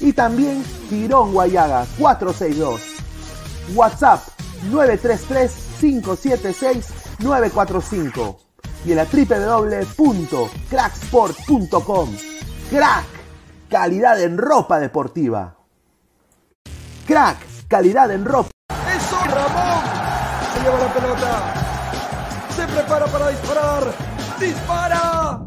y también Tirón Guayaga 462. WhatsApp 933-576-945 y en la www.cracksport.com. Crack, calidad en ropa deportiva. Crack, calidad en ropa. ¡Eso, Ramón! Se lleva la pelota. Se prepara para disparar. ¡Dispara!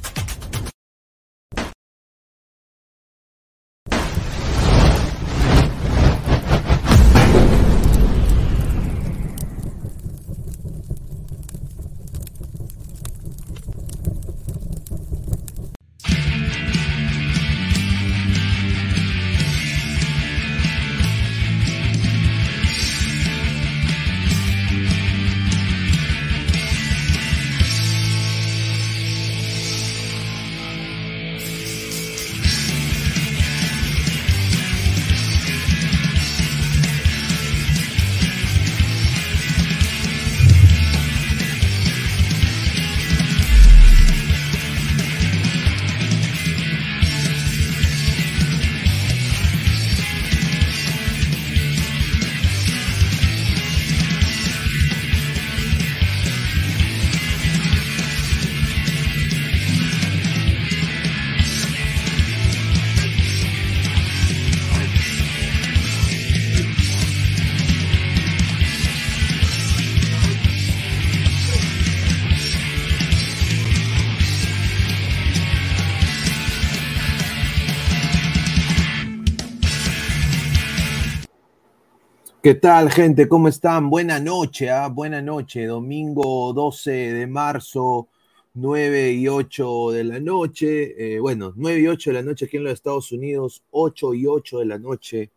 ¿Qué tal, gente? ¿Cómo están? Buena noche, ¿ah? buena noche. Domingo 12 de marzo, 9 y 8 de la noche. Eh, bueno, 9 y 8 de la noche aquí en los Estados Unidos, 8 y 8 de la noche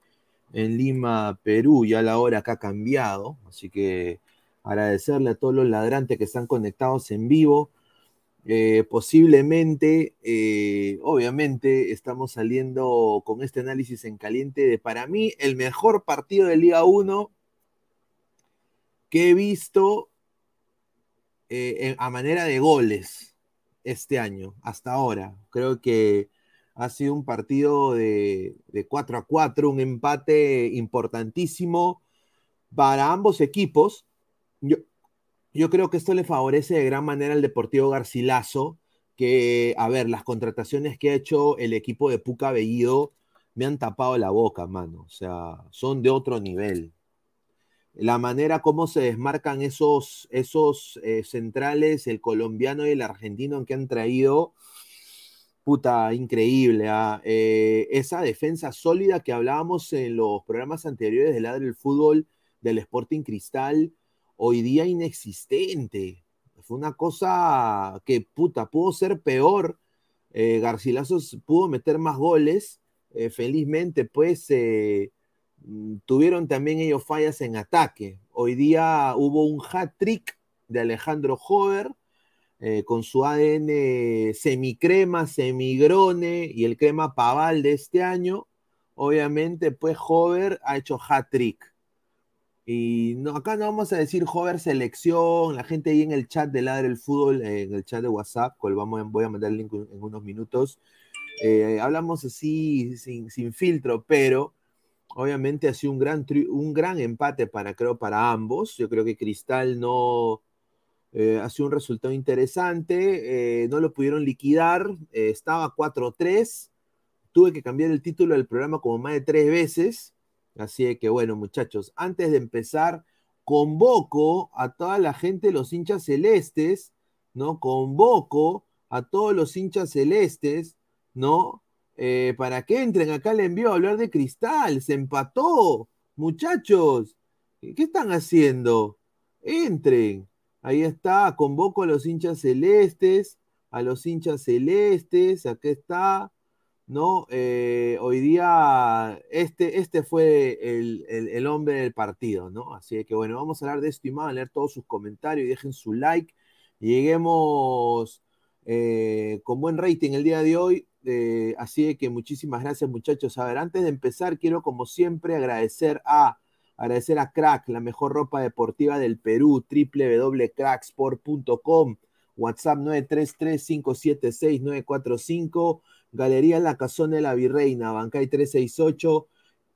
en Lima, Perú. Ya la hora acá ha cambiado, así que agradecerle a todos los ladrantes que están conectados en vivo. Eh, posiblemente, eh, obviamente, estamos saliendo con este análisis en caliente de para mí el mejor partido de Liga 1 que he visto eh, a manera de goles este año, hasta ahora. Creo que ha sido un partido de, de 4 a 4, un empate importantísimo para ambos equipos. Yo, yo creo que esto le favorece de gran manera al Deportivo Garcilaso, que, a ver, las contrataciones que ha hecho el equipo de Puca Bellido me han tapado la boca, mano. O sea, son de otro nivel. La manera como se desmarcan esos, esos eh, centrales, el colombiano y el argentino que han traído, puta, increíble. ¿ah? Eh, esa defensa sólida que hablábamos en los programas anteriores del lado del fútbol del Sporting Cristal hoy día inexistente. Fue una cosa que, puta, pudo ser peor. Eh, Garcilaso pudo meter más goles. Eh, felizmente, pues, eh, tuvieron también ellos fallas en ataque. Hoy día hubo un hat-trick de Alejandro Hover con su ADN semicrema, semigrone y el crema paval de este año. Obviamente, pues, Hover ha hecho hat-trick y no, acá no vamos a decir Hover Selección, la gente ahí en el chat de Ladre el Fútbol, en el chat de WhatsApp, cual vamos, voy a mandar el link en unos minutos. Eh, hablamos así sin, sin, filtro, pero obviamente ha sido un gran, un gran empate para, creo, para ambos. Yo creo que Cristal no eh, ha sido un resultado interesante, eh, no lo pudieron liquidar, estaba 4-3, tuve que cambiar el título del programa como más de tres veces Así que bueno, muchachos, antes de empezar, convoco a toda la gente, los hinchas celestes, ¿no? Convoco a todos los hinchas celestes, ¿no? Eh, para que entren acá le envío a hablar de cristal, se empató, muchachos, ¿qué están haciendo? Entren, ahí está, convoco a los hinchas celestes, a los hinchas celestes, aquí está, ¿no? Eh, hoy día este, este fue el, hombre del partido, ¿no? Así que bueno, vamos a hablar de esto y más, a leer todos sus comentarios y dejen su like. lleguemos eh, con buen rating el día de hoy. Eh, así que muchísimas gracias muchachos. A ver, antes de empezar, quiero como siempre agradecer a agradecer a Crack, la mejor ropa deportiva del Perú, www.cracksport.com, WhatsApp 933-576-945, Galería La Cazón de la Virreina, Bancay 368,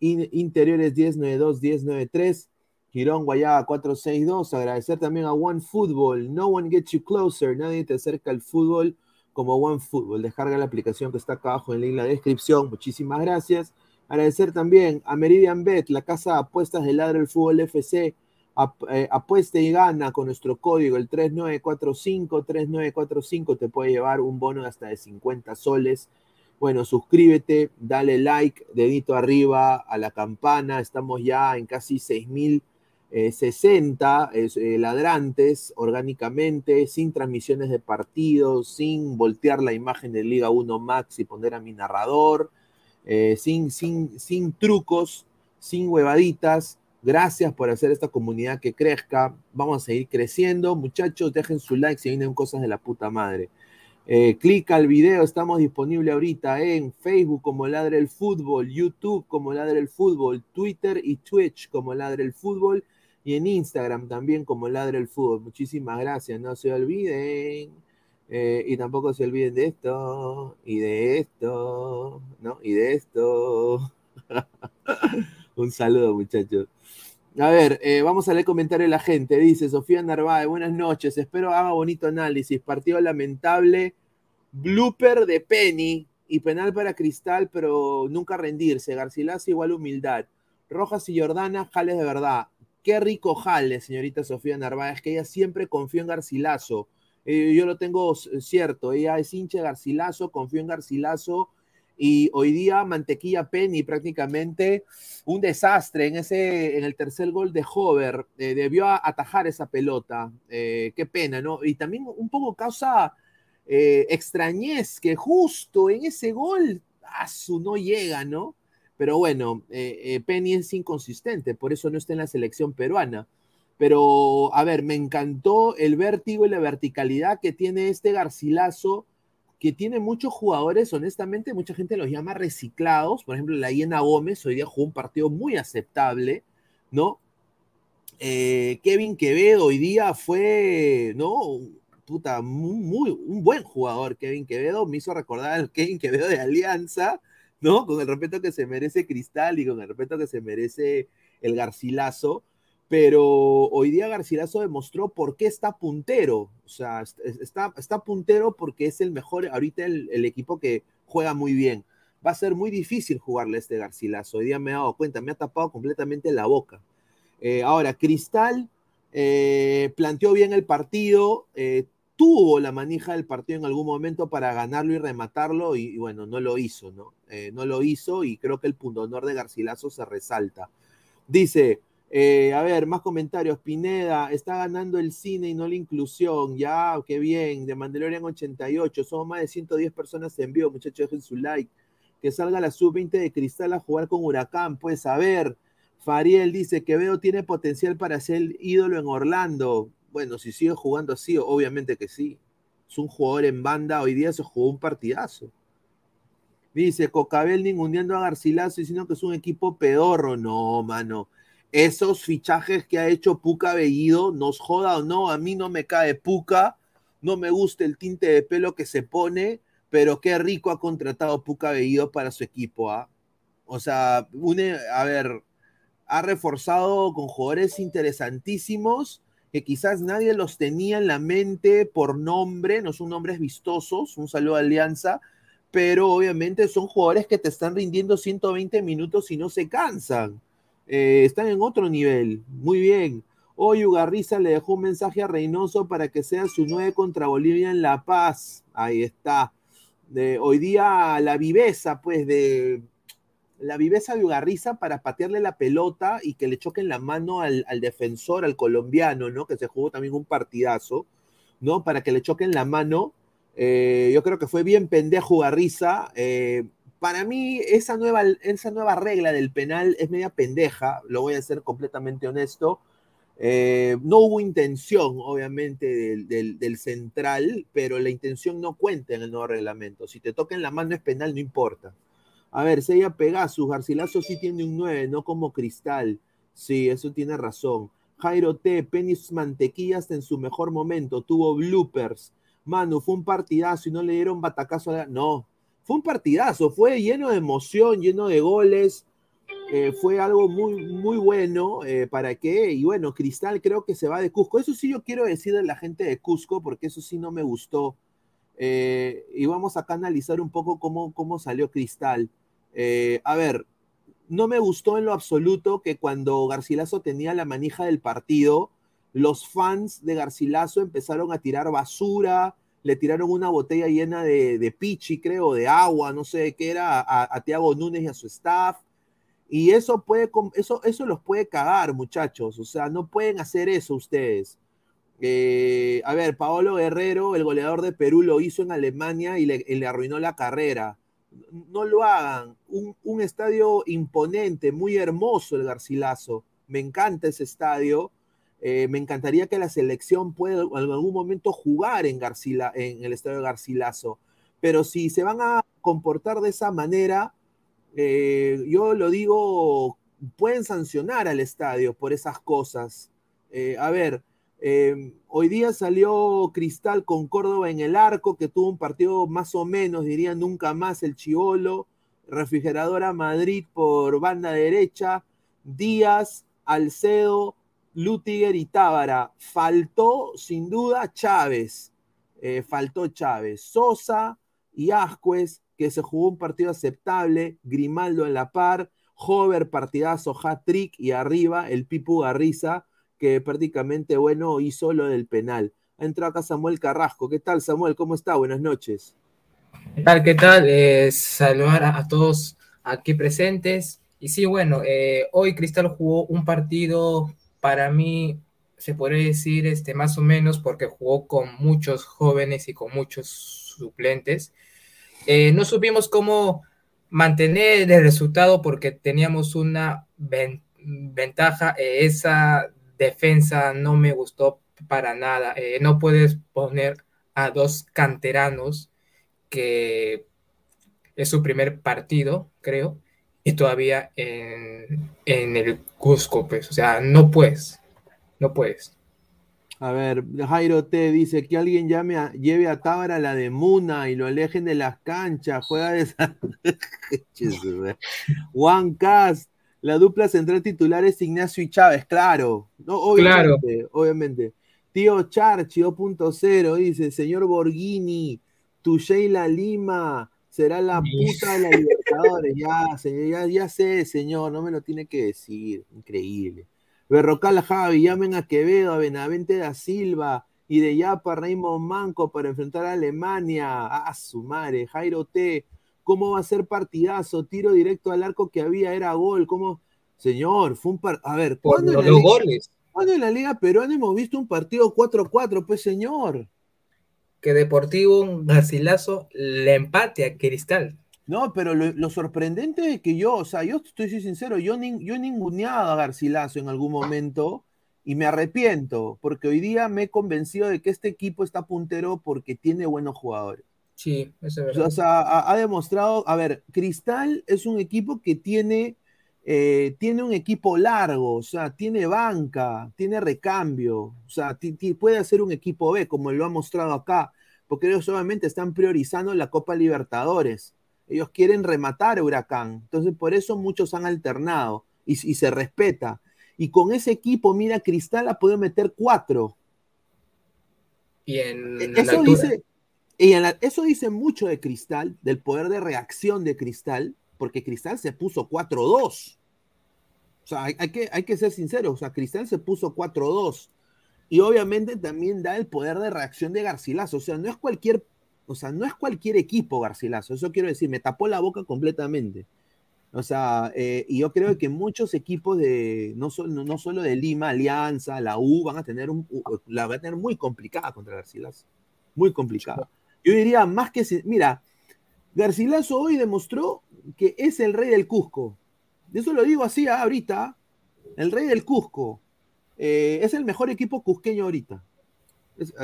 Interiores 1092-1093, Girón Guayaba 462. Agradecer también a One Football. No one gets you closer. Nadie te acerca al fútbol como One Football. Descarga la aplicación que está acá abajo en la descripción. Muchísimas gracias. Agradecer también a Meridian Bet, la casa de apuestas del Ladro del Fútbol FC. Eh, apuesta y gana con nuestro código, el 3945, 3945, te puede llevar un bono hasta de 50 soles. Bueno, suscríbete, dale like, dedito arriba a la campana. Estamos ya en casi 6060 eh, ladrantes orgánicamente, sin transmisiones de partidos, sin voltear la imagen de Liga 1 Max y poner a mi narrador, eh, sin, sin, sin trucos, sin huevaditas. Gracias por hacer esta comunidad que crezca. Vamos a seguir creciendo. Muchachos, dejen su like si vienen cosas de la puta madre. Eh, clica al video, estamos disponibles ahorita en Facebook como Ladre el Fútbol, YouTube como Ladre el Fútbol, Twitter y Twitch como Ladre el Fútbol y en Instagram también como Ladre el Fútbol. Muchísimas gracias, no se olviden. Eh, y tampoco se olviden de esto, y de esto, ¿no? Y de esto. Un saludo, muchachos. A ver, eh, vamos a leer comentarios de la gente. Dice Sofía Narváez, buenas noches. Espero haga bonito análisis. Partido lamentable. Blooper de Penny y penal para Cristal, pero nunca rendirse. Garcilaso igual humildad. Rojas y Jordana, jales de verdad. Qué rico jale, señorita Sofía Narváez, que ella siempre confió en Garcilaso. Eh, yo lo tengo cierto, ella es hincha de Garcilaso, confió en Garcilaso y hoy día Mantequilla Penny prácticamente un desastre en ese en el tercer gol de Hover eh, debió atajar esa pelota eh, qué pena no y también un poco causa eh, extrañez que justo en ese gol a su no llega no pero bueno Penny es inconsistente por eso no está en la selección peruana. Pero a ver me encantó el vértigo y la verticalidad que tiene este Garcilaso que tiene muchos jugadores, honestamente, mucha gente los llama reciclados. Por ejemplo, la Iena Gómez hoy día jugó un partido muy aceptable, ¿no? Eh, Kevin Quevedo hoy día fue, ¿no? Puta, muy, un buen jugador, Kevin Quevedo. Me hizo recordar al Kevin Quevedo de Alianza, ¿no? Con el respeto que se merece Cristal y con el respeto que se merece el Garcilaso pero hoy día Garcilaso demostró por qué está puntero. O sea, está, está puntero porque es el mejor, ahorita el, equipo que juega muy bien. Va a ser muy difícil jugarle a este Garcilaso. Hoy día me he dado cuenta, me ha tapado completamente la boca. Eh, ahora, Cristal eh, planteó bien el partido, eh, tuvo la manija del partido en algún momento para ganarlo y rematarlo, y, y bueno, no lo hizo, ¿no? no lo hizo, y creo que el punto honor de Garcilaso se resalta. Dice, eh, a ver, más comentarios. Pineda, está ganando el cine y no la inclusión. Ya, qué bien. De Mandalorian 88. Somos más de 110 personas en vivo. Muchachos, dejen su like. Que salga la sub-20 de Cristal a jugar con Huracán. Pues a ver. Fariel dice que Veo tiene potencial para ser ídolo en Orlando. Bueno, si sigue jugando así, obviamente que sí. Es un jugador en banda. Hoy día se jugó un partidazo. Dice Cocabel ninguneando a Garcilaso diciendo que es un equipo pedorro. No, mano esos fichajes que ha hecho Puca Bellido, nos joda o no, a mí no me cae Puca, no me gusta el tinte de pelo que se pone, pero qué rico ha contratado Puca Bellido para su equipo, ¿ah? O sea, une, a ver, ha reforzado con jugadores interesantísimos que quizás nadie los tenía en la mente por nombre, no son nombres vistosos, un saludo a Alianza, pero obviamente son jugadores que te están rindiendo 120 minutos y no se cansan. Eh, están en otro nivel. Muy bien. Hoy Ugarriza le dejó un mensaje a Reynoso para que sea su nueve contra Bolivia en La Paz. Ahí está. Hoy día la viveza, pues, de la viveza de Ugarriza para patearle la pelota y que le choquen la mano al, defensor, al colombiano, ¿no? Que se jugó también un partidazo, ¿no? Para que le choquen la mano Eh, yo creo que fue bien pendejo Garriza. Eh, para mí, esa nueva, esa nueva regla del penal es media pendeja, lo voy a ser completamente honesto. Eh, no hubo intención, obviamente, del, central, pero la intención no cuenta en el nuevo reglamento. Si te toca en la mano es penal, no importa. A ver, Sella Pegasus, Garcilaso sí tiene un 9, no como Cristal. Sí, eso tiene razón. Jairo T, Penis Mantequillas en su mejor momento, tuvo bloopers. Manu, fue un partidazo y no le dieron batacazo a la... No, fue un partidazo, fue lleno de emoción, lleno de goles. Eh, fue algo muy, muy bueno. Eh, ¿Para qué? Y bueno, Cristal creo que se va de Cusco. Eso sí yo quiero decir a la gente de Cusco, porque eso sí no me gustó. Eh, y vamos acá a analizar un poco cómo, cómo salió Cristal. a ver, no me gustó en lo absoluto que cuando Garcilaso tenía la manija del partido, los fans de Garcilaso empezaron a tirar basura, le tiraron una botella llena de, pichi, creo, de agua, no sé qué era, a, Tiago Núñez y a su staff y eso, puede, eso, eso los puede cagar, muchachos. O sea, no pueden hacer eso ustedes. Eh, a ver, Paolo Guerrero, el goleador de Perú, lo hizo en Alemania y le, arruinó la carrera. No lo hagan. Un, estadio imponente, muy hermoso el Garcilaso. Me encanta ese estadio. Eh, me encantaría que la selección pueda en algún momento jugar en, Garcila, en el estadio Garcilaso. Pero si se van a comportar de esa manera, eh, yo lo digo, pueden sancionar al estadio por esas cosas. Eh, a ver, hoy día salió Cristal con Córdoba en el arco, que tuvo un partido más o menos, diría nunca más el Chivolo. Refrigeradora Madrid por banda derecha, Díaz, Alcedo, Lutiger y Tábara. Faltó sin duda Chávez. faltó Chávez. Sosa y Ascuez que se jugó un partido aceptable, Grimaldo en la par, Hover partidazo, hat-trick y arriba el Pipu Garriza, que prácticamente, bueno, hizo lo del penal. Ha entrado acá Samuel Carrasco. ¿Qué tal, Samuel? ¿Cómo está? Buenas noches. ¿Qué tal? ¿Qué tal? Eh, saludar a, todos aquí presentes. Y sí, bueno, eh, hoy Cristal jugó un partido para mí, se podría decir, este, más o menos, porque jugó con muchos jóvenes y con muchos suplentes. Eh, no supimos cómo mantener el resultado porque teníamos una ventaja. Eh, esa defensa no me gustó para nada. Eh, no puedes poner a dos canteranos que es su primer partido, creo, y todavía en, en el Cusco, pues, o sea, no puedes, no puedes. A ver, Jairo T dice que alguien llame a, lleve a Tábara la de Muna y lo alejen de las canchas. Juega de esa. Juan Cast, la dupla central titular es Ignacio y Chávez, claro. No, obviamente, obviamente. Tío Charchi 2.0 dice: Señor Borghini, tu Sheila Lima será la puta de la Libertadores. Ya, señor, ya, ya sé, señor, no me lo tiene que decir. Increíble. Berrocal Javi, llamen a Quevedo, a Benavente da Silva y de Yapa Raymond Manco para enfrentar a Alemania. A su madre, Jairo T. ¿Cómo va a ser partidazo? Tiro directo al arco que había, era gol. ¿Cómo? Señor, fue un par... A ver, ¿cuándo en, la Liga, goles? ¿cuándo en la Liga Peruana hemos visto un partido 4-4? Pues, señor. Que Deportivo Garcilaso le empate a Cristal. No, pero lo, sorprendente es que yo, o sea, yo estoy sincero, yo, yo he ninguneado a Garcilaso en algún momento y me arrepiento, porque hoy día me he convencido de que este equipo está puntero porque tiene buenos jugadores. Sí, eso es verdad. O sea, ha, demostrado, a ver, Cristal es un equipo que tiene, eh, tiene un equipo largo, o sea, tiene banca, tiene recambio, o sea, puede hacer un equipo B, como lo ha mostrado acá, porque ellos solamente están priorizando la Copa Libertadores ellos quieren rematar a Huracán. Entonces, por eso muchos han alternado y, se respeta. Y con ese equipo, mira, Cristal ha podido meter cuatro. Y en e, eso dice, y eso dice mucho de Cristal, del poder de reacción de Cristal, porque Cristal se puso 4-2. O sea, hay, que, hay que ser sinceros, o sea, Cristal se puso 4-2. Y obviamente también da el poder de reacción de Garcilaso. O sea, no es cualquier o sea, no es cualquier equipo Garcilaso, eso quiero decir, me tapó la boca completamente. O sea, eh, y yo creo que muchos equipos de, no, no solo de Lima, Alianza, la U, van a tener un, la van a tener muy complicada contra Garcilaso. Muy complicada. Yo diría más que. Mira, Garcilaso hoy demostró que es el rey del Cusco. Eso lo digo así ahorita. El rey del Cusco. Eh, es el mejor equipo cusqueño ahorita.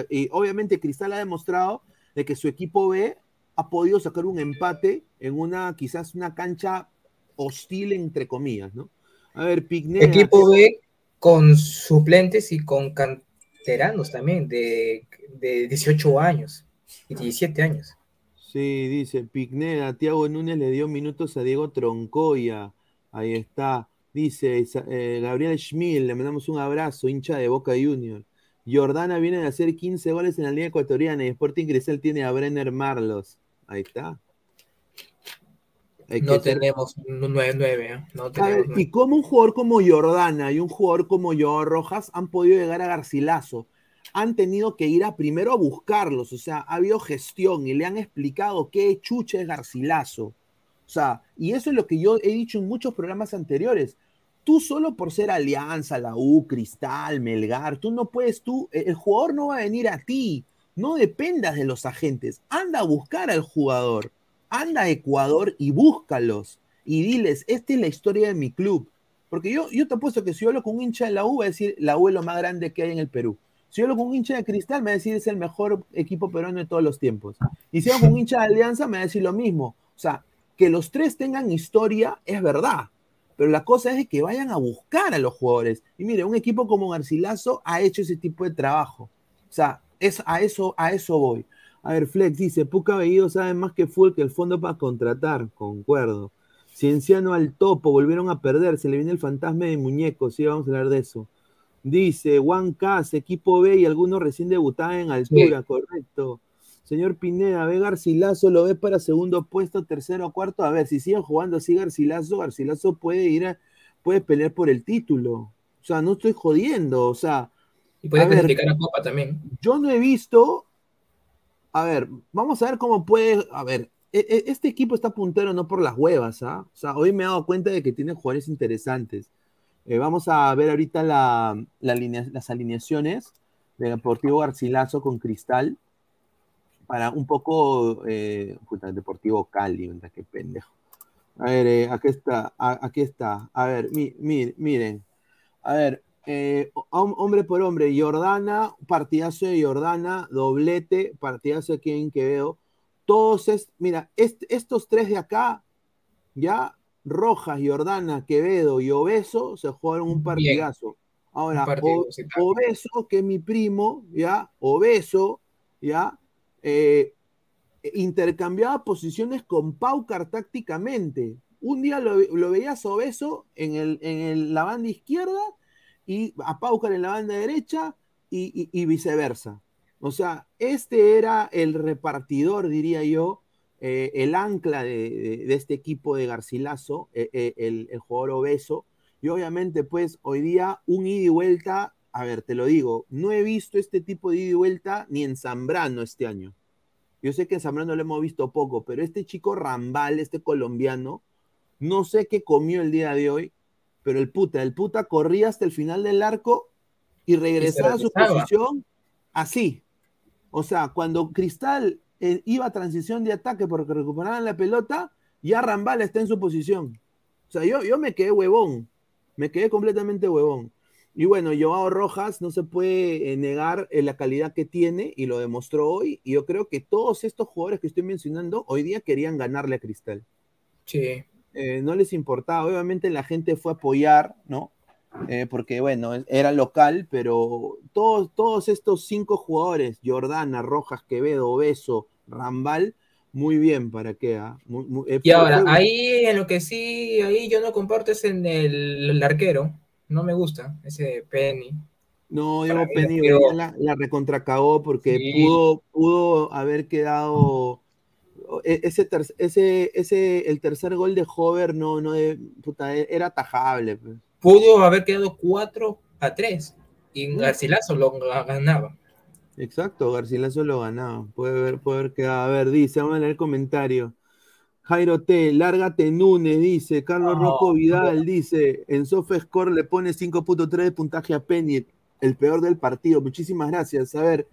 y obviamente Cristal ha demostrado de que su equipo B ha podido sacar un empate en una, quizás una cancha hostil, entre comillas, ¿no? A ver, Pignera. Equipo B con suplentes y con canteranos también, de, de 18 años y 17 años. Sí, dice Pignera, Tiago Núñez le dio minutos a Diego Troncoya. Ahí está. Dice eh, Gabriel Schmil, le mandamos un abrazo, hincha de Boca Junior. Jordana viene de hacer 15 goles en la Liga Ecuatoriana y Sporting Cristal tiene a Brenner Marlos. Ahí está. no tenemos 9-9. ¿eh? No y como un jugador como Jordana y un jugador como Joao Rojas han podido llegar a Garcilaso han tenido que ir a primero a buscarlos, o sea, ha habido gestión y le han explicado qué chucha es Garcilaso. O sea, y eso es lo que yo he dicho en muchos programas anteriores. Tú solo por ser Alianza, la U, Cristal, Melgar, tú no puedes, tú, el jugador no va a venir a ti. No dependas de los agentes. Anda a buscar al jugador. Anda a Ecuador y búscalos. Y diles, esta es la historia de mi club. Porque yo, yo te apuesto que si yo hablo con un hincha de la U, va a decir, la U es lo más grande que hay en el Perú. Si yo hablo con un hincha de Cristal, me va a decir es el mejor equipo peruano de todos los tiempos. Y si hablo con un hincha de Alianza, me va a decir lo mismo. O sea, que los tres tengan historia es verdad. Pero la cosa es que vayan a buscar a los jugadores. Y mire, un equipo como Garcilaso ha hecho ese tipo de trabajo. O sea, es, a, eso, a eso voy. A ver, Flex dice, Puca Bellido sabe más que Full que el fondo para contratar. Concuerdo. Cienciano al topo, volvieron a perder. Se le viene el fantasma de muñeco. Sí, vamos a hablar de eso. Dice Juan Cas, equipo B y algunos recién debutaban en altura, correcto. Señor Pineda, ve Garcilaso, lo ve para segundo puesto, tercero, cuarto. A ver, si siguen jugando así Garcilaso, Garcilaso puede ir a, puede pelear por el título. O sea, no estoy jodiendo, o sea. Y puede clasificar a Copa también. Yo no he visto. A ver, vamos a ver cómo puede. A ver, e, e, este equipo está puntero no por las huevas, ¿ah? O sea, hoy me he dado cuenta de que tiene jugadores interesantes. Eh, vamos a ver ahorita las alineaciones del Deportivo Garcilaso con Cristal para un poco eh, Deportivo Cali, qué pendejo. A ver, eh, aquí está, aquí está. A ver, miren. A ver, hombre por hombre, Jordana, partidazo de Jordana, doblete, partidazo de Kevin Quevedo. Todos, es, mira, estos tres de acá, ya Rojas, Jordana, Quevedo y Obeso se jugaron un partidazo. Ahora, Obeso, que es mi primo, ¿ya? Obeso, ¿ya? Eh, intercambiaba posiciones con Paucar tácticamente. Un día lo, veías Obeso en, el, en la banda izquierda y a Paucar en la banda derecha y viceversa. O sea, este era el repartidor, diría yo, eh, el ancla de, este equipo de Garcilaso, eh, eh, el, jugador obeso, y obviamente pues hoy día un ida y vuelta, a ver, te lo digo, no he visto este tipo de ida y vuelta ni en Zambrano este año. Yo sé que en Zambrano lo hemos visto poco, pero este chico Rambal, este colombiano, no sé qué comió el día de hoy, pero el puta, el puta corría hasta el final del arco y regresaba a su posición así. O sea, cuando Cristal eh, iba a transición de ataque porque recuperaban la pelota, ya Rambal está en su posición. O sea, yo, yo me quedé huevón, me quedé completamente huevón. Y bueno, Joao Rojas no se puede eh, negar eh, la calidad que tiene y lo demostró hoy. Y yo creo que todos estos jugadores que estoy mencionando hoy día querían ganarle a Cristal. Sí. no les importaba. Obviamente la gente fue a apoyar, ¿no? porque bueno, era local, pero todos, todos estos cinco jugadores, Jordana, Rojas, Quevedo, Beso, Rambal, muy bien para que ah, eh, y ahora, ahí en lo que sí, ahí yo no comparto es en el, arquero. No me gusta ese Penny. No, yo Penny la, la recontracagó porque pudo, pudo haber quedado. E, ese, ese, ese, el tercer gol de Hover no, no puta, e, era atajable. Pues. Pudo haber quedado 4 a 3 y Garcilaso lo ganaba. Exacto, Garcilaso lo ganaba. Puede ver, puede ver que, a ver, dice, vamos a leer el comentario. Jairo T, lárgate Núñez, dice. Carlos Rocco Vidal dice, en SofaScore le pone 5.3 de puntaje a Penny, el peor del partido. Muchísimas gracias. A ver,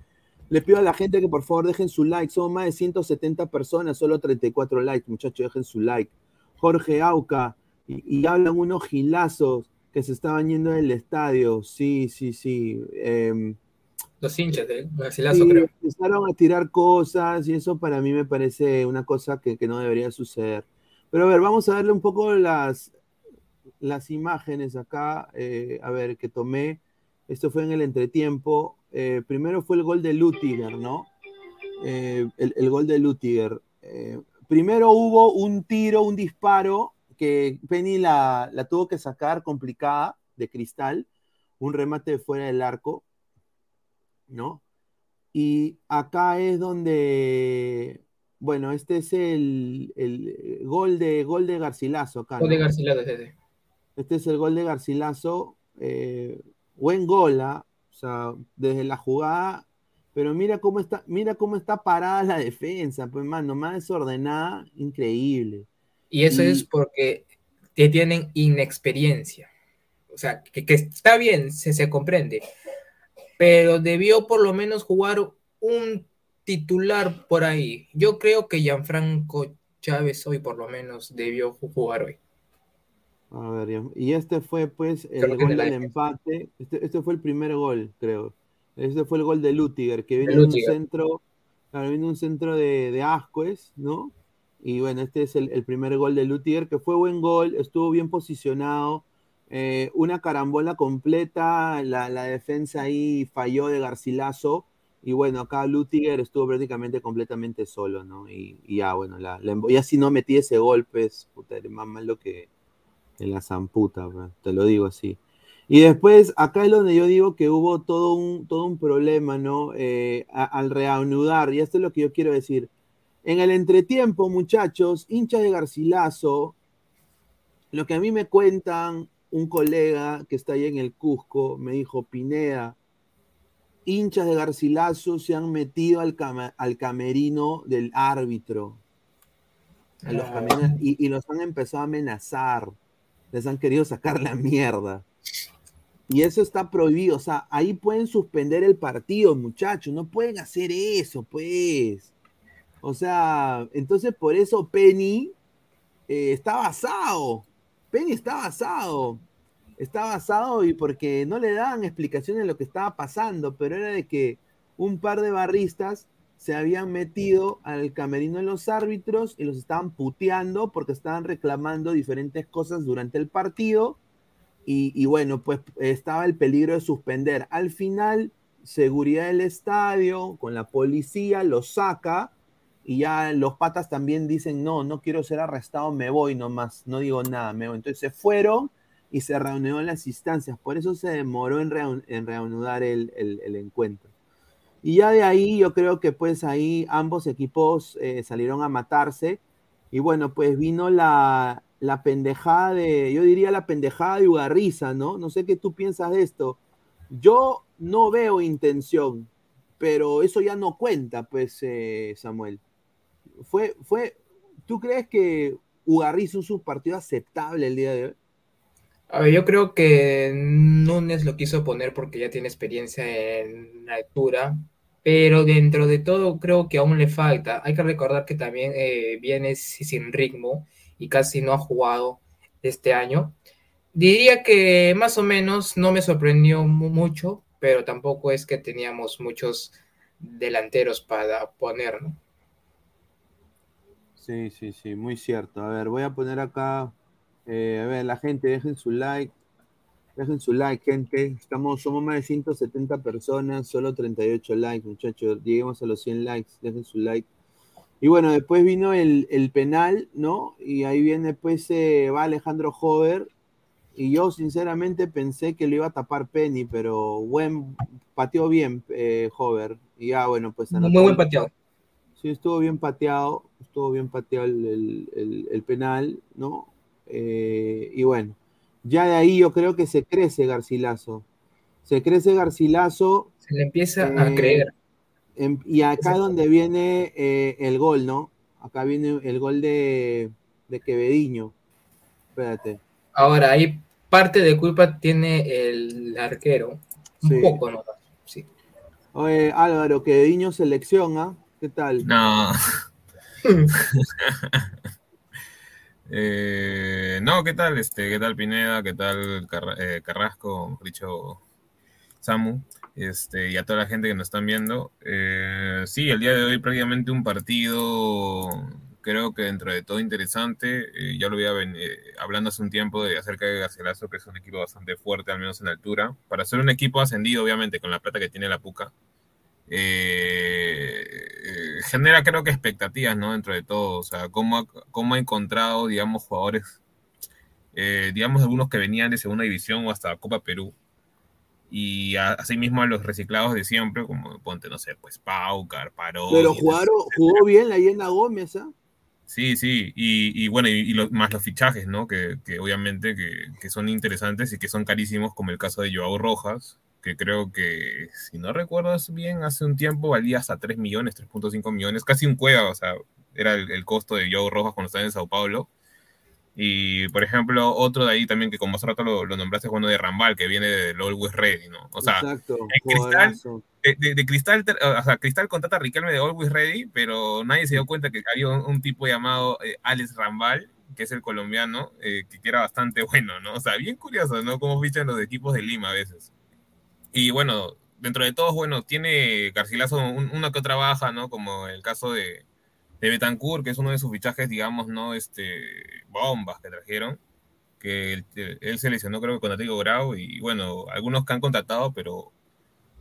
Le pido a la gente que por favor dejen su like. Somos más de 170 personas, solo 34 likes, muchachos, dejen su like. Jorge Auca, y, hablan unos gilazos que se estaban yendo del estadio. Sí, sí, sí. Em, los hinchas de Garcilaso, creo. Empezaron a tirar cosas y eso para mí me parece una cosa que, no debería suceder. Pero a ver, vamos a darle un poco las, las imágenes acá. Eh, a ver, que tomé. Esto fue en el entretiempo. Eh, primero fue el gol de Lutiger, ¿no? Eh, el, gol de Lutiger. primero hubo un tiro, un disparo que Penny la, la, tuvo que sacar complicada de cristal, un remate fuera del arco, ¿no? Y acá es donde, bueno, este es el, el gol, de, gol de Garcilaso acá. Gol de Garcilaso, Este es el gol de Garcilaso. Eh, buen gol, ¿ah? o sea, desde la jugada, pero mira cómo está, mira cómo está parada la defensa, pues mano, más desordenada, increíble. Y eso es porque tienen inexperiencia. O sea, que, está bien, se, se, comprende. Pero debió por lo menos jugar un titular por ahí. Yo creo que Gianfranco Chávez hoy por lo menos debió jugar hoy. A ver, y este fue pues el gol del empate. Este, este, fue el primer gol, creo. Este fue el gol de Lutiger, que vino en un centro, vino un centro de, de Ascuez, ¿no? Y bueno, este es el, primer gol de Lutiger, que fue buen gol, estuvo bien posicionado. Eh, una carambola completa, la, defensa ahí falló de Garcilaso. Y bueno, acá Lutiger estuvo prácticamente completamente solo, ¿no? Y, ya, bueno, la, ya si no metí ese golpe, es más malo que, la zamputa, te lo digo así. Y después, acá es donde yo digo que hubo todo un, todo un problema, ¿no? Eh, al reanudar, y esto es lo que yo quiero decir en el entretiempo, muchachos, hinchas de Garcilaso, lo que a mí me cuentan un colega que está ahí en el Cusco, me dijo, Pineda, hinchas de Garcilaso se han metido al, camerino del árbitro. Ah. y, y, los han empezado a amenazar. Les han querido sacar la mierda. Y eso está prohibido. O sea, ahí pueden suspender el partido, muchachos. No pueden hacer eso, pues. O sea, entonces por eso Penny eh, está basado. Penny está basado. Está basado y porque no le daban explicaciones de lo que estaba pasando, pero era de que un par de barristas se habían metido al camerino de los árbitros y los estaban puteando porque estaban reclamando diferentes cosas durante el partido. Y, bueno, pues estaba el peligro de suspender. Al final, seguridad del estadio con la policía lo saca y ya los patas también dicen, no, no quiero ser arrestado, me voy nomás, no digo nada, me voy. Entonces se fueron y se reunió en las instancias, por eso se demoró en, reanudar el, encuentro. Y ya de ahí yo creo que pues ahí ambos equipos eh, salieron a matarse y bueno, pues vino la, la pendejada de, yo diría la pendejada de Ugarriza, ¿no? No sé qué tú piensas de esto. Yo no veo intención, pero eso ya no cuenta, pues, eh, Samuel fue, fue, ¿tú crees que Ugarriz hizo un partido aceptable el día de hoy? A ver, yo creo que Núñez lo quiso poner porque ya tiene experiencia en la altura, pero dentro de todo creo que aún le falta. Hay que recordar que también eh, viene sin ritmo y casi no ha jugado este año. Diría que más o menos no me sorprendió mucho, pero tampoco es que teníamos muchos delanteros para poner, ¿no? Sí, sí, sí, muy cierto. A ver, voy a poner acá, eh, a ver, la gente, dejen su like, dejen su like, gente. Estamos, somos más de 170 personas, solo 38 likes, muchachos. Lleguemos a los 100 likes, dejen su like. Y bueno, después vino el, penal, ¿no? Y ahí viene, pues, eh, va Alejandro Hover. Y yo, sinceramente, pensé que lo iba a tapar Penny, pero buen, pateó bien eh, Hover. Y ya, bueno, pues. Muy buen pateado. Sí, estuvo bien pateado, estuvo bien pateado el, penal, ¿no? Eh, y bueno, ya de ahí yo creo que se crece Garcilaso. Se crece Garcilaso. Se le empieza a eh, creer. y acá es donde viene eh, el gol, ¿no? Acá viene el gol de, de Quevediño. Espérate. Ahora, ahí parte de culpa tiene el arquero. Un poco, ¿no? Sí. Oye, Álvaro, que Diño selecciona, ¿qué tal? No. Eh, no, ¿qué tal? Este, ¿qué tal Pineda? ¿Qué tal eh, Carrasco? Dicho Samu, este, y a toda la gente que nos están viendo. Eh, sí, el día de hoy prácticamente un partido, creo que dentro de todo interesante. ya lo había hablando hace un tiempo de acerca de Garcilaso, que es un equipo bastante fuerte, al menos en altura. Para ser un equipo ascendido, obviamente, con la plata que tiene la Puca eh, eh, genera creo que expectativas, ¿no? Dentro de todo, o sea, cómo ha, cómo ha encontrado, digamos, jugadores, eh, digamos, algunos que venían de segunda división o hasta Copa Perú, y asimismo a los reciclados de siempre, como ponte, no sé, pues Pau, Carparo. Pero jugaron, jugó bien la Yena Gómez, ¿ah? Sí, sí, y, bueno, y, más los fichajes, ¿no? Que, obviamente que, que, son interesantes y que son carísimos, como el caso de Joao Rojas, que creo que, si no recuerdas bien, hace un tiempo valía hasta 3 millones, 3.5 millones, casi un cueva, o sea, era el, costo de Joe Rojas cuando estaba en Sao Paulo. Y, por ejemplo, otro de ahí también que como hace rato lo, nombraste es bueno de Rambal, que viene del Always Ready, ¿no? O sea, Cristal, de, Cristal, o sea, Cristal contrata a Riquelme de Always Ready, pero nadie se dio cuenta que había un, tipo llamado eh, Alex Rambal, que es el colombiano, eh, que era bastante bueno, ¿no? O sea, bien curioso, ¿no? Cómo fichan los equipos de Lima a veces. Y bueno, dentro de todos, bueno, tiene Garcilaso una que otra baja, ¿no? Como el caso de, de Betancourt, que es uno de sus fichajes, digamos, ¿no? Este, bombas que trajeron, que él, él se lesionó creo que con Atlético Grau, y bueno, algunos que han contratado, pero,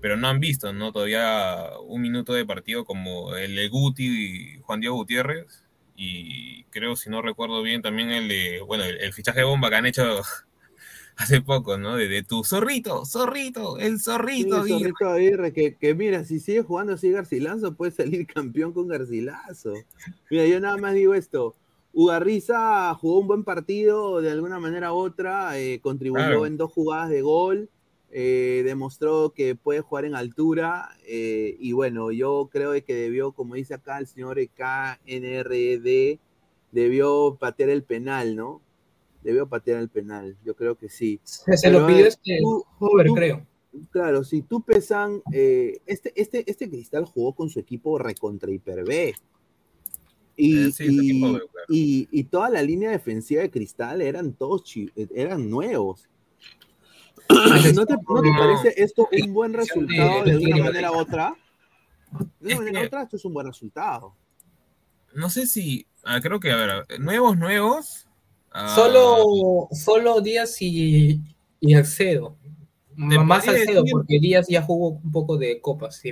pero no han visto, ¿no? Todavía un minuto de partido como el de Guti y Juan Diego Gutiérrez, y creo, si no recuerdo bien, también el de, bueno, el, el fichaje bomba que han hecho hace poco, ¿no? De, tu zorrito, zorrito, el zorrito. Sí, zorrito Aguirre, que, que, mira, si sigue jugando así Garcilaso, puede salir campeón con Garcilaso. Mira, yo nada más digo esto. Ugarriza jugó un buen partido de alguna manera u otra, eh, contribuyó en dos jugadas de gol, eh, demostró que puede jugar en altura eh, y bueno, yo creo que debió, como dice acá el señor KNRD, debió patear el penal, ¿no? Debió patear el penal, yo creo que sí. Se, lo pidió este creo. Claro, si tú pesan, eh, este, este, este Cristal jugó con su equipo recontra hiper B. Y, eh, y, y, toda la línea defensiva de Cristal eran todos eran nuevos. ¿No te, ¿No te, parece esto un buen resultado de una manera u otra? De una manera u otra, esto es un buen resultado. No sé si, ah, creo que, a ver, nuevos, nuevos, ah. solo Díaz y, y Alcedo. Más Alcedo, porque Díaz ya jugó un poco de copas.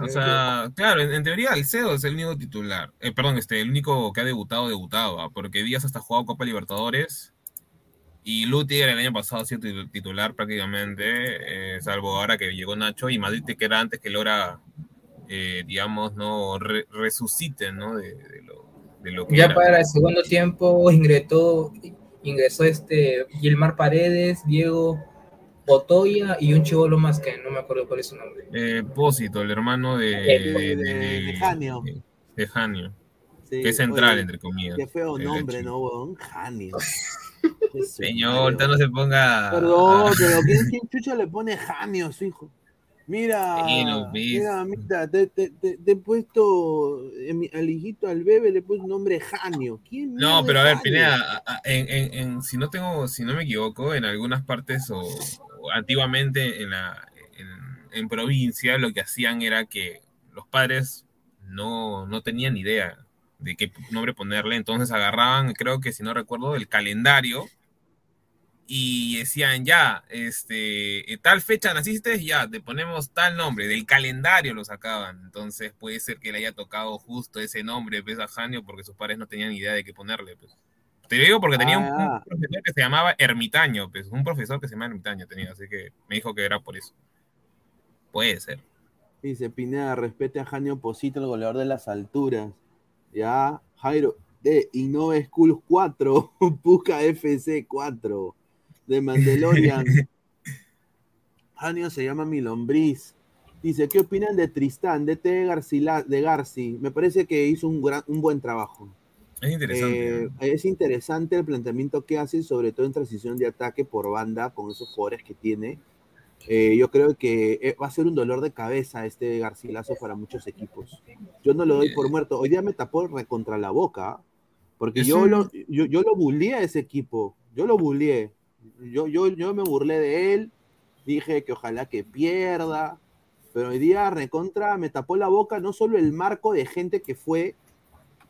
o sea, claro, en, teoría Alcedo es el único titular. Eh, perdón, este, el único que ha debutado, debutado. ¿ah? Porque Díaz hasta ha jugado Copa Libertadores. Y Lutier el año pasado ha sido titular prácticamente, eh, salvo ahora que llegó Nacho y Madrid que era antes que Lora, eh, digamos, no resucite, ¿no? De, lo, ya para el segundo tiempo ingresó, ingresó este Gilmar Paredes, Diego Otoya y un chivolo más que no me acuerdo cuál es su nombre. Eh, Pósito, el hermano de, de, de, Janio. De, Janio. que es central, entre comillas. Qué feo nombre, ¿no, weón? Janio. Señor, ahorita no se ponga. Perdón, pero ¿quién, ¿quién chucha le pone Janio a su hijo? Mira, mira, mira, te, te, te, he puesto al hijito, al bebé, le puse un nombre Janio. ¿Quién no, pero a ver, Pineda, en, en, en, si no tengo, si no me equivoco, en algunas partes o, antiguamente en la en, provincia lo que hacían era que los padres no, no tenían idea de qué nombre ponerle, entonces agarraban, creo que si no recuerdo, el calendario y decían, ya, este, eh, tal fecha naciste, ya, te ponemos tal nombre, del calendario lo sacaban. Entonces puede ser que le haya tocado justo ese nombre, pues, a Janio, porque sus padres no tenían idea de qué ponerle, pues. Te digo porque tenía un, ah. profesor que se llamaba Ermitaño, pues, un profesor que se llama Ermitaño tenía, así que me dijo que era por eso. Puede ser. Dice Pineda, respete a Janio Posito, el goleador de las alturas. Ya, Jairo, de Innova School 4, Puca FC 4 de Mandalorian. Janio se llama mi lombriz. Dice, ¿qué opinan de Tristán, de T. de Garci? Me parece que hizo un, gran, un buen trabajo. Es interesante. Eh, es interesante el planteamiento que hace, sobre todo en transición de ataque por banda, con esos jugadores que tiene. Eh, yo creo que eh, va a ser un dolor de cabeza este Garcilaso para muchos equipos. Yo no lo doy por muerto. Hoy día me tapó recontra la boca, porque yo, lo, yo, yo lo bullié a ese equipo. Yo lo bullié. Yo, yo, yo me burlé de él. Dije que ojalá que pierda. Pero hoy día recontra me tapó la boca no solo el marco de gente que fue,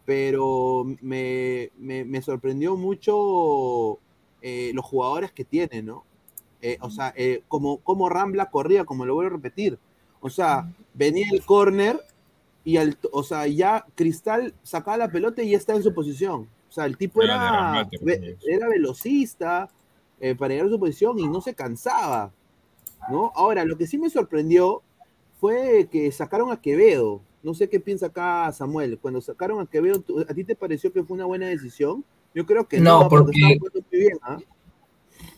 pero me, me, me sorprendió mucho eh, los jugadores que tiene, ¿no? Eh, o sea, eh, como, como Rambla corría, como lo voy a repetir. O sea, venía el córner y al, o sea, ya Cristal sacaba la pelota y ya está en su posición. O sea, el tipo era, era velocista para llegar a su posición y no se cansaba. ¿no? Ahora, lo que sí me sorprendió fue que sacaron a Quevedo. No sé qué piensa acá Samuel. Cuando sacaron a Quevedo, ¿a ti te pareció que fue una buena decisión? Yo creo que no, porque, muy bien, ¿ah?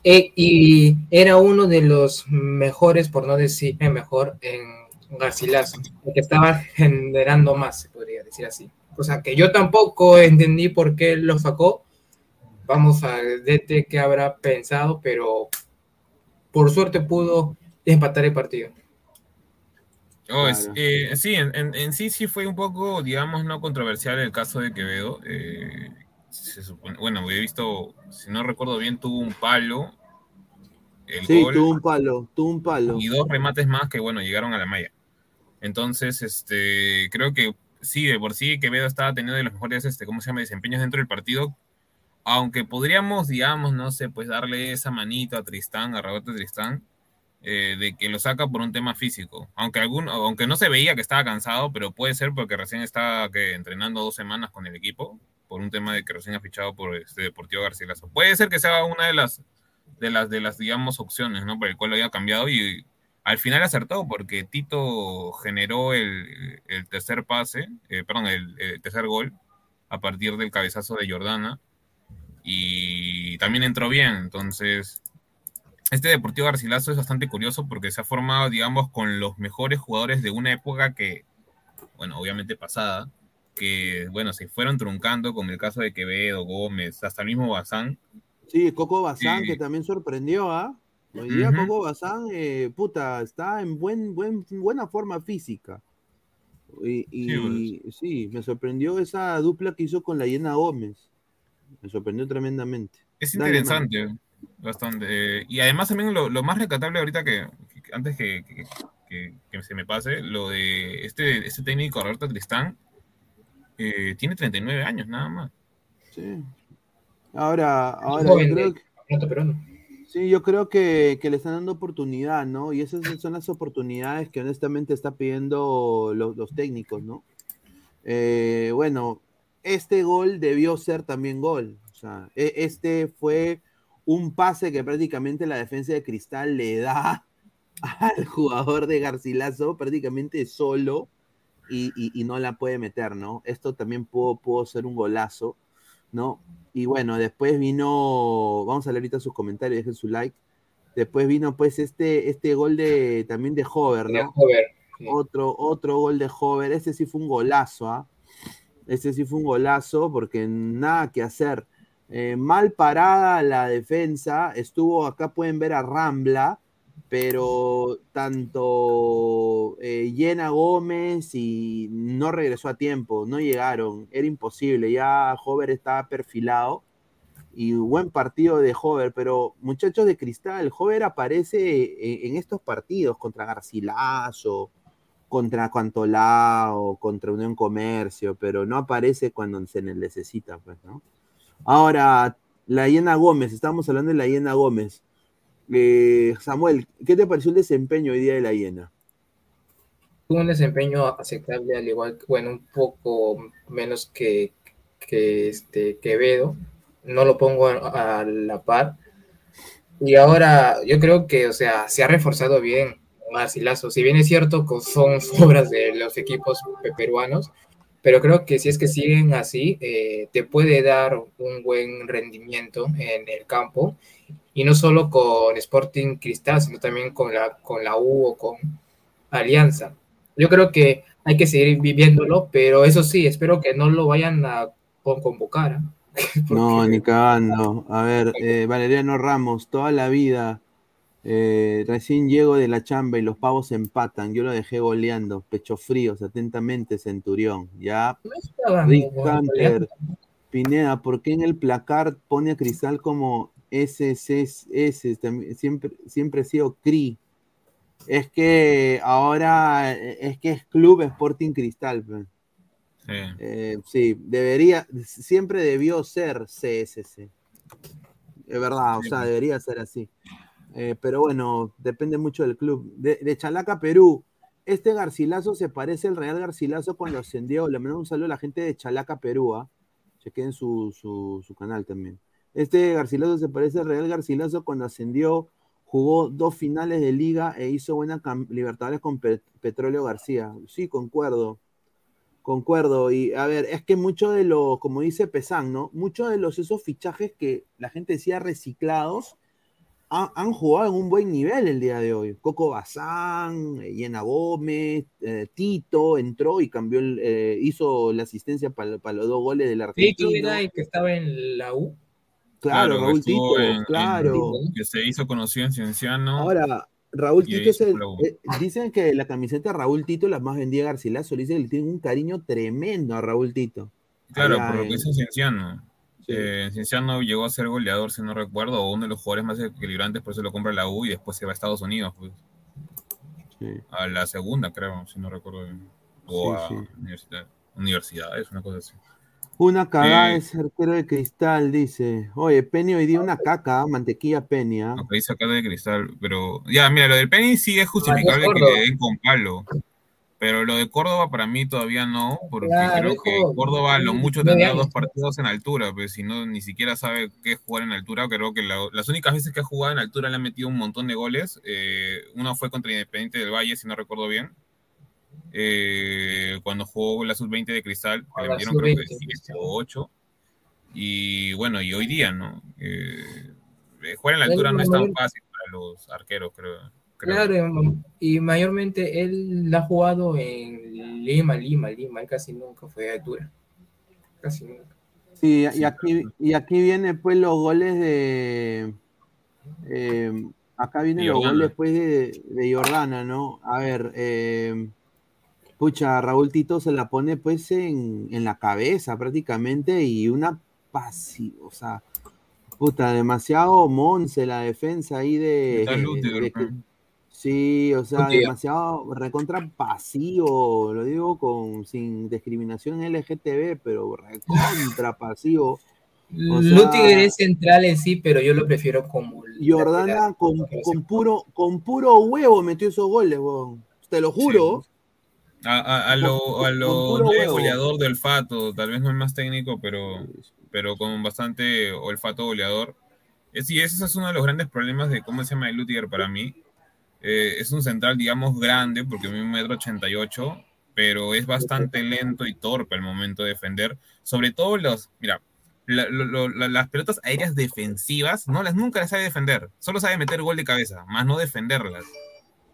eh, y era uno de los mejores, por no decir mejor, en Garcilaso, que estaba generando más, se podría decir así. O sea, que yo tampoco entendí por qué lo sacó. Vamos a ver qué habrá pensado, pero por suerte pudo empatar el partido. Oh, eh, sí, en, sí sí fue un poco, digamos, no controversial el caso de Quevedo. Eh, se supone, bueno, he visto, si no recuerdo bien, tuvo un palo. sí, tuvo un palo, tuvo un palo. Y dos remates más que, bueno, llegaron a la malla. Entonces, este, creo que sí, de por sí Quevedo estaba teniendo de los mejores, este, ¿cómo se llama?, desempeños dentro del partido. Aunque podríamos, digamos, no sé, pues darle esa manito a Tristán, a Roberto Tristán, eh, de que lo saca por un tema físico. Aunque, algún, aunque no se veía que estaba cansado, pero puede ser porque recién que, entrenando dos semanas con el equipo, por un tema de que recién ha fichado por este Deportivo Garcilaso. Puede ser que sea una de las, de las, de las digamos, opciones, ¿no? Por el cual lo haya cambiado y al final acertó porque Tito generó el, tercer pase, eh, perdón, el, tercer gol a partir del cabezazo de Jordana y también entró bien, entonces este Deportivo Garcilaso es bastante curioso porque se ha formado, digamos, con los mejores jugadores de una época que, bueno, obviamente pasada, que, bueno, se fueron truncando, como el caso de Quevedo, Gómez, hasta el mismo Bazán. Sí, Coco Bazán, que también sorprendió, ¿ah? Hoy día Coco Bazán, eh, puta, está en buen, buen, buena forma física. Y, sí, me sorprendió esa dupla que hizo con la Llena Gómez. Me sorprendió tremendamente. Es interesante. Bastante. Y además también lo, más recatable ahorita que, antes que, se me pase, lo de este, este técnico Roberto Tristán, eh, tiene 39 años nada más. Sí. Ahora, ahora yo creo que, sí, yo creo que, le están dando oportunidad, ¿no? Y esas son las oportunidades que honestamente está pidiendo los, técnicos, ¿no? Eh, bueno, este gol debió ser también gol. O sea, e, este fue un pase que prácticamente la defensa de Cristal le da al jugador de Garcilaso prácticamente solo y, no la puede meter, ¿no? Esto también pudo, ser un golazo, ¿no? Y bueno, después vino, vamos a leer ahorita sus comentarios, dejen su like. Después vino pues este, este gol de también de Hover, ¿no? Otro, otro gol de Hover, ese sí fue un golazo, ¿ah? Ese sí fue un golazo porque nada que hacer. Eh, mal parada la defensa, estuvo, acá pueden ver a Rambla, pero tanto eh, Gómez y no regresó a tiempo, no llegaron, era imposible, ya Hover estaba perfilado y buen partido de Hover, pero muchachos de cristal, Hover aparece en, estos partidos contra Garcilaso, contra Cantolao, contra Unión Comercio, pero no aparece cuando se necesita, pues, ¿no? Ahora, la Hiena Gómez, estamos hablando de la Hiena Gómez. Eh, Samuel, ¿qué te pareció el desempeño hoy día de la Hiena? Un desempeño aceptable, al igual que, bueno, un poco menos que, que este Quevedo. No lo pongo a, la par. Y ahora yo creo que, o sea, se ha reforzado bien Marcilazo. Si bien es cierto que son obras de los equipos peruanos, pero creo que si es que siguen así, eh, te puede dar un buen rendimiento en el campo, y no solo con Sporting Cristal, sino también con la, con la U o con Alianza. Yo creo que hay que seguir viviéndolo, pero eso sí, espero que no lo vayan a convocar. ¿eh? No, ni cagando. A ver, eh, Valeriano Ramos, toda la vida Eh, recién llego de la chamba y los pavos empatan. Yo lo dejé goleando. Pecho fríos, atentamente, Centurión. Ya. Rick Hunter. Pineda, ¿por qué en el placar pone a Cristal como SSS? También- Siempre, siempre ha sido CRI. Es que ahora es que es Club Sporting Cristal. Sí. Eh, sí, debería, siempre debió ser CSC. Es verdad, o sea, debería ser así. Eh, pero bueno, depende mucho del club. De, Chalaca, Perú, este Garcilaso se parece al Real Garcilaso cuando ascendió. Le mando un saludo a la gente de Chalaca, Perú. ¿ah? Chequen su, su, canal también. Este Garcilaso se parece al Real Garcilaso cuando ascendió, jugó dos finales de liga e hizo buena cam- Libertadores con Pe- Petróleo García. Sí, concuerdo. Concuerdo, y a ver, es que mucho de lo, como dice Pesán, ¿no? Muchos de los esos fichajes que la gente decía reciclados han, han jugado en un buen nivel el día de hoy. Coco Bazán, eh, Yena Gómez, eh, Tito entró y cambió, el, eh, hizo la asistencia para los dos goles del Tito argentino. era el que estaba en la U. Claro, que Raúl Tito, en- en- claro. que se hizo conocido en Cienciano. Ahora, Raúl Tito es se el, eh, dicen que la camiseta de Raúl Tito la más vendida de Garcilaso, dicen que le tienen un cariño tremendo a Raúl Tito. Claro, Allá por lo en- que hizo Cienciano. Sí. Eh, Cienciano llegó a ser goleador, si no recuerdo, o uno de los jugadores más equilibrantes, por eso lo compra la U y después se va a Estados Unidos, pues, Sí. a la segunda, creo, si no recuerdo bien. O Sí, a sí. universidad, universidades, una cosa así. Una cagada Eh, es arquero de cristal, dice. Oye, Penny hoy día una caca, ¿ah? mantequilla Penny. ¿ah? Que dice acá de cristal, pero ya, mira, lo del Penny sí es justificable que le den con palo. Pero lo de Córdoba para mí todavía no, porque Claro, creo hijo, que Córdoba lo mucho tendrá dos partidos en altura, pues si no ni siquiera sabe qué es jugar en altura, creo que la- las únicas veces que ha jugado en altura le han metido un montón de goles. eh, uno fue contra Independiente del Valle, si no recuerdo bien. eh, cuando jugó la sub-20 de Cristal, que le metieron creo que sub-20, 7 o 8. Y bueno, y hoy día, ¿no? Eh, jugar en la altura no es tan fácil para los arqueros, creo. Creo. Claro, y mayormente él ha jugado en Lima, Lima, Lima. Él casi nunca fue de altura. Casi nunca. Sí, y aquí, y aquí vienen pues los goles de. eh, acá vienen De los Jordana. goles pues de, de Jordana, ¿no? A ver, eh, pucha, Raúl Tito se la pone pues en, en la cabeza prácticamente y una pasi, o sea, puta, demasiado monce la defensa ahí de. De- pues. Sí, o sea, demasiado recontra pasivo, lo digo con sin discriminación LGTB, pero recontra pasivo. O sea- Lutiger es central en sí, pero yo lo prefiero como. Jordana lateral. con, con puro, con puro huevo metió esos goles, weón. Te lo juro. A, a- a lo, a lo no goleador de olfato, tal vez no es más técnico, pero, pero con bastante olfato goleador. Es, y ese es uno de los grandes problemas de cómo se llama el Lutiger para mí. Eh, es un central, digamos, grande, porque mide un metro ochenta y ocho, pero es bastante lento y torpe al momento de defender. Sobre todo los, mira, las pelotas aéreas defensivas, no las nunca las sabe defender, solo sabe meter gol de cabeza, más no defenderlas.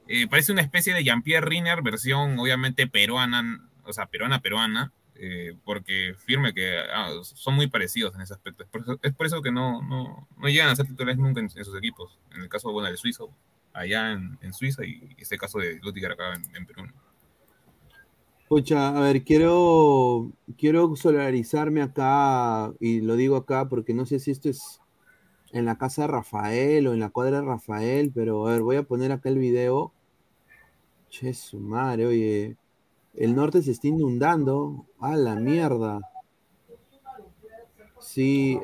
Eh, parece una especie de Jean-Pierre Riner, versión obviamente peruana, o sea, peruana, peruana, eh, porque firme que ah, son muy parecidos en ese aspecto. Es por eso, es por que no, no, no llegan a ser titulares nunca en, sus equipos. En el caso bueno, del suizo, allá en, en Suiza, y este caso de Lutiger acá en, en Perú. Pucha, a ver, quiero, quiero solidarizarme acá, y lo digo acá porque no sé si esto es en la casa de Rafael o en la cuadra de Rafael, pero a ver, voy a poner acá el video. Che, su madre, oye, el norte se está inundando. A la mierda. Sí,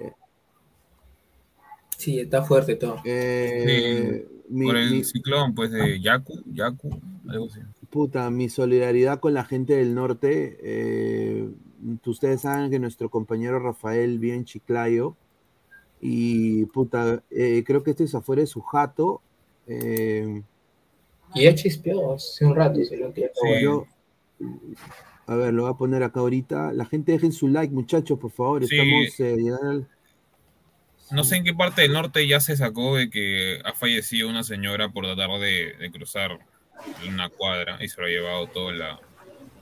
Sí, está fuerte todo. eh, mi- Por el mi- ciclón, pues, de Yaku, Yaku, algo así. Puta, mi solidaridad con la gente del norte. eh, ustedes saben que nuestro compañero Rafael vive en Chiclayo. Y puta, eh, creo que este es afuera de su jato. eh, Y ya chispeó hace un rato. se lo que- Sí. yo- a ver, lo voy a poner acá ahorita. La gente dejen su like, muchachos, por favor. Sí. Estamos eh, llegando al- No sé en qué parte del norte ya se sacó de que ha fallecido una señora por tratar de, de cruzar una cuadra y se lo ha llevado toda la...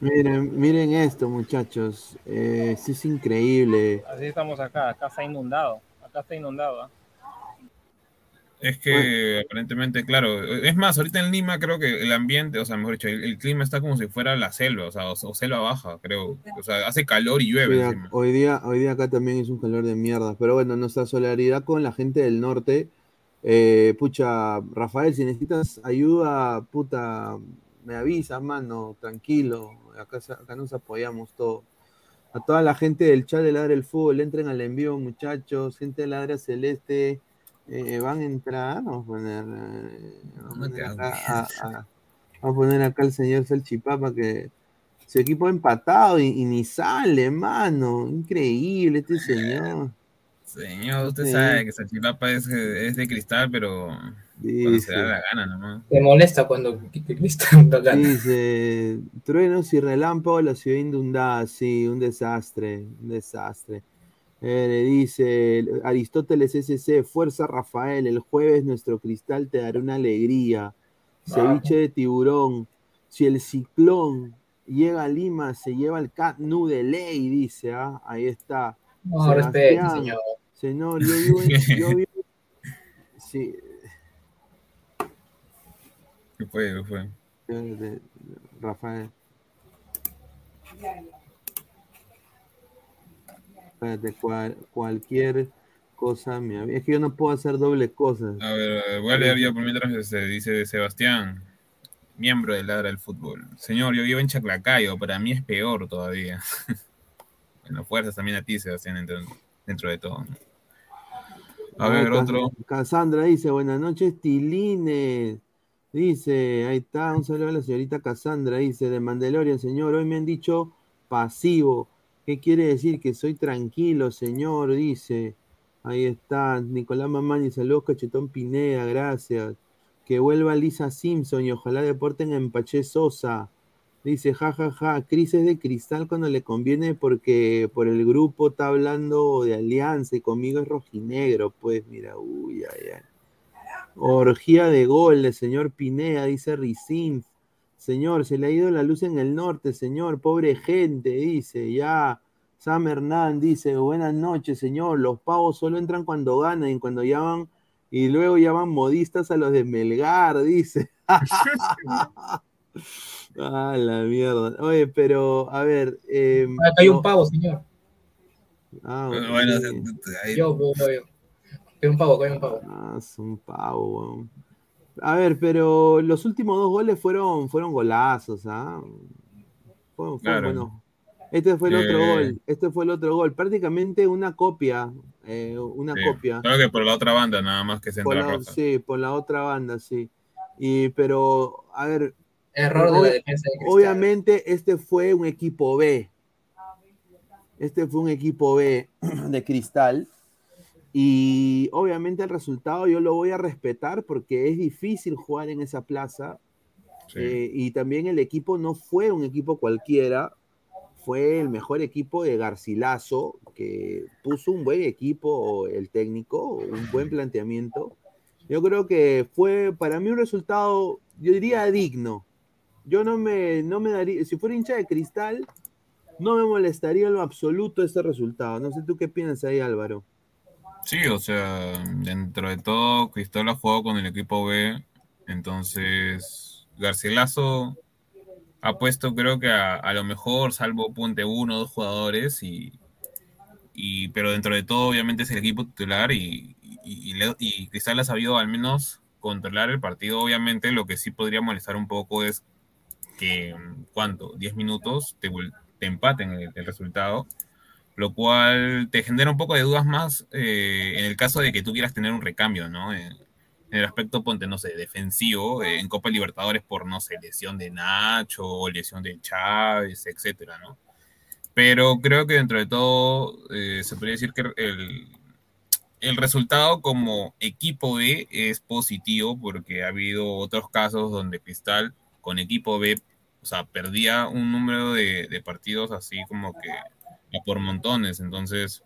Miren, miren esto, muchachos. Eh, sí es increíble. Así estamos acá, acá está inundado, acá está inundado. ¿ah? Es que aparentemente, claro, es más, ahorita en Lima creo que el ambiente, o sea, mejor dicho, el, clima está como si fuera la selva, o sea, o, selva baja, creo. O sea, hace calor y llueve. hoy día, hoy día acá también es un calor de mierda, pero bueno, nuestra solidaridad con la gente del norte. Eh, pucha, Rafael, si necesitas ayuda, puta, me avisas, mano, tranquilo. Acá, acá nos apoyamos todos. A toda la gente del chat de Ladra el Fútbol, entren al envío, muchachos. Gente de Ladra Celeste, eh, van a entrar. Vamos a poner, eh, vamos, a poner acá, a, poner acá al señor Salchipapa que su equipo empatado y, ni sale, mano. Increíble este señor. Señor, usted sabe que Salchipapa es, es de cristal, pero cuando se da la gana nomás. Te molesta cuando Cristal gana. Dice, truenos y relámpagos, la ciudad inundada, sí, un desastre, un desastre. Eh, le dice Aristóteles SC, Fuerza Rafael, el jueves nuestro cristal te dará una alegría. Ceviche de tiburón, si el ciclón llega a Lima, se lleva el cat nu de ley, dice, ¿ah? ahí está. No, respeto, señor. Señor, yo vivo en, yo vivo, sí, ¿Qué fue? ¿Qué fue? Rafael. Espérate, cualquier cosa me Es que yo no puedo hacer doble cosas. A ver, voy a leer yo por mientras se este, dice Sebastián, miembro de Ladra del Fútbol. Señor, yo vivo en Chaclacayo, para mí es peor todavía. bueno, fuerzas también a ti, Sebastián, dentro, dentro de todo. A ver, otro. Cassandra dice, buenas noches, Tilines. Dice, ahí está, un saludo a la señorita Cassandra, dice, de Mandalorian, señor, hoy me han dicho pasivo. ¿Qué quiere decir? Que soy tranquilo, señor, dice. Ahí está, Nicolás Mamani, saludos, Cachetón Pineda, gracias. Que vuelva Lisa Simpson y ojalá deporten en Pache Sosa. Dice, jajaja, ja, ja, crisis de cristal cuando le conviene porque por el grupo está hablando de alianza y conmigo es rojinegro. Pues mira, uy, ay, ay. Orgía de goles, señor Pinea, dice Ricin. Señor, se le ha ido la luz en el norte, señor. Pobre gente, dice. Ya. Sam Hernán dice, buenas noches, señor. Los pavos solo entran cuando ganan y cuando llaman y luego llaman modistas a los de Melgar, dice. ah, la mierda. Oye, pero, a ver. Eh, hay un pavo, señor. Ah, bueno, yo, yo, es un pavo, es un pavo. Ah, es un pavo, A ver, pero los últimos dos goles fueron, fueron golazos, ¿ah? Fueron, bueno. Este fue el otro gol. Este fue el otro gol. Prácticamente una copia. Eh, una copia. Creo que por la otra banda, nada más que se la, Sí, por la otra banda, sí. Y, pero, a ver. Error de la defensa de Obviamente, este fue un equipo B. Este fue un equipo B de Cristal. Y obviamente el resultado yo lo voy a respetar porque es difícil jugar en esa plaza. Eh, y también el equipo no fue un equipo cualquiera, fue el mejor equipo de Garcilaso, que puso un buen equipo, el técnico, un buen planteamiento. Yo creo que fue para mí un resultado, yo diría digno. Yo no me, no me daría, si fuera hincha de cristal, no me molestaría en lo absoluto este resultado. No sé tú qué piensas ahí, Álvaro. Sí, o sea, dentro de todo, Cristóbal ha jugado con el equipo B, entonces Garcilaso ha puesto creo que a, lo mejor, salvo punte uno dos jugadores, y, y, pero dentro de todo obviamente es el equipo titular y, y, Cristal ha sabido al menos controlar el partido, obviamente lo que sí podría molestar un poco es que, ¿cuánto? 10 minutos te, te empaten el resultado lo cual te genera un poco de dudas más eh, en el caso de que tú quieras tener un recambio, ¿no? En, el aspecto, ponte, no sé, defensivo, eh, en Copa Libertadores por, no sé, lesión de Nacho lesión de Chávez, etcétera, ¿no? Pero creo que dentro de todo eh, se podría decir que el, el resultado como equipo B es positivo porque ha habido otros casos donde Cristal con equipo B, o sea, perdía un número de partidos así como que por montones. Entonces,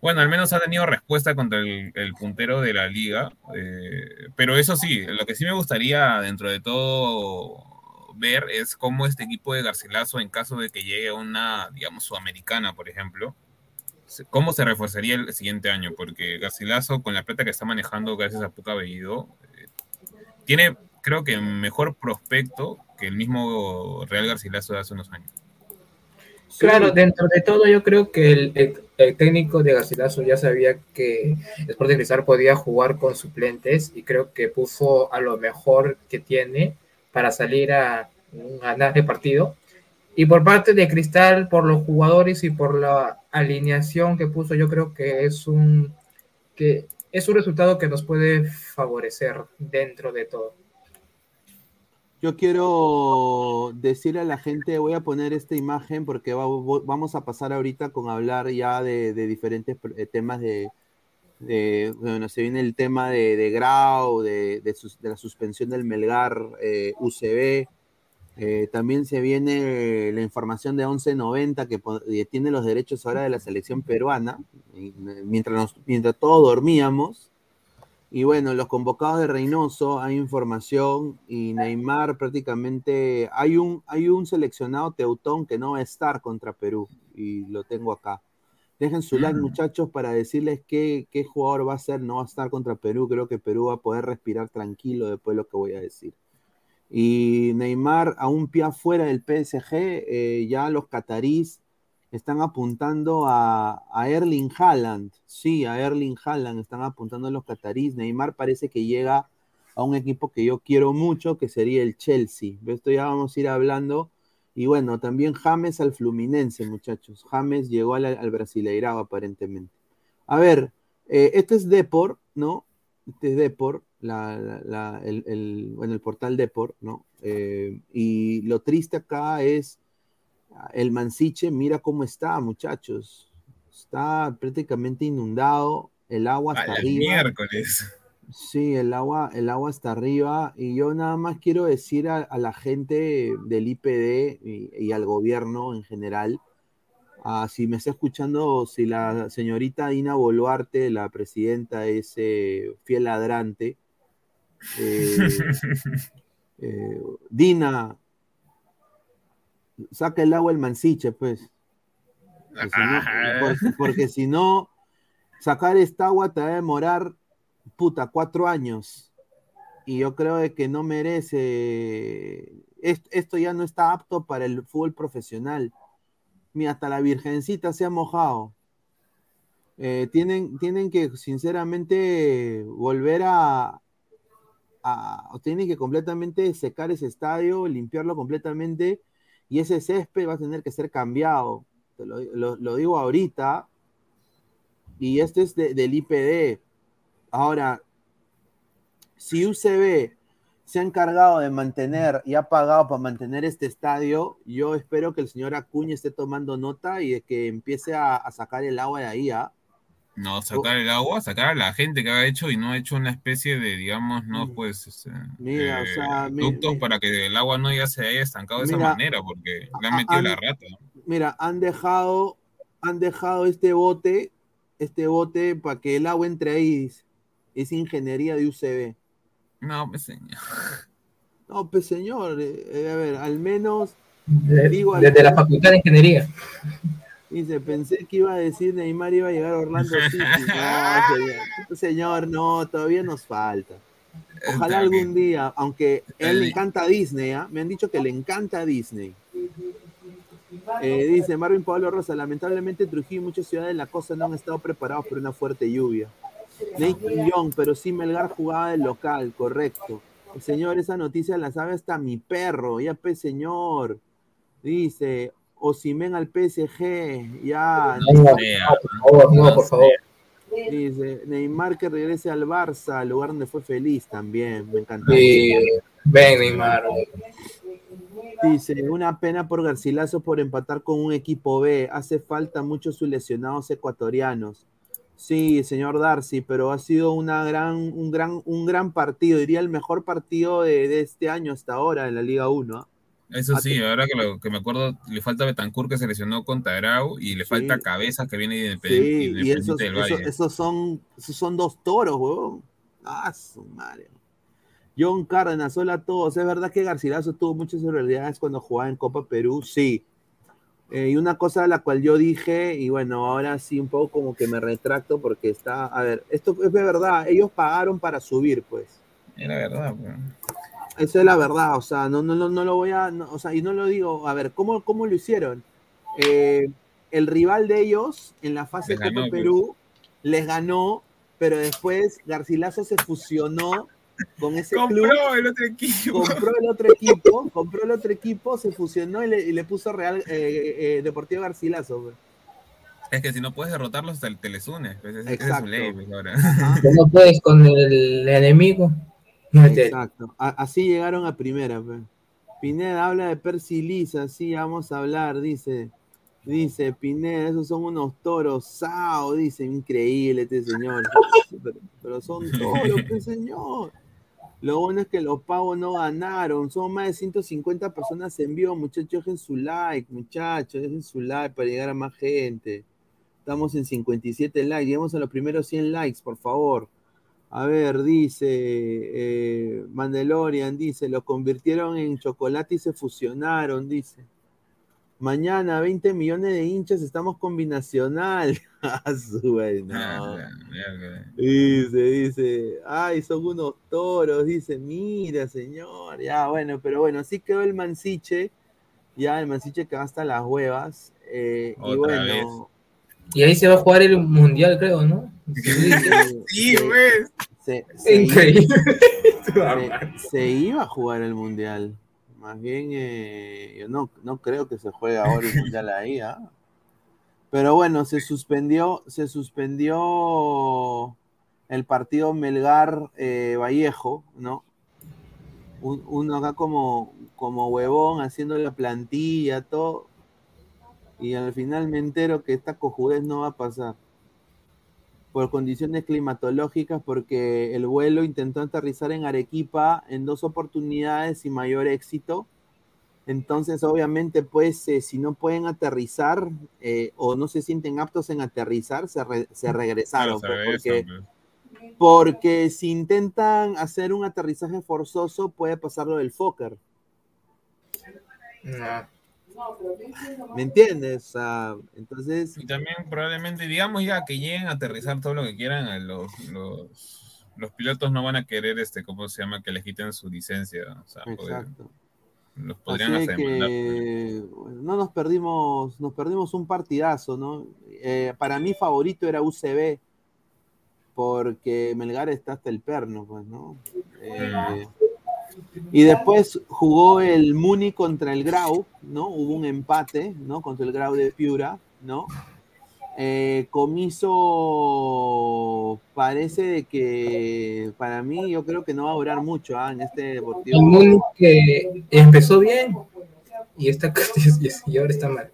bueno, al menos ha tenido respuesta contra el, puntero de la liga. Eh, pero eso sí, lo que sí me gustaría dentro de todo ver es cómo este equipo de Garcilaso, en caso de que llegue a una, digamos, sudamericana, por ejemplo, cómo se reforzaría el siguiente año, porque Garcilaso, con la plata que está manejando gracias a Puca Bellido, eh, tiene, creo que, mejor prospecto que el mismo Real Garcilaso de hace unos años. Claro, dentro de todo yo creo que el, técnico de Garcilaso ya sabía que Sporting Cristal podía jugar con suplentes y creo que puso a lo mejor que tiene para salir a ganar el partido. Y por parte de Cristal, por los jugadores y por la alineación que puso, yo creo que es un, que es un resultado que nos puede favorecer dentro de todo. Yo quiero decirle a la gente, voy a poner esta imagen porque vamos a pasar ahorita con hablar ya de, diferentes eh, temas de, bueno, se viene el tema de, de Grau, de, la suspensión del Melgar eh, UCB, eh, también se viene la información de 1190 que tiene los derechos ahora de la selección peruana, mientras, mientras todos dormíamos. Y bueno, los convocados de Reynoso, hay información y Neymar prácticamente, hay un, hay un seleccionado Teutón que no va a estar contra Perú y lo tengo acá. Dejen su like, mm. muchachos, para decirles qué, qué jugador va a ser, no va a estar contra Perú. Creo que Perú va a poder respirar tranquilo después de lo que voy a decir. Y Neymar a un pie afuera del PSG, eh, ya los catarís están apuntando a, Erling Haaland. Sí, a Erling Haaland están apuntando a los catarís. Neymar parece que llega a un equipo que yo quiero mucho, que sería el Chelsea. Esto ya vamos a ir hablando. Y bueno, también James al Fluminense, muchachos. James llegó al, al Brasileirao aparentemente. A ver, eh, este es Depor, ¿no? Este es Depor la, el, bueno, el portal Deport, ¿no? Eh, y lo triste acá es el Mansiche, mira cómo está, muchachos. Está prácticamente inundado, el agua está arriba. miércoles. Sí, el agua, el agua está arriba. Y yo nada más quiero decir a, la gente del IPD y, al gobierno en general, si me está escuchando, si la señorita Dina Boluarte, la presidenta, es eh, fiel ladrante, eh, eh, Dina, saca el agua el mansiche, pues. Porque si no, sacar esta agua te va a demorar, puta, cuatro años. Y yo creo que no merece. Esto ya no está apto para el fútbol profesional. Mira, hasta la Virgencita se ha mojado. Eh, tienen, tienen que, sinceramente, volver a, tiene que completamente secar ese estadio, limpiarlo completamente y ese césped va a tener que ser cambiado. lo, digo ahorita. Y este es del IPD. Ahora, si UCB se ha encargado de mantener y ha pagado para mantener este estadio, yo espero que el señor Acuña esté tomando nota y de que empiece a, sacar el agua de ahí. ¿ah? No, sacar el agua, sacar a la gente que ha hecho y no ha hecho una especie de, digamos, no, mm. pues, mira, o sea, ductos para que el agua no ya se haya estancado de esa manera, porque le han metido la rata. Mira, han dejado, han dejado este bote, este bote para que el agua entre ahí. Es ingeniería de UCB. No, pues señor. No, pues señor, eh, eh, a ver, al menos. desde la Facultad de Ingeniería. Dice, pensé que iba a decir Neymar iba a llegar a Orlando City. No, señor, no, todavía nos falta. Ojalá algún día, aunque él le encanta Disney, ¿ah? me han dicho que le encanta Disney. Eh, dice Marvin Pablo Rosa, lamentablemente Trujillo y muchas ciudades de la costa no han estado preparados por una fuerte lluvia. Nate Young, pero sí Melgar jugaba del local, correcto. Señor, esa noticia la sabe hasta mi perro, ya pues señor. Dice, Osimen al PSG, ya. No, por favor, Dice, Neymar que regrese al Barça, al lugar donde fue feliz también, me encanta. ven Neymar. Dice, una pena por Garcilaso por empatar con un equipo B. Hace falta muchos sus lesionados ecuatorianos. Sí, señor Darcy, pero ha sido una gran, un, gran, un gran partido, diría el mejor partido de, este año hasta ahora en la Liga 1. Eso sí, ahora que, lo, que me acuerdo, le falta Betancourt que se lesionó con Tagrau y le falta Cabeza que viene independiente, sí, y esos, del Valle. Esos, son, esos son dos toros, weón. Ah, su madre. John Cárdenas, hola a todos. ¿Es verdad que Garcilaso tuvo muchas irregularidades cuando jugaba en Copa Perú? Sí. Eh, y una cosa a la cual yo dije, y bueno, ahora sí un poco como que me retracto porque está, a ver, esto es de verdad, ellos pagaron para subir, pues. Era verdad, pues. Eso es la verdad, o sea, no, no, no, no lo voy a, no, o sea, y no lo digo, a ver, ¿cómo, cómo lo hicieron? Eh, el rival de ellos en la fase de Copa pues. Perú les ganó, pero después Garcilaso se fusionó con ese club Compró el otro equipo. compró el otro equipo, compró el otro equipo, se fusionó y le, y le puso Real eh, eh, Deportivo Garcilaso. pues. Es que si no puedes derrotarlos, te, te les unes. Pues, esa- esa es Exacto. su ley, pues, ahora. No puedes con el enemigo. Te- Exacto. A- así llegaron a primera. pues. Pineda habla de Percy Lisa, sí, vamos a hablar, dice. Dice Pineda, esos son unos toros, sao, dice, increíble este señor. Pero, pero son toros, pues señor. Lo bueno es que los pavos no ganaron. Son más de 150 personas en vivo, muchachos. Dejen su like, muchachos. Dejen su like para llegar a más gente. Estamos en 57 likes. Llegamos a los primeros 100 likes, por favor. A ver, dice eh, Mandalorian, dice, lo convirtieron en chocolate y se fusionaron, dice. Mañana 20 millones de hinchas, estamos con binacional. Ah. Ah. Dice, dice, ay, son unos toros, dice, mira, señor, ya, bueno, pero bueno, así quedó el Mansiche, ya el Mansiche que va hasta las huevas, eh, y bueno, Y ahí se va a jugar el mundial, creo, ¿no? Sí, pues. se, se- Increíble. se- se iba a jugar el Mundial, más bien, eh, yo no, no creo que se juegue ahora el Mundial ahí, ¿ah? Pero bueno, se suspendió, se suspendió el partido Melgar eh, Vallejo, ¿no? Un- uno acá como, como huevón haciendo la plantilla, todo. Y al final me entero que esta cojudez no va a pasar. Por condiciones climatológicas, porque el vuelo intentó aterrizar en Arequipa en dos oportunidades y mayor éxito. Entonces, obviamente, pues, eh, si no pueden aterrizar eh, o no se sienten aptos en aterrizar, se, re- se regresaron. Claro, pues, se porque, regresan, pues. porque si intentan hacer un aterrizaje forzoso, puede pasar lo del Fokker. ¿Me entiendes? Entonces, Y también probablemente, digamos ya que lleguen a aterrizar todo lo que quieran, los, los, los pilotos no van a querer, este, ¿cómo se llama? Que les quiten su licencia. O sea, poder- exacto. los podrían Así hasta que pues. no nos perdimos, nos perdimos un partidazo, ¿no? Eh, para mí favorito era UCB, porque Melgar está hasta el perno, pues, ¿no? Eh, y después jugó el Muni contra el Grau, ¿no? Hubo un empate, ¿no? Contra el Grau de Piura, ¿no? Eh, Comiso parece de que para mí yo creo que no va a durar mucho ¿ah? en este deportivo. El mundo que empezó bien y, está, y ahora está mal.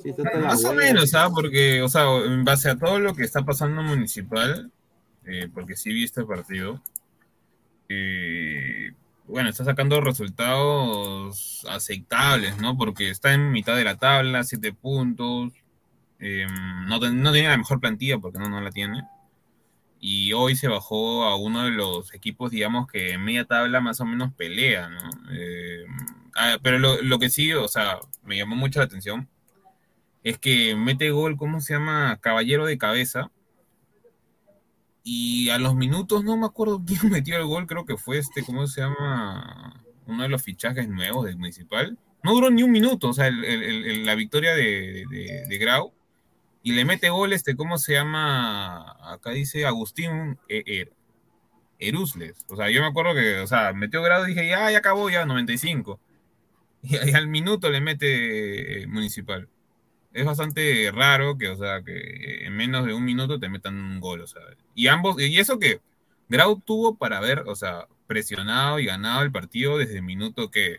Sí, está la Más o hueva. menos, ¿sabes? Porque, o sea, en base a todo lo que está pasando en Municipal, eh, porque sí vi este partido, eh, bueno, está sacando resultados aceptables, ¿no? Porque está en mitad de la tabla, siete puntos, eh, no, tiene la mejor plantilla porque no, la tiene. Y hoy se bajó a uno de los equipos, digamos, que en media tabla más o menos pelea, ¿no? Eh, ah, pero lo, lo que sí, o sea, me llamó mucho la atención es que mete gol, ¿cómo se llama? Caballero de cabeza. Y a los minutos, no me acuerdo quién metió el gol, creo que fue este, ¿cómo se llama? Uno de los fichajes nuevos del Municipal. No duró ni un minuto, o sea, el- el- la victoria de, de- Grau. Y le mete gol, este, ¿cómo se llama? Acá dice Agustín Eruzles. O sea, yo me acuerdo que, o sea, metió Grau y dije, ya, ya acabó, ya, 95. Y, y al minuto le mete eh, Municipal es bastante raro que, o sea, que en menos de un minuto te metan un gol, o sea. Y ambos, y eso que Grau tuvo para haber, o sea, presionado y ganado el partido desde el minuto que,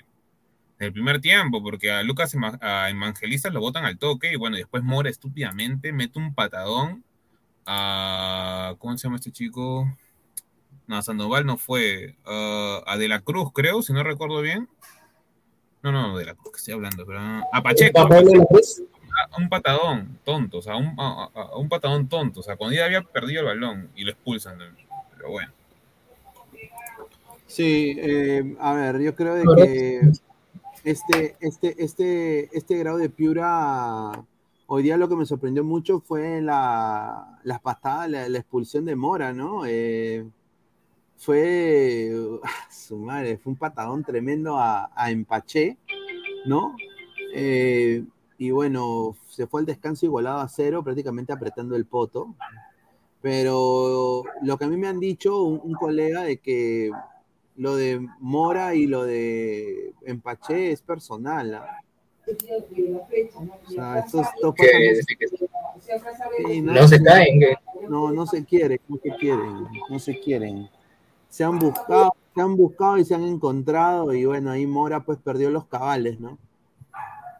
del primer tiempo, porque a Lucas a Evangelista lo botan al toque y bueno, después Mora estúpidamente mete un patadón a, ¿cómo se llama este chico? No, a Sandoval no fue, a De la Cruz, creo, si no recuerdo bien. No, no, de la Cruz que estoy hablando, pero a Pacheco. a Pacheco a un patadón tonto, o sea, un, a, un patadón tonto, o sea, cuando ya había perdido el balón y lo expulsan. Pero bueno, Sí, eh, a ver, yo creo de que este, este, este, este grado de Piura, hoy día lo que me sorprendió mucho fue la, las patadas, la, la expulsión de Mora, ¿no? Eh, fue, su madre, fue un patadón tremendo a, a Empaché, ¿no? Eh, y bueno, se fue al descanso igualado a cero, prácticamente apretando el poto. Pero lo que a mí me han dicho un, un colega de que lo de Mora y lo de Empaché es personal. ¿ah? O sea, estos dos Que- pasan- que- Sí, no se caen. no, no se quieren, no se quieren, no se quieren. Se han buscado, se han buscado y se han encontrado y bueno, ahí Mora pues perdió los cabales, ¿no?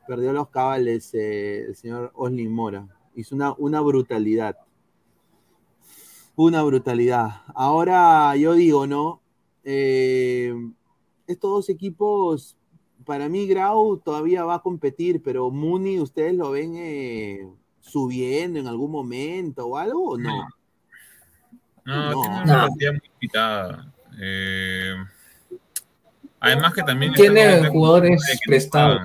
Perdió los cabales eh, el señor Oslin Mora. Hizo una, una brutalidad. Una brutalidad. Ahora yo digo, ¿no? Eh, estos dos equipos, para mí Grau todavía va a competir, pero Muni, ¿ustedes lo ven eh, subiendo en algún momento o algo o no? No, No. tiene una No. partida muy quitada. Eh, además que también Tiene con- jugadores prestados.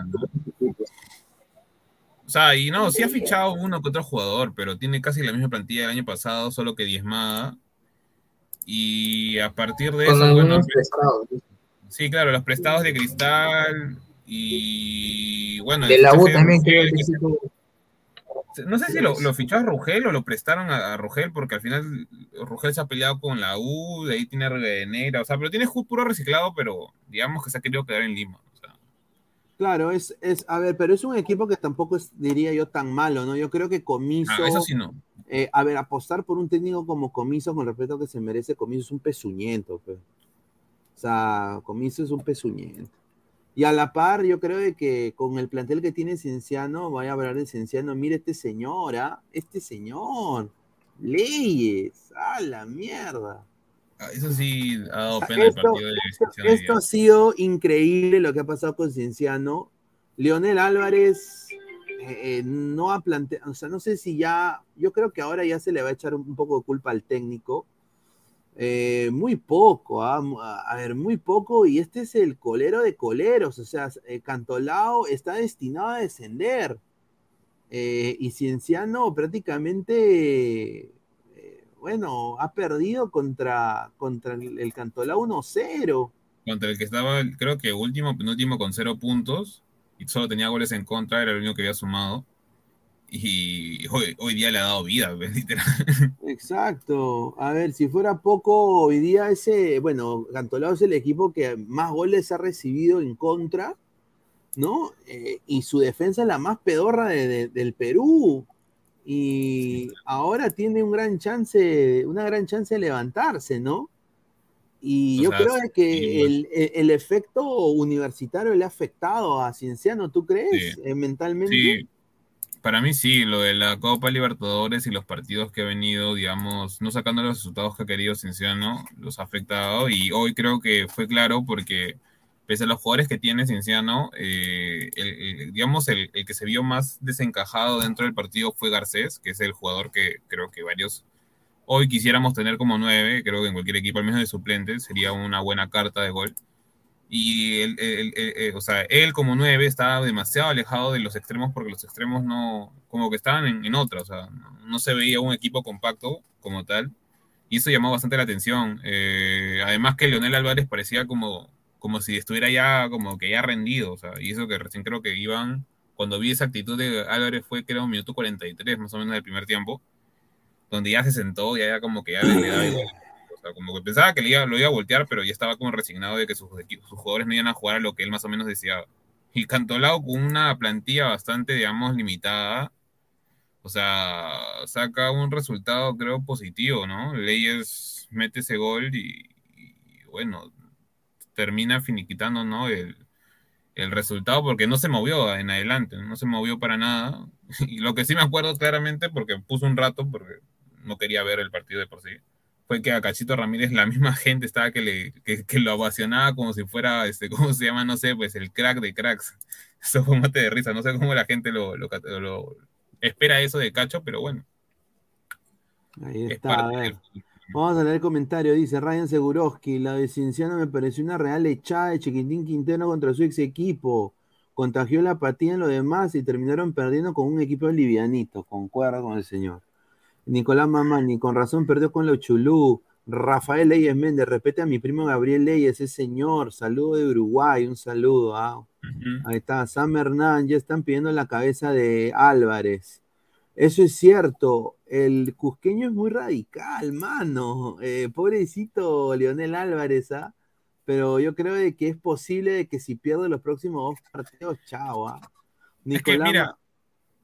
O sea, y no, sí ha fichado uno que otro jugador, pero tiene casi la misma plantilla del año pasado, solo que diezmada. Y a partir de Con eso, bueno, algunos prestados. sí, claro, los prestados de Cristal y bueno, De la U también creo que que no sé si lo, lo fichó a Rugel o lo prestaron a, a Rugel, porque al final Rugel se ha peleado con la U, de ahí tiene Negra, o sea, pero tiene puro reciclado, pero digamos que se ha querido quedar en Lima. o sea. Claro, es, es, a ver, pero es un equipo que tampoco es, diría yo, tan malo, ¿no? Yo creo que Comiso, Ah, eso sí no. eh, a ver, apostar por un técnico como Comiso, con el respeto que se merece, Comiso es un pezuñento, pues. O sea, Comiso es un pezuñento. Y a la par, yo creo de que con el plantel que tiene Cienciano, voy a hablar de Cienciano, mire este señor, ¿ah? Este señor. Leyes, a la mierda. Ah, Eso sí ha dado pena el esto- partido de Esto ha sido increíble lo que ha pasado con Cienciano. Leonel Álvarez eh, eh, no ha planteado, o sea, no sé si ya, yo creo que ahora ya se le va a echar un poco de culpa al técnico. Eh, muy poco, ah, a ver, muy poco, y este es el colero de coleros, o sea, eh, Cantolao está destinado a descender. Eh, y Cienciano prácticamente, eh, bueno, ha perdido contra, contra el, el Cantolao 1-0. contra el que estaba, creo que último, penúltimo con cero puntos, y solo tenía goles en contra, era el único que había sumado. Y hoy, hoy día le ha dado vida, literal. Exacto. A ver, si fuera poco, hoy día ese, bueno, Cantolao es el equipo que más goles ha recibido en contra, ¿no? Eh, y su defensa es la más pedorra de- de- del Perú. Y ahora tiene un gran chance, una gran chance de levantarse, ¿no? Y O yo sea, creo que sí, el, el- el efecto universitario le ha afectado a Cienciano, ¿tú crees? Sí. Eh, mentalmente. Sí, para mí sí, lo de la Copa Libertadores y los partidos que ha venido, digamos, no sacando los resultados que ha querido Cienciano, los ha afectado y hoy creo que fue claro porque pese a los jugadores que tiene Cienciano, eh, el- digamos, el, el que se vio más desencajado dentro del partido fue Garcés, que es el jugador que creo que varios hoy quisiéramos tener como nueve, creo que en cualquier equipo, al menos de suplente, sería una buena carta de gol. Y él, él- él- él- o sea, él como nueve estaba demasiado alejado de los extremos porque los extremos no, como que estaban en, en otra, o sea, no, se veía un equipo compacto como tal. Y eso llamó bastante la atención. Eh, además que Leonel Álvarez parecía como, como si estuviera ya, como que ya rendido, o sea, y eso que recién creo que iban, cuando vi esa actitud de Álvarez fue creo un minuto 43 más o menos del primer tiempo, donde ya se sentó y ya como que ya le daba igual. O sea, como que pensaba que le iba, lo iba a voltear, pero ya estaba como resignado de que sus, sus jugadores no iban a jugar a lo que él más o menos deseaba. Y Cantolao con una plantilla bastante, digamos, limitada, o sea, saca un resultado, creo, positivo, ¿no? Leyes mete ese gol y, y, bueno, termina finiquitando, ¿no? El, el resultado porque no se movió en adelante, no se movió para nada. Y lo que sí me acuerdo claramente, porque puso un rato, porque no quería ver el partido de por sí, fue que a Cachito Ramírez la misma gente estaba que, le, que, que lo ovacionaba como si fuera, este, ¿cómo se llama? No sé, pues el crack de cracks. Eso fue un mate de risa, no sé cómo la gente lo, lo, lo espera eso de Cacho, pero bueno. Ahí Es está, a parte ver. del- Vamos a leer el comentario. Dice Ryan Seguroski, la de Cienciano me pareció una real echada de Chiquitín Quintero contra su ex equipo. contagió la apatía en los demás y terminaron perdiendo con un equipo livianito, concuerdo con el señor. Nicolás Mamani, con razón perdió con los Chulú. Rafael Leyes Méndez, respete a mi primo Gabriel Leyes, ese señor. Saludo de Uruguay, un saludo. ¿ah? Ahí está, Sam Hernán, ya están pidiendo la cabeza de Álvarez. Eso es cierto, el cusqueño es muy radical, mano. Eh, pobrecito Leonel Álvarez, ¿ah? Pero yo creo de que es posible de que si pierde los próximos dos partidos, chao, ¿ah? Es que mira,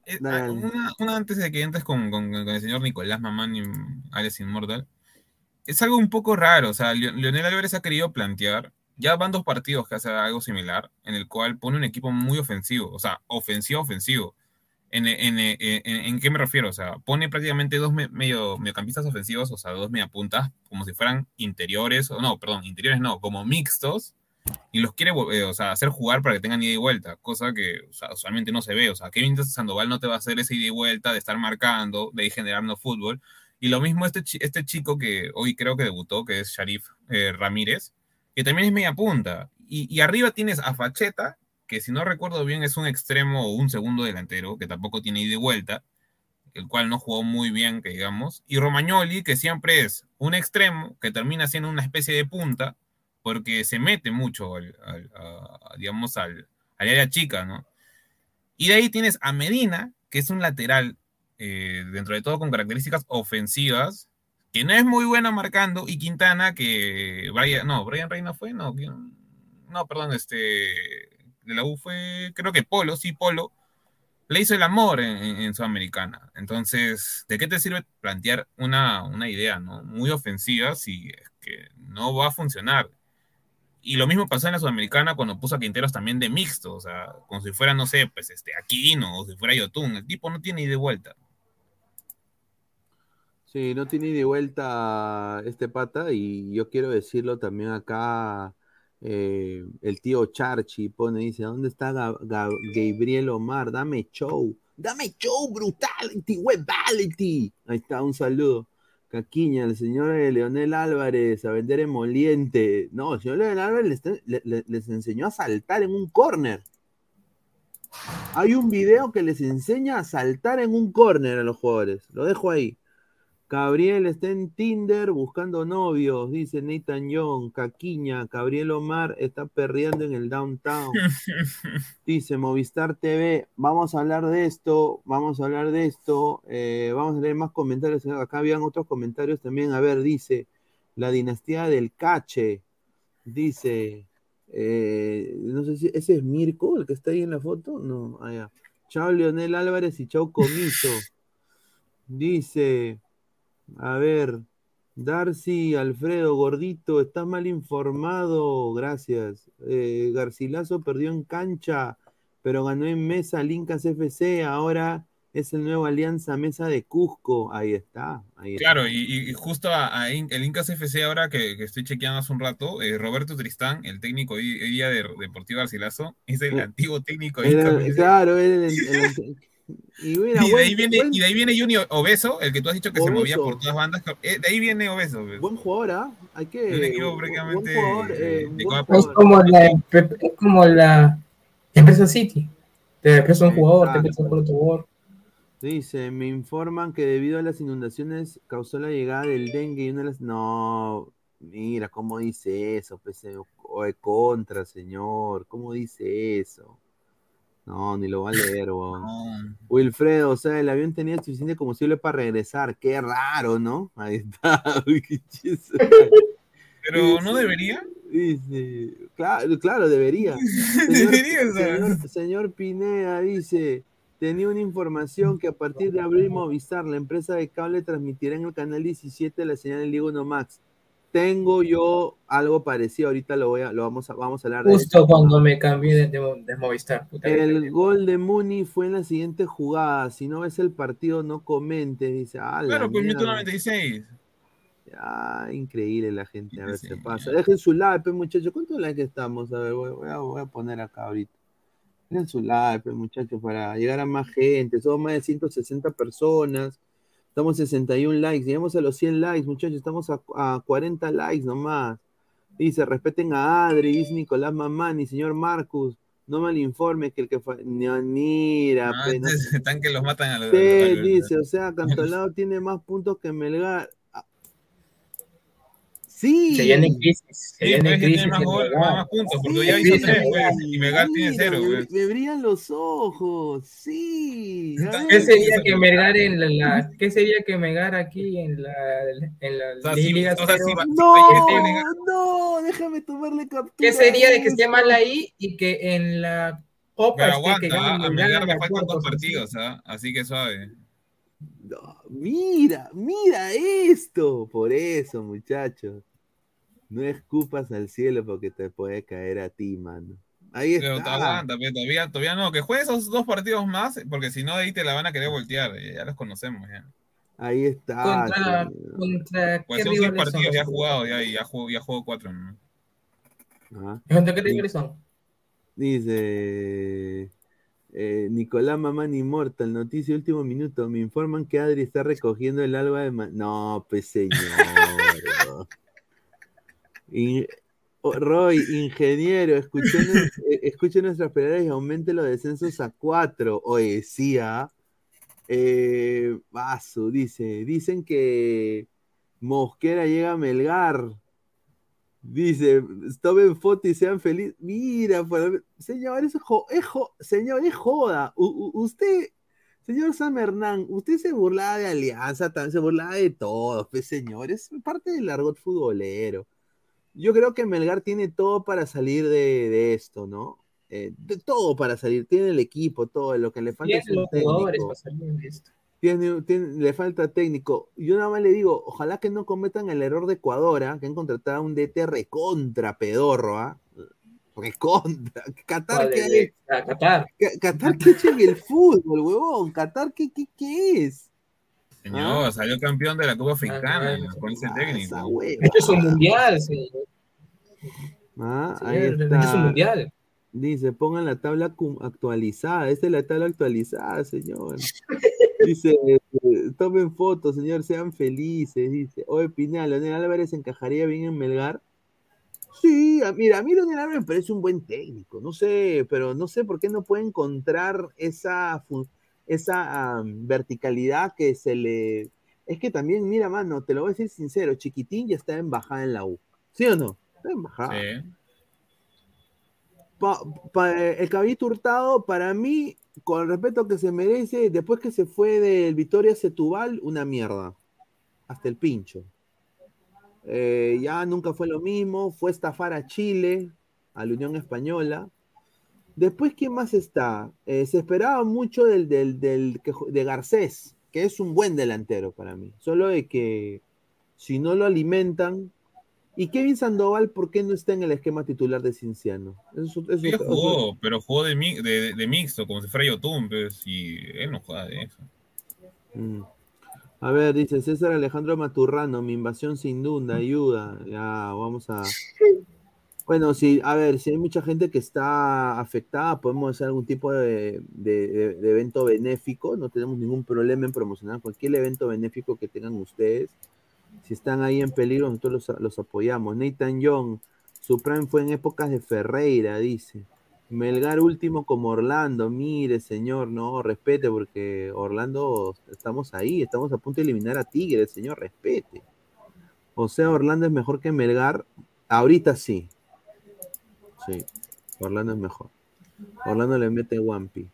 eh, una, antes de que entres con, con, el señor Nicolás Mamán y Alex Inmortal, es algo un poco raro. O sea, Leonel Álvarez ha querido plantear, ya van dos partidos que hace algo similar, en el cual pone un equipo muy ofensivo, o sea, ofensivo-ofensivo. ¿En, en, en, qué me refiero? O sea, pone prácticamente dos medio, mediocampistas ofensivos, o sea, dos mediapuntas, como si fueran interiores, o no, perdón, interiores no, como mixtos, y los quiere eh, o sea, hacer jugar para que tengan ida y vuelta, cosa que usualmente no se ve. O sea, Kevin Sandoval no te va a hacer esa ida y vuelta de estar marcando, de ir generando fútbol. Y lo mismo este, este chico que hoy creo que debutó, que es Sharif eh, Ramírez, que también es media punta. Y, y, arriba tienes a Facheta, que si no recuerdo bien es un extremo o un segundo delantero, que tampoco tiene ida y vuelta, el cual no jugó muy bien, que digamos. Y Romagnoli, que siempre es un extremo, que termina siendo una especie de punta, porque se mete mucho, al, digamos, al, área chica, ¿no? Y de ahí tienes a Medina, que es un lateral, eh, dentro de todo con características ofensivas, que no es muy buena marcando, y Quintana, que Brian, no, Brian Reina fue, no, no, perdón, este, de la U fue, creo que Polo, sí, Polo, le hizo el amor en, Sudamericana. Entonces, ¿de qué te sirve plantear una, una idea, ¿no? Muy ofensiva si es que no va a funcionar. Y lo mismo pasó en la Sudamericana cuando puso a Quinteros también de mixto, o sea, como si fuera, no sé, pues este, Aquino o si fuera Yotun. El tipo no tiene ida de vuelta. Sí, no tiene ida de vuelta este pata y yo quiero decirlo también acá. Eh, el tío Charchi pone, dice, ¿dónde está Gabriel Omar? Dame show. Dame show, brutality, webality. Ahí está, un saludo. Caquiña, el señor Leonel Álvarez a vender emoliente. No, el señor Leonel Álvarez les, enseñó a saltar en un corner. Hay un video que les enseña a saltar en un corner a los jugadores. Lo dejo ahí. Gabriel está en Tinder buscando novios, dice Nathan Young. Caquiña, Gabriel Omar está perdiendo en el downtown. Dice Movistar TV, vamos a hablar de esto, vamos a hablar de esto. Eh, vamos a leer más comentarios. Acá habían otros comentarios también. A ver, dice la dinastía del Cache. Dice, eh, no sé si ese es Mirko, el que está ahí en la foto. No, allá. Chao Leonel Álvarez y chao Comito. Dice. A ver, Darcy, Alfredo, gordito, estás mal informado, gracias. Eh, Garcilaso perdió en cancha, pero ganó en mesa Lincas FC, ahora es el nuevo Alianza Mesa de Cusco, ahí está. claro, Y, justo a, el Incas FC ahora que, estoy chequeando hace un rato, eh, Roberto Tristán, el técnico hoy día de Deportivo Garcilaso, es el eh, antiguo técnico de Incas Claro, el, el y, de ahí viene, y de ahí viene Junior Obeso, el que tú has dicho que se movía por todas bandas. Eh, de ahí viene Obeso. Buen jugador, ¿ah? Hay que. Un equipo prácticamente. Eh, es, como la, es como la empresa City. Te presta un jugador, te presta por otro jugador. Dice, me informan que debido a las inundaciones causó la llegada del dengue y una de las... No, mira, ¿cómo dice eso? Pues, o de contra, señor. ¿Cómo dice eso? No, ni lo va a leer, Wilfredo, o sea, el avión tenía suficiente combustible para regresar. Qué raro, ¿no? Ahí está. Pero no debería. Dice, claro, claro, debería. Señor, debería, señor, Pineda dice, tenía una información que a partir de abril Movistar, la empresa de cable, transmitirá en el canal 17 la señal del Ligo No Max tengo yo algo parecido, ahorita lo voy a, lo vamos a, vamos a hablar de Justo cuando me cambié de, Movistar. el gol de Muni fue en la siguiente jugada. Si no ves el partido, no comentes. Dice, ah, Claro, pues 96. Ya, increíble la gente, a ver qué pasa. Dejen su like, muchachos. ¿Cuántos likes estamos? A ver, voy, a, voy a, poner acá ahorita. Dejen su like, muchachos, para llegar a más gente. Somos más de 160 personas. Estamos 61 likes, llegamos a los 100 likes, muchachos, estamos a, 40 likes nomás. Dice, respeten a Adri, dice Nicolás Mamani, señor Marcus, No mal informe que el que fue. No, mira, Ah, pues, no- están que los matan a los. Sí, a los- dice, o sea, Cantolao tiene más puntos que Melgar. Ah. Sí. Se viene en crisis. Se Sí, viene crisis. tiene más, en gol- verdad. más puntos, porque Sí, ya hizo tres, y Melgar tiene cero, me, me brillan los ojos, sí. ¿Qué sería que Melgar en la, la- qué sería que Melgar aquí en la en la O sea, sí, Liga o sea, Cero? sí va- No, no, déjame tomarle captura. ¿Qué sería de que esté mal ahí y que en la Copa Pero esté que aguanta, gane a Melgar, le faltan dos partidos, ¿ah? así que suave. No, mira, mira esto. Por eso, muchachos. No escupas al cielo porque te puede caer a ti, mano. Ahí Pero te está. aguanta, pero todavía, todavía no, que juegue esos dos partidos más, porque si no de ahí te la van a querer voltear, eh, ya los conocemos ya. Ahí está. Contra, contra Pues qué son seis rivales son partidos ya los- jugado, ya, ya jugó, ya jugó cuatro, ¿no? Ajá. ¿Contra qué rivales son? Dice eh, Nicolás Mamán Immortal, noticia último minuto. Me informan que Adri está recogiendo el alba de. no, pues señor. Roy, ingeniero, eh, escuche nuestras palabras y aumente los descensos a cuatro. Oye, sí, ¿ah? Eh, dice. Dicen que Mosquera llega a Melgar. Dice, tomen foto y sean felices. Mira, por- señor, eso es, jo- es jo- señor, es joda. U- usted, señor Sam Hernán, usted se burlaba de Alianza, se burlaba de todos, pues señor, es parte del argot futbolero. Yo creo que Melgar tiene todo para salir de, de esto, ¿no? Eh, de todo para salir, tiene el equipo, todo, lo que le falta Tiene es jugadores técnico. para salir de esto. Tiene, tiene- le falta técnico. Yo nada más le digo, ojalá que no cometan el error de Ecuador, ¿ah? que han contratado a un DT recontra pedorro, ¿ah? Recontra. Qatar, ¿Cuál ¿qué es? Qatar. Qatar, ¿qué en el fútbol, huevón? Qatar, ¿qué, qué, qué es? Señor, Ah. salió campeón de la Copa Africana Ah, con ese técnico. Esto es un mundial, señor. Ah, ahí Señor, Esto es un está. mundial. Dice, pongan la tabla actualizada. Esta es la tabla actualizada, señor. Dice, tomen fotos, señor, sean felices. Dice, oye, Pinal, Leonel Álvarez encajaría bien en Melgar. Sí, a- mira, a mí Leonel Álvarez me parece un buen técnico. No sé, pero no sé por qué no puede encontrar esa, esa verticalidad que se le. Es que también, mira, mano, te lo voy a decir sincero, Chiquitín ya está en bajada en la U. ¿Sí o no? Está en bajada. Sí. El Caballito Hurtado, para mí, con el respeto que se merece, después que se fue del Vitoria Setúbal, una mierda. Hasta el pincho. Eh, ya nunca fue lo mismo. Fue estafar a Chile, a la Unión Española. Después, ¿quién más está? Eh, se esperaba mucho del, del, del de Garcés, que es un buen delantero para mí. Solo de que si no lo alimentan, ¿Y Kevin Sandoval por qué no está en el esquema titular de Cinciano? Eso, eso- Sí eso- jugó, pero jugó de, mi- de, de mixto, como si fuera Yotun, pues, y él no juega de eso. Mm. A ver, dice César Alejandro Maturrano, mi invasión sin duda, ayuda. Ya, vamos a. Bueno, sí, a ver, si hay mucha gente que está afectada, podemos hacer algún tipo de- de evento benéfico. No tenemos ningún problema en promocionar cualquier evento benéfico que tengan ustedes. Si están ahí en peligro, nosotros los, apoyamos. Nathan Young, su prime fue en épocas de Ferreira, dice. Melgar último como Orlando, mire señor, no, respete porque Orlando, estamos ahí, estamos a punto de eliminar a Tigres, señor, respete. O sea, Orlando es mejor que Melgar, ahorita sí. Sí, Orlando es mejor. Orlando le mete Wampi.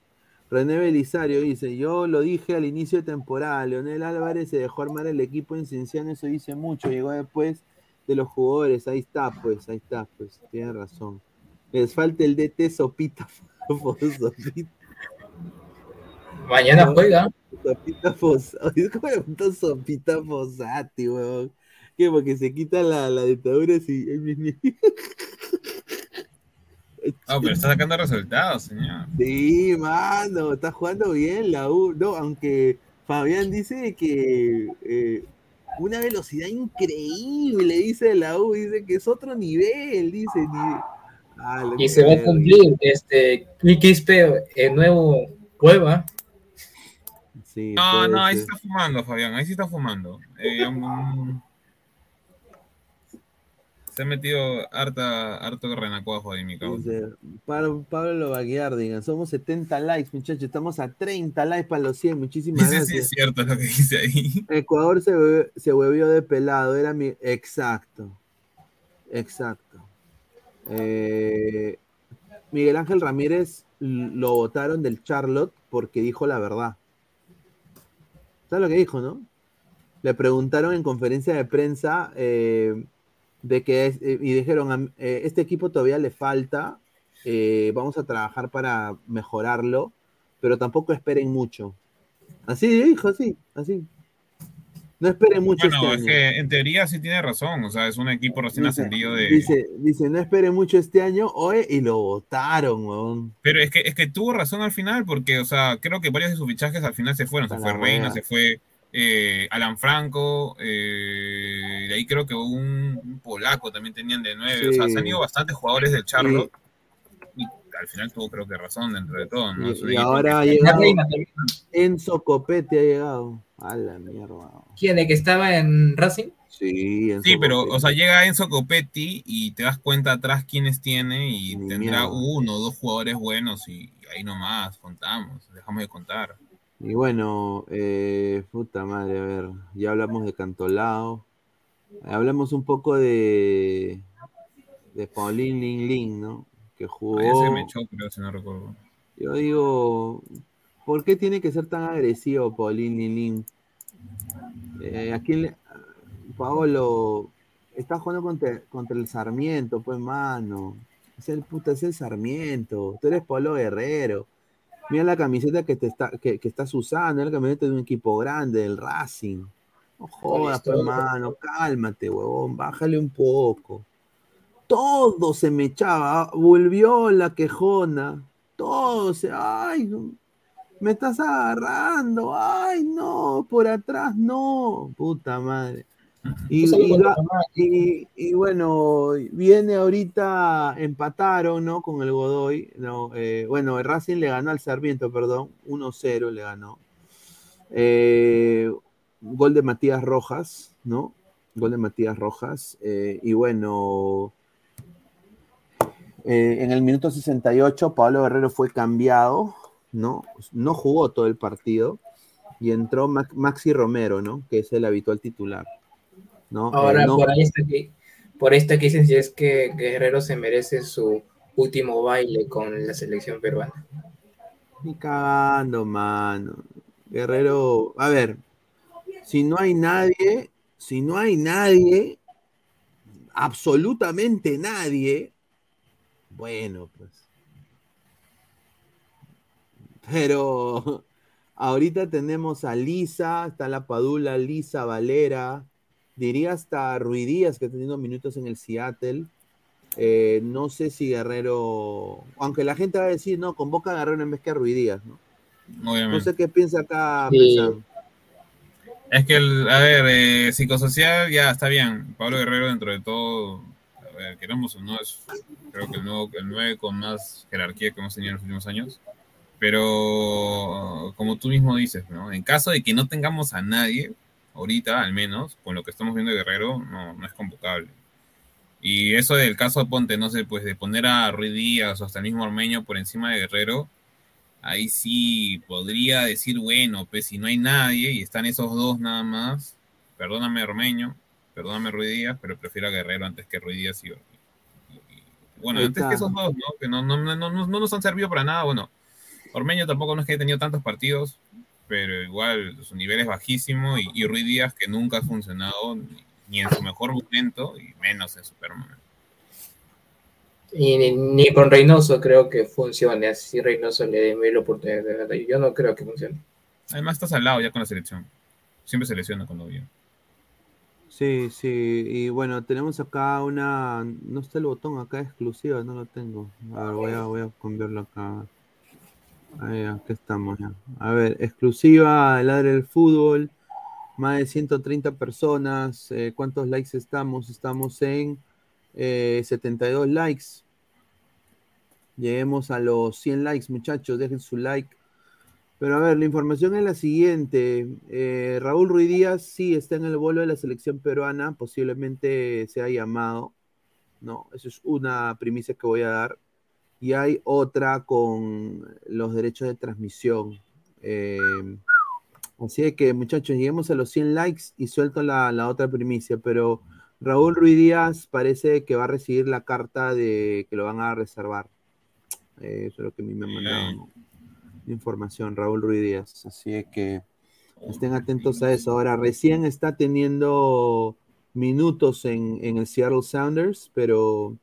René Belisario dice, yo lo dije al inicio de temporada, Leonel Álvarez se dejó armar el equipo en Cienciano, eso dice mucho, llegó después de los jugadores, ahí está, pues, ahí está, pues, tiene razón. Les falta el DT Sopita. Sopita, Mañana juega. Sopita Fossati. ¿Cómo le preguntó Sopita Fossati, weón? ¿Qué? Porque se quita la, la dictadura así. Ah, pero está sacando resultados, señor. Sí, mano, está jugando bien la U. No, aunque Fabián dice que eh, una velocidad increíble, dice la U, dice que es otro nivel, dice. Ah, Y se va a cumplir este Quispe, el nuevo Cueva. Sí, No, no, ahí sí ser. está fumando, Fabián, ahí sí está fumando. Eh, um, Se ha metido harta, harto renacuajo ahí, mi cabrón. Dice, Pablo, Pablo Baguiardigan, somos 70 likes, muchachos. Estamos a 30 likes para los 100. Muchísimas Dice, sí, gracias. es cierto lo que dice ahí. Ecuador se, se huevió de pelado, era mi. Exacto. Exacto. Eh, Miguel Ángel Ramírez lo votaron del Charlotte porque dijo la verdad. ¿Sabes lo que dijo, no? Le preguntaron en conferencia de prensa eh, de que es- eh, y dijeron, "Am- eh, este equipo todavía le falta, eh, vamos a trabajar para mejorarlo, pero tampoco esperen mucho. Así dijo, así, así. No esperen mucho Bueno, este es año. que en teoría sí tiene razón. O sea, es un equipo recién Dice, ascendido de. dice, dice, no esperen mucho este año, oye, y lo votaron, weón. Pero es que, es que tuvo razón al final, porque, o sea, creo que varios de sus fichajes al final se fueron. Se fue Reina, se fue eh, Alan Franco, eh, de ahí creo que un, un polaco también tenían de nueve. O sea, se han ido bastantes jugadores del Charlo. Y al final tuvo, creo que razón dentro de todo, ¿no? Y, ahora ha llegado. Enzo Copete, ha llegado. A la mierda. ¿Quién? ¿El que estaba en Racing? Sí, Enzo Sí, pero, Copetti. o sea, llega Enzo Copetti y te das cuenta atrás quiénes tiene y tendrá mierda. uno o dos jugadores buenos y ahí nomás contamos, dejamos de contar. Y bueno, eh, puta madre, a ver, ya hablamos de Cantolao. Hablamos un poco de, de Paulín Ling Ling, ¿no? Que Ahí jugó. se me echó, creo, si no recuerdo. Yo digo, ¿por qué tiene que ser tan agresivo Paulín Ling Ling? Eh, ¿a quién le- Paolo, está jugando contra, contra el Sarmiento, pues, mano. Es el puta, es el Sarmiento. Tú eres Pablo Guerrero. Mira la camiseta que, te está, que, que estás usando, es la camiseta de un equipo grande, del Racing. No jodas, pues, Listo. mano, cálmate, huevón, bájale un poco. Todo se me echaba, volvió la quejona, todo se, ay, me estás agarrando, ay, no, por atrás no, puta madre. Y, bueno, viene ahorita, empataron, ¿no? Con el Godoy, ¿no? Eh, bueno, el Racing le ganó al Sarmiento, perdón, 1-0 le ganó. Eh, gol de Matías Rojas, ¿no? Gol de Matías Rojas. eh, y bueno, en el minuto 68, Pablo Guerrero fue cambiado, ¿no? No jugó todo el partido. Y entró Ma- Maxi Romero, ¿no? Que es el habitual titular. ¿No? Eh, Ahora, no- por ahí está que, por que dicen si es que Guerrero se merece su último baile con la selección peruana. Ni cagando, mano. Guerrero, a ver, si no hay nadie, si no hay nadie, absolutamente nadie, bueno, pues. Pero ahorita tenemos a Lisa, está la Padula, Lisa, Valera, diría hasta Ruidías que ha tenido minutos en el Seattle. Eh, no sé si Guerrero, aunque la gente va a decir, no, convoca a Guerrero en vez que a Ruidías, ¿no? No Obviamente. sé qué piensa acá Sí. Es que, el, a ver, eh, psicosocial ya está bien. Pablo Guerrero, dentro de todo, a ver, queramos o no, es creo que el, nuevo, el 9 con más jerarquía que hemos tenido en los últimos años. Pero, como tú mismo dices, ¿no? En caso de que no tengamos a nadie, ahorita al menos, con lo que estamos viendo de Guerrero, no, no es convocable. Y eso del caso, ponte, no sé, pues de poner a Ruiz Díaz o hasta el mismo Ormeño por encima de Guerrero, ahí sí podría decir, bueno, pues si no hay nadie y están esos dos nada más, perdóname Ormeño, perdóname Ruiz Díaz, pero prefiero a Guerrero antes que Ruiz Díaz y, y- y- bueno, antes que esos dos, ¿no? Que no, no, no, no, no nos han servido para nada, bueno, Ormeño tampoco no es que haya tenido tantos partidos, pero igual su nivel es bajísimo y, y Ruiz Díaz que nunca ha funcionado ni, ni en su mejor momento y menos en su peor momento. Y ni, ni con Reynoso creo que funcione, así Reynoso le dé mil oportunidades. de verdad. Yo no creo que funcione. Además estás al lado ya con la selección. Siempre se lesiona cuando viene. Sí, sí, y bueno, tenemos acá una, no está el botón acá exclusiva, no lo tengo. A ver, voy a, voy a cambiarlo acá. Ahí, aquí estamos ya. A ver, exclusiva, el área del fútbol, más de 130 personas. eh, ¿Cuántos likes estamos? Estamos en eh, 72 likes. Lleguemos a los 100 likes, muchachos, dejen su like. Pero a ver, la información es la siguiente. Eh, Raúl Ruiz Díaz sí está en el bolo de la selección peruana, posiblemente sea llamado. ¿no? Esa es una primicia que voy a dar. Y hay otra con los derechos de transmisión. Eh, así que, muchachos, lleguemos a los 100 likes y suelto la, la, otra primicia. Pero Raúl Ruiz Díaz parece que va a recibir la carta de que lo van a reservar. Eh, eso es lo que a mí me han mandado información, Raúl Ruiz Díaz. Así que estén atentos a eso. Ahora, recién está teniendo minutos en, en el Seattle Sounders, pero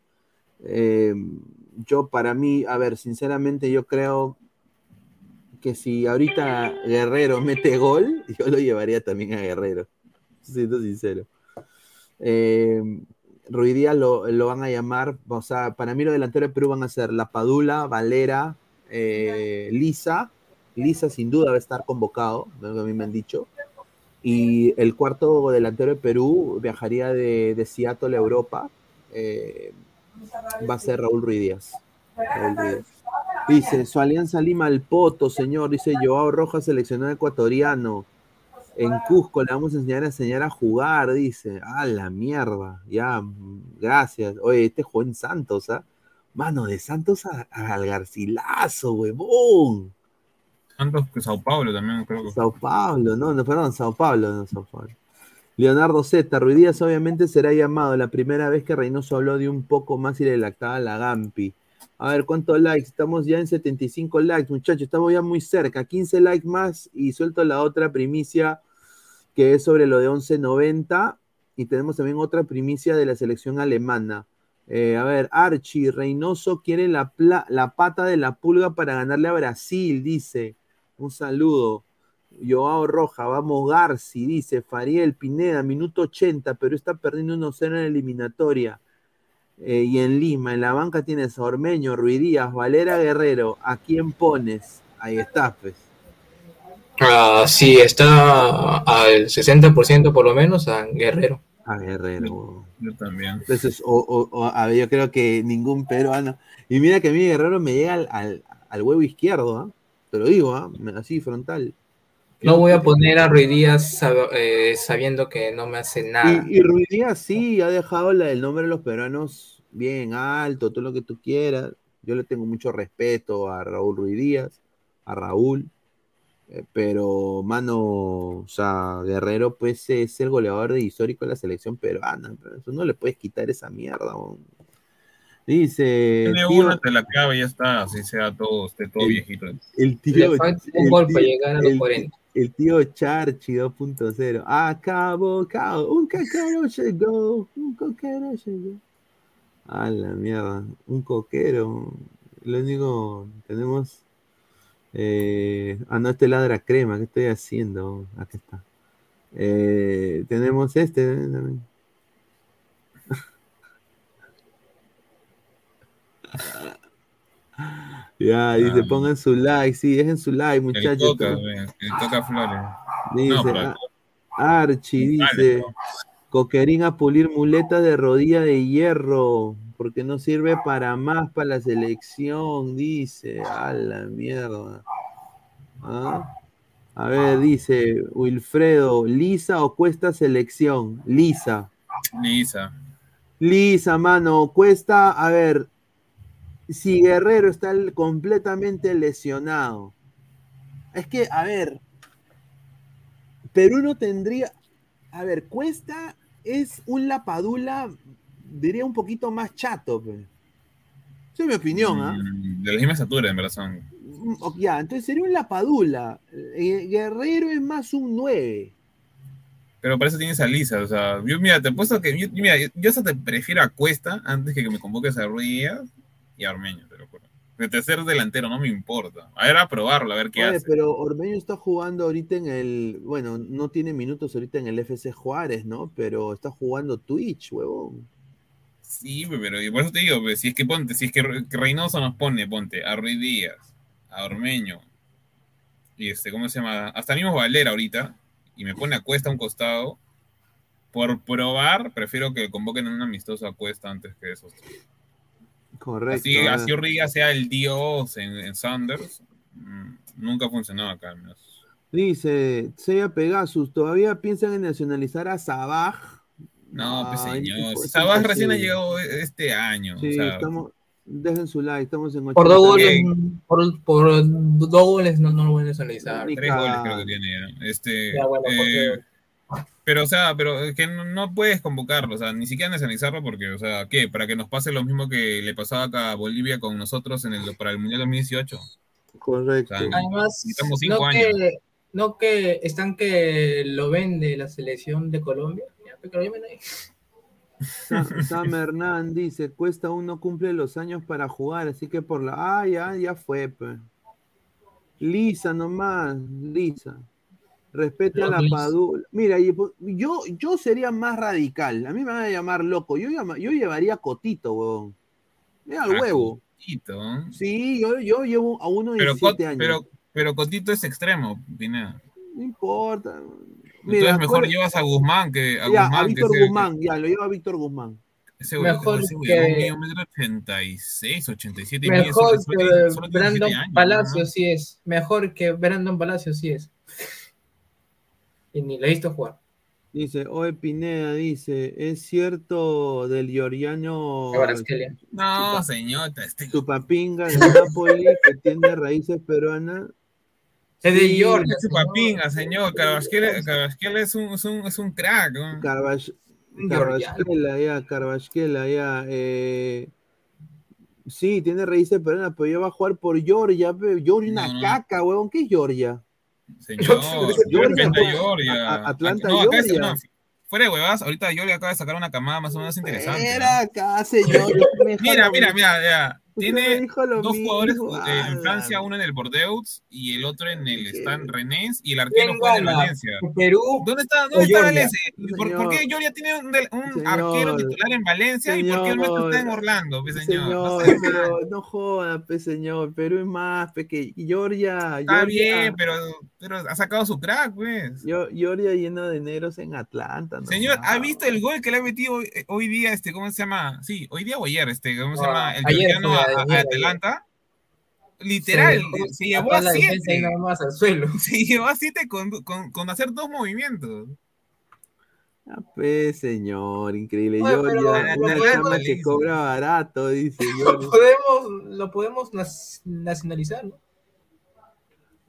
eh, yo para mí, a ver, sinceramente yo creo que si ahorita Guerrero mete gol, yo lo llevaría también a Guerrero, siendo sincero. Eh, lo, lo, van a llamar, o sea, para mí los delanteros de Perú van a ser La Padula, Valera, eh, Lisa, Lisa sin duda va a estar convocado, lo que a mí me han dicho. Y el cuarto delantero de Perú viajaría de, de Seattle a Europa. Eh, va a ser Raúl Ruiz Díaz. Raúl Ruiz. Dice, su alianza Lima al Poto, señor. Dice Joao Rojas, seleccionado ecuatoriano. En Cusco le vamos a enseñar a enseñar a jugar, dice. Ah, la mierda. Ya, gracias. Oye, este Juan Santos, ¿ah? Mano, de Santos a, al Garcilaso, huevón. Santos que Sao Paulo también, creo que. Sao Paulo, no, no, perdón, Sao Paulo, no, Sao Paulo. Leonardo Z, Ruidías obviamente será llamado. La primera vez que Reynoso habló de un poco más y le lactaba la Gampi. A ver, ¿cuántos likes? Estamos ya en 75 likes, muchachos. Estamos ya muy cerca. 15 likes más y suelto la otra primicia que es sobre lo de 11.90. Y tenemos también otra primicia de la selección alemana. Eh, a ver, Archie, Reynoso quiere la pata de la pulga para ganarle a Brasil, dice. Un saludo. Joao Roja, vamos Garci, dice Fariel Pineda, minuto 80, pero está perdiendo 1-0 en la eliminatoria. Eh, y en Lima, en la banca tienes a Ormeño, Ruidías, Valera Guerrero. ¿A quién pones? Ahí está, pues. Ah, sí, está al 60% por lo menos a Guerrero. A Guerrero. Yo también. Entonces, o, o, o, a ver, yo creo que ningún peruano. Y mira que a mí Guerrero me llega al, al, al huevo izquierdo, ¿ah? Te lo digo, ¿ah? así, frontal. No voy a poner a Ruiz Díaz eh, sabiendo que no me hace nada. Y, y Ruiz Díaz sí ha dejado la, el nombre de los peruanos bien alto, todo lo que tú quieras. Yo le tengo mucho respeto a Raúl Ruiz Díaz, a Raúl. Eh, pero, mano, o sea, Guerrero, pues es el goleador de histórico de la selección peruana. Pero eso no le puedes quitar esa mierda. Man. Dice. Tiene tío, una, te la clava y ya está, así sea todo, esté todo el, viejito. El tío. Le falta un el gol para llegar a los el- 40. El tío Charchi 2.0. Acabó, cabo. Un coquero llegó. Un coquero llegó. A la mierda. Un coquero. Lo único. Tenemos. Eh, ah, no, este ladra crema. ¿Qué estoy haciendo? Aquí está. Eh, tenemos este. ¿eh? también. Ya, dice, pongan su like, sí, dejen su like, El muchachos. toca, el toca flores. Dice, No, pero- Archie dice, no. Coquerín a pulir muletas de rodilla de hierro, porque no sirve para más para la selección, dice, a la mierda. ¿Ah? A ver, dice Wilfredo, ¿lisa o cuesta selección? Lisa. Lisa. Lisa, mano, cuesta, a ver, si Guerrero está completamente lesionado. Es que, a ver, Perú no tendría, a ver, Cuesta es un lapadula, diría un poquito más chato. Esa es mi opinión, ¿ah? Mm, De la misma estatura, en verdad son. Mm, Ya, entonces sería un lapadula. Eh, Guerrero es más un 9. Pero para eso tienes a Lisa. O sea, yo, mira, te he puesto que. Yo, mira, yo, yo hasta te prefiero a Cuesta antes que que me convoques a Ruiz y a Ormeño, te lo juro. De tercer delantero, no me importa. A ver, a probarlo, a ver qué Oye, hace. pero Ormeño está jugando ahorita en el, bueno, no tiene minutos ahorita en el FC Juárez, ¿no? Pero está jugando Twitch, huevón. Sí, pero y por eso te digo, pues, si es que ponte, si es que Reynoso nos pone, ponte, a Ruiz Díaz, a Ormeño, y este, ¿cómo se llama? Hasta mismo Valera ahorita, y me pone a Cuesta a un costado, por probar, prefiero que convoquen a un amistoso a Cuesta antes que esos. Correcto. Así, ah. así sea el dios en, en Sanders, mm, nunca ha funcionado acá, al menos. Dice, Seiya Pegasus, ¿todavía piensan en nacionalizar a Sabaj? No, pues señor. imposible. recién ha llegado este año. Sí, o sea, estamos, dejen su like, estamos en Por dos 80. goles, por, por dos goles no, no lo voy a analizar. Ni tres goles creo que tiene ya. Este, Ya, bueno, eh, porque- pero, o sea, pero es que no, no puedes convocarlo, o sea, ni siquiera nacionalizarlo porque, o sea, ¿qué? Para que nos pase lo mismo que le pasaba acá a Bolivia con nosotros en el, para el Mundial 2018. Correcto. O sea, Además, Necesitamos cinco no años. que, no que están que lo vende la selección de Colombia. Sam Hernán dice, cuesta uno cumple los años para jugar, así que por la... Ah, ya, ya fue. pe. Lisa nomás, Lisa. Respeta a la. Padula. Mira, y po- yo, yo sería más radical. A mí me van a llamar loco. Yo, llama- yo llevaría a Cotito, huevón. Mira el Ah, huevo. Cotito. Sí, yo, yo llevo a uno de Pero, 17 Cot- años. pero, pero Cotito es extremo, Pineda. No importa. Entonces mejor llevas a Guzmán que a ya, Guzmán. a que Víctor ese- Guzmán, ya, lo lleva a Víctor Guzmán. Ese güey, Mejor ese güey, que- un medio metro ochenta y seis, ochenta y siete y medio, Mejor solo- solo- que solo tiene Brandon 17 años, Palacio ¿no? sí es. Mejor que Brandon Palacio sí es. Y ni lo he visto jugar. Dice, Oe Pineda dice, es cierto del Kvaratskhelia. No, señor, este, Chupapinga de Napoli que tiene raíces peruanas. Es de Sí, Georgia. es chupapinga, señor. Carvajal Carvajal es un, es un, es un crack. ¿no? Carvajquela, ya, Carvajquela, ya. eh, sí, tiene raíces peruanas, pero ya va a jugar por Georgia. Georgia una No, no. caca, huevón. ¿Qué es Georgia? Señor, Georgia, respeta pues, a Georgia. Atlanta, no, acá es- Georgia. no, fuera de huevas, ahorita Georgia acaba de sacar una camada más o menos interesante. ¿no? Era acá, señor. Mira, mira, mira. Usted Tiene dijo lo dos mismo, jugadores eh, en ala. Francia, uno en el Bordeaux y el otro en el. Stan Rennes y el arquero ¿Quién juega en? Valencia. Perú. ¿Dónde está, dónde está. Valencia? ¿Por, por qué. Georgia tiene un, del- un Señor. arquero titular en Valencia y por qué el nuestro está en. Orlando, pues, señor? No sé. pero no joda, pe, señor. Perú es más, pe, que Georgia. Está Georgia- bien, pero, pero ha sacado su crack, pues. Yo- Georgia lleno de negros en Atlanta. no Señor, ¿ha visto el gol que le ha metido hoy, hoy día, este, ¿cómo se llama? Sí, hoy día o ayer, este, ¿cómo se Ah, llama? El ayer a, a- ayer, a ayer. Atlanta. Literal, se llevó a siete. nada más al suelo. Se llevó a siete con, con, con hacer dos movimientos. Ah, pe, señor, increíble. Oye, pero Georgia, lo una podemos- que cobra barato, dice Lo Georgia. podemos, lo podemos nacionalizar, ¿no?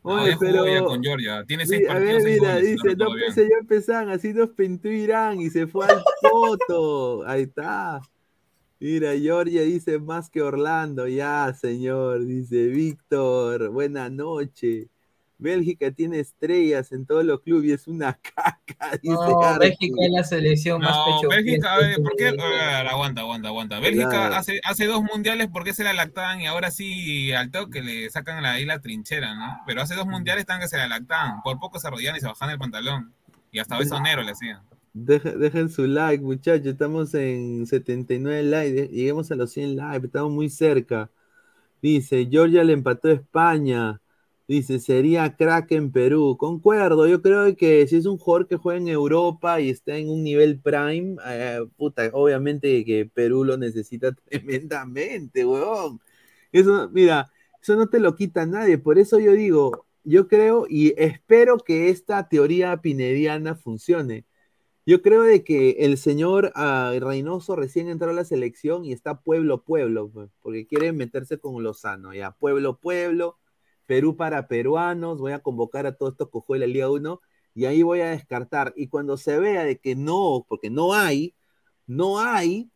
No, Oye, ya jugó pero. ya con Georgia. Tiene seis Sí, a ver, mira, goles, dice, no, pues ya empezaban, así nos pintó Irán y se fue al foto. Ahí está. Mira, Georgia dice más que Orlando, ya, señor, dice Víctor, buena noche. Bélgica tiene estrellas en todos los clubes y es una caca, dice No. Bélgica es la selección más No, pecho. Bélgica, a ver, ¿por qué? que- A ver, aguanta, aguanta, aguanta. Bélgica Claro. hace, hace dos mundiales, ¿por qué se la lactaban? Y ahora sí, al toque le sacan la, ahí la trinchera, ¿no? Pero hace dos mundiales están que se la lactaban. Por poco se arrodillan y se bajan el pantalón. Y hasta besonero le hacían. Dejen su like, muchachos. Estamos en 79 likes. Lleguemos a los 100 likes. Estamos muy cerca. Dice, Georgia le empató a España. Dice, sería crack en Perú. Concuerdo, yo creo que si es un jugador que juega en Europa y está en un nivel prime, eh, puta, obviamente que Perú lo necesita tremendamente, weón. Eso, mira, eso no te lo quita nadie. Por eso yo digo, yo creo y espero que esta teoría pinediana funcione. Yo creo de que el señor ah, Reynoso recién entró a la selección y está pueblo pueblo, pues, porque quiere meterse con Lozano, ya, pueblo pueblo, Perú para peruanos, voy a convocar a todos estos cojos de la Liga 1 y ahí voy a descartar. Y cuando se vea de que no, porque no hay, no hay,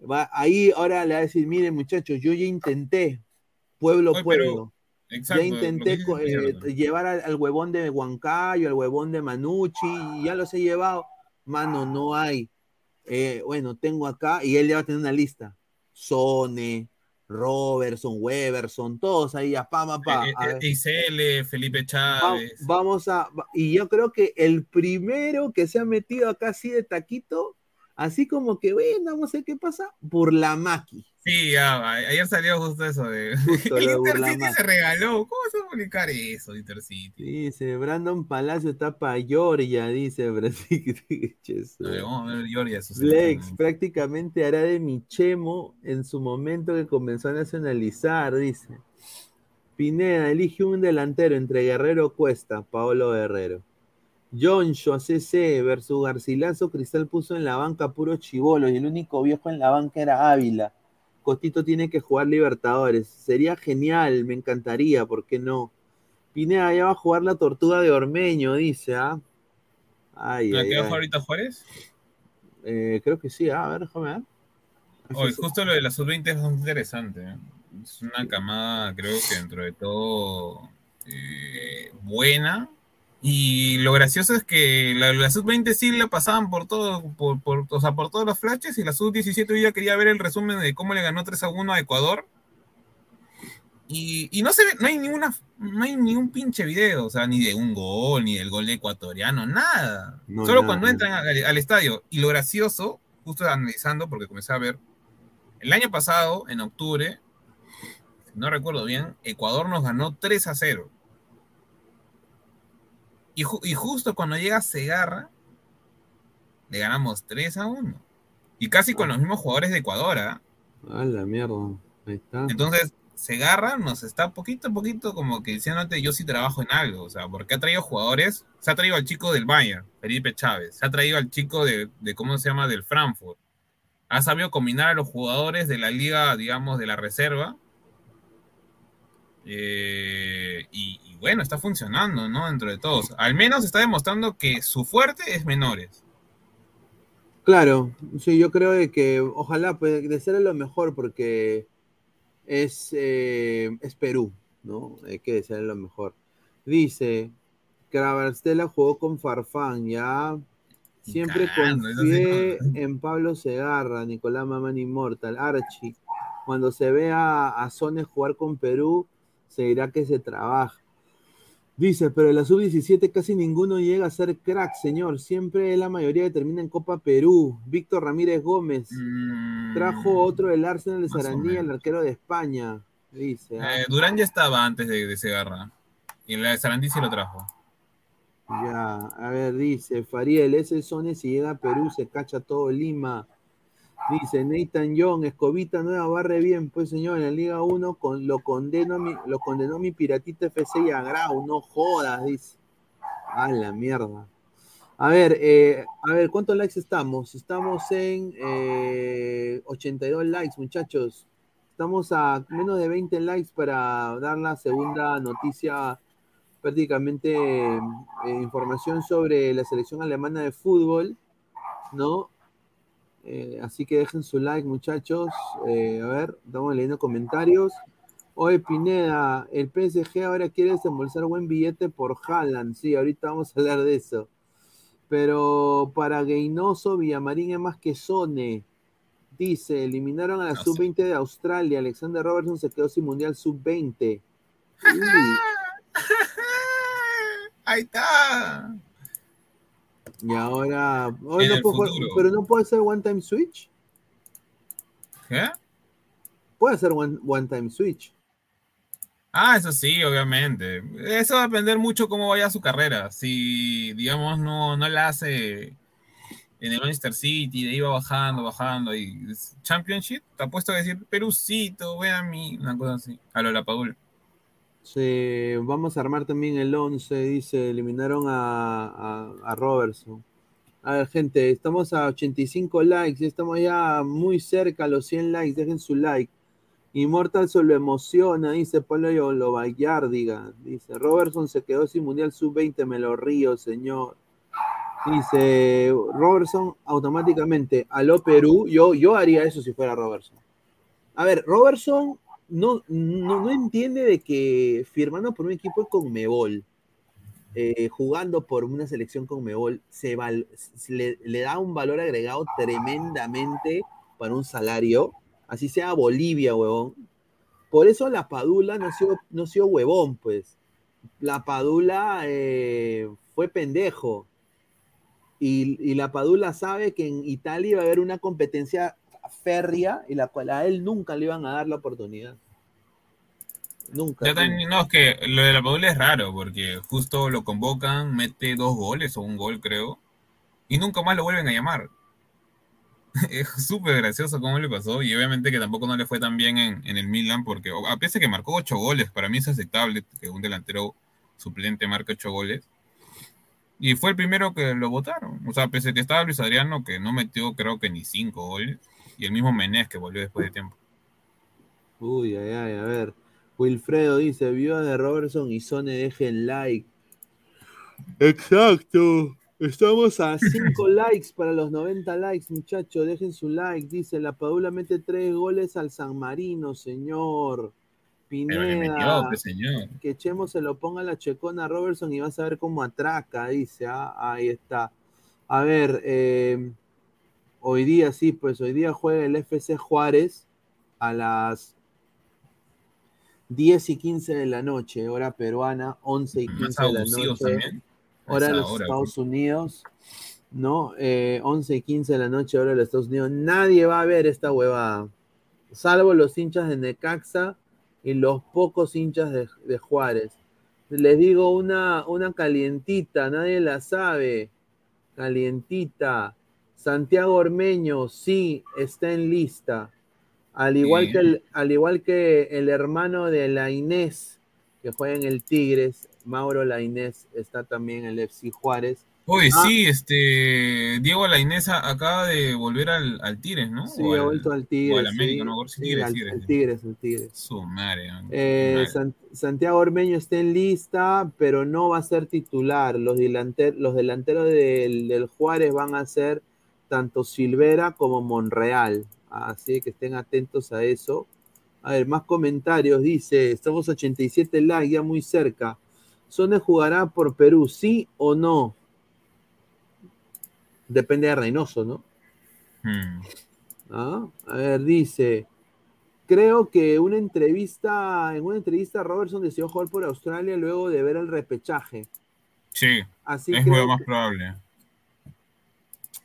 va, ahí ahora le va a decir, miren muchachos, yo ya intenté, pueblo Oye, pero- pueblo. Exacto. Ya intenté eh, llevar al, al huevón de Huancayo, al huevón de Manucci, y ya los he llevado. Mano, no hay. Eh, bueno, tengo acá, y él ya va a tener una lista. Sone, Robertson, Weberson, todos ahí, a pa, pa, pa. Eh, a eh. Isele, Felipe Va- Chávez. vamos a, y yo creo que el primero que se ha metido acá así de taquito, así como que, bueno, vamos a ver qué pasa, Burlamaki. Sí, ya, ayer salió justo eso de. Justo el Intercity se regaló. ¿Cómo se va a publicar eso, Intercity? Dice, Brandon Palacio está para Georgia, dice ver Georgia. Flex entrenamientos. prácticamente hará de Michemo en su momento que comenzó a nacionalizar, dice. Pineda, elige un delantero entre Guerrero Cuesta, Paolo Guerrero. Joncho, CC versus Garcilaso, Cristal puso en la banca puro chivolo y el único viejo en la banca era Ávila. Costito tiene que jugar Libertadores. Sería genial, me encantaría, ¿por qué no? Pineda ya va a jugar la tortuga de Ormeño, dice, ¿ah? Ay, ¿La que va a jugar ahorita Juárez? Eh, creo que sí, a ver, déjame ver. Hoy, justo lo de la sub-20 es muy interesante. ¿eh? Es una camada, creo que dentro de todo, eh, buena. Y lo gracioso es que la, sub-20 sí la pasaban por todo, por, por, o sea, por todos los flashes y la sub-17 ya quería ver el resumen de cómo le ganó 3 a 1 a Ecuador. Y, no se ve, no hay ninguna, no hay ningún pinche video, o sea, ni de un gol, ni del gol ecuatoriano, nada. Solo cuando entran al, estadio. Y lo gracioso, justo analizando, porque comencé a ver, el año pasado, en octubre, no recuerdo bien, Ecuador nos ganó 3 a 0. Y, justo cuando llega Segarra, le ganamos 3 a 1. Y casi con los mismos jugadores de Ecuador. A la mierda. Ahí está. Entonces, Segarra nos está poquito a poquito como que diciéndote yo sí trabajo en algo, o sea, porque ha traído jugadores, se ha traído al chico del Bayern, Felipe Chávez, se ha traído al chico de, de ¿cómo se llama?, del Frankfurt, ha sabido combinar a los jugadores de la liga, digamos, de la reserva, eh, y, bueno, está funcionando, ¿no? Dentro de todos. Al menos está demostrando que su fuerte es menores. Claro, sí, yo creo que ojalá puede de ser lo mejor porque es, eh, es Perú, ¿no? Hay que desearle lo mejor. Dice, Cravarstela jugó con Farfán, ya. Siempre confié en Pablo Segarra, Nicolás Mamán Inmortal, Archie. Cuando se vea a Sones jugar con Perú, se dirá que se trabaja. Dice, pero en la sub-17 casi ninguno llega a ser crack, señor. Siempre la mayoría que termina en Copa Perú. Víctor Ramírez Gómez. Mm, Trajo otro del Arsenal de Sarandía, el arquero de España. Dice. ¿ah? Eh, Durán ya estaba antes de, de Segarra. Y el de Sarandí se lo trajo. Ya, a ver, dice Fariel, ese Sone si llega a Perú se cacha todo Lima. Dice Nathan Young, Escobita Nueva barre bien, pues señor, en la Liga 1 con, lo, condenó mi piratita FC y Agrau, no jodas, dice. A la mierda. A ver, eh, a ver, ¿cuántos likes estamos? Estamos en 82 eh, likes, muchachos. Estamos a menos de 20 likes para dar la segunda noticia, prácticamente eh, información sobre la selección alemana de fútbol, ¿no? Eh, así que dejen su like, muchachos. Eh, a ver, estamos leyendo comentarios. Oye, Pineda, el PSG ahora quiere desembolsar buen billete por Haaland. Sí, ahorita vamos a hablar de eso. Pero para Gainoso, Villamarín es más que Sone. Dice, eliminaron a la sub-20 de Australia. Alexander Robertson se quedó sin mundial sub-20. Ahí está. Y ahora. pero no puede ser One Time Switch. ¿Qué? Puede ser One, one Time Switch. Ah, eso sí, obviamente. Eso va a depender mucho cómo vaya su carrera. Si, digamos, no, no la hace en el Manchester City, de ahí va bajando, bajando, y Championship, te apuesto a decir, Perucito, ve a mí, una cosa así, a lo de la Padul. Sí, vamos a armar también el 11, dice, eliminaron a, a, Robertson. A ver, gente, estamos a 85 likes, estamos ya muy cerca los 100 likes, dejen su like. Immortal solo emociona, dice Pablo diga Dice, Robertson se quedó sin Mundial Sub-20, me lo río, señor. Dice, Robertson automáticamente, aló Perú, yo, yo haría eso si fuera Robertson. A ver, Robertson no, no, entiende de que firmando por un equipo con Mebol, eh, jugando por una selección con Mebol, se, le, da un valor agregado tremendamente para un salario, así sea Bolivia, huevón. Por eso la Padula no sido, no sido huevón, pues. La Padula eh, fue pendejo. Y, y, la Padula sabe que en Italia va a haber una competencia férrea y la cual a él nunca le iban a dar la oportunidad. Nunca. no, es que lo de la Padula es raro porque justo lo convocan, mete dos goles o un gol creo y nunca más lo vuelven a llamar. es súper gracioso cómo le pasó y obviamente que tampoco no le fue tan bien en, en el Milan porque a pesar de que marcó ocho goles, para mí es aceptable que un delantero suplente marque ocho goles. Y fue el primero que lo votaron. O sea, pese a que estaba Luis Adriano, que no metió creo que ni cinco goles, y el mismo Menés que volvió después de tiempo. Uy, ay, ay, a ver. Wilfredo dice, vio de Robertson y Sone dejen like. Exacto. Estamos a 5 likes para los 90 likes, muchachos. Dejen su like. Dice, la Padula mete 3 goles al San Marino, señor. Pineda. Pues, señor. Que Chemo se lo ponga a la checona a Robertson y vas a ver cómo atraca, dice. ah, ahí está. A ver, eh, hoy día sí, pues hoy día juega el FC Juárez a las 10 y 15 de la noche, hora peruana, 11 y 15 Más de la noche, también. Hora de los hora, Estados Unidos, ¿no? Eh, 11 y 15 de la noche, hora de los Estados Unidos. Nadie va a ver esta huevada, salvo los hinchas de Necaxa y los pocos hinchas de, de Juárez. Les digo una, una calientita, nadie la sabe. Calientita. Santiago Ormeño, sí, está en lista. Al igual, que el, al igual que el hermano de la Inés, que juega en el Tigres, Mauro La Inés, está también en el FC Juárez. Oye, Ah. sí, este Diego Lainesa acaba de volver al, al Tigres, ¿no? Sí, O ha al- vuelto al Tigres. o al América, sí, no, sí, Tigres, al- Tigres, al. Tigres, al Tigres. Su madre. Eh, Madre. Santiago Ormeño está en lista, pero no va a ser titular. Los, delanter- los delanteros del, del Juárez van a ser tanto Silvera como Monreal. Así que estén atentos a eso. A ver, más comentarios. Dice, estamos 87 likes, ya muy cerca. ¿Sone jugará por Perú, sí o no? Depende de Reynoso, ¿no? Hmm. Ah, A ver, dice, creo que una entrevista, en una entrevista Robertson decidió jugar por Australia luego de ver el repechaje. Sí, Así es creo muy más probable.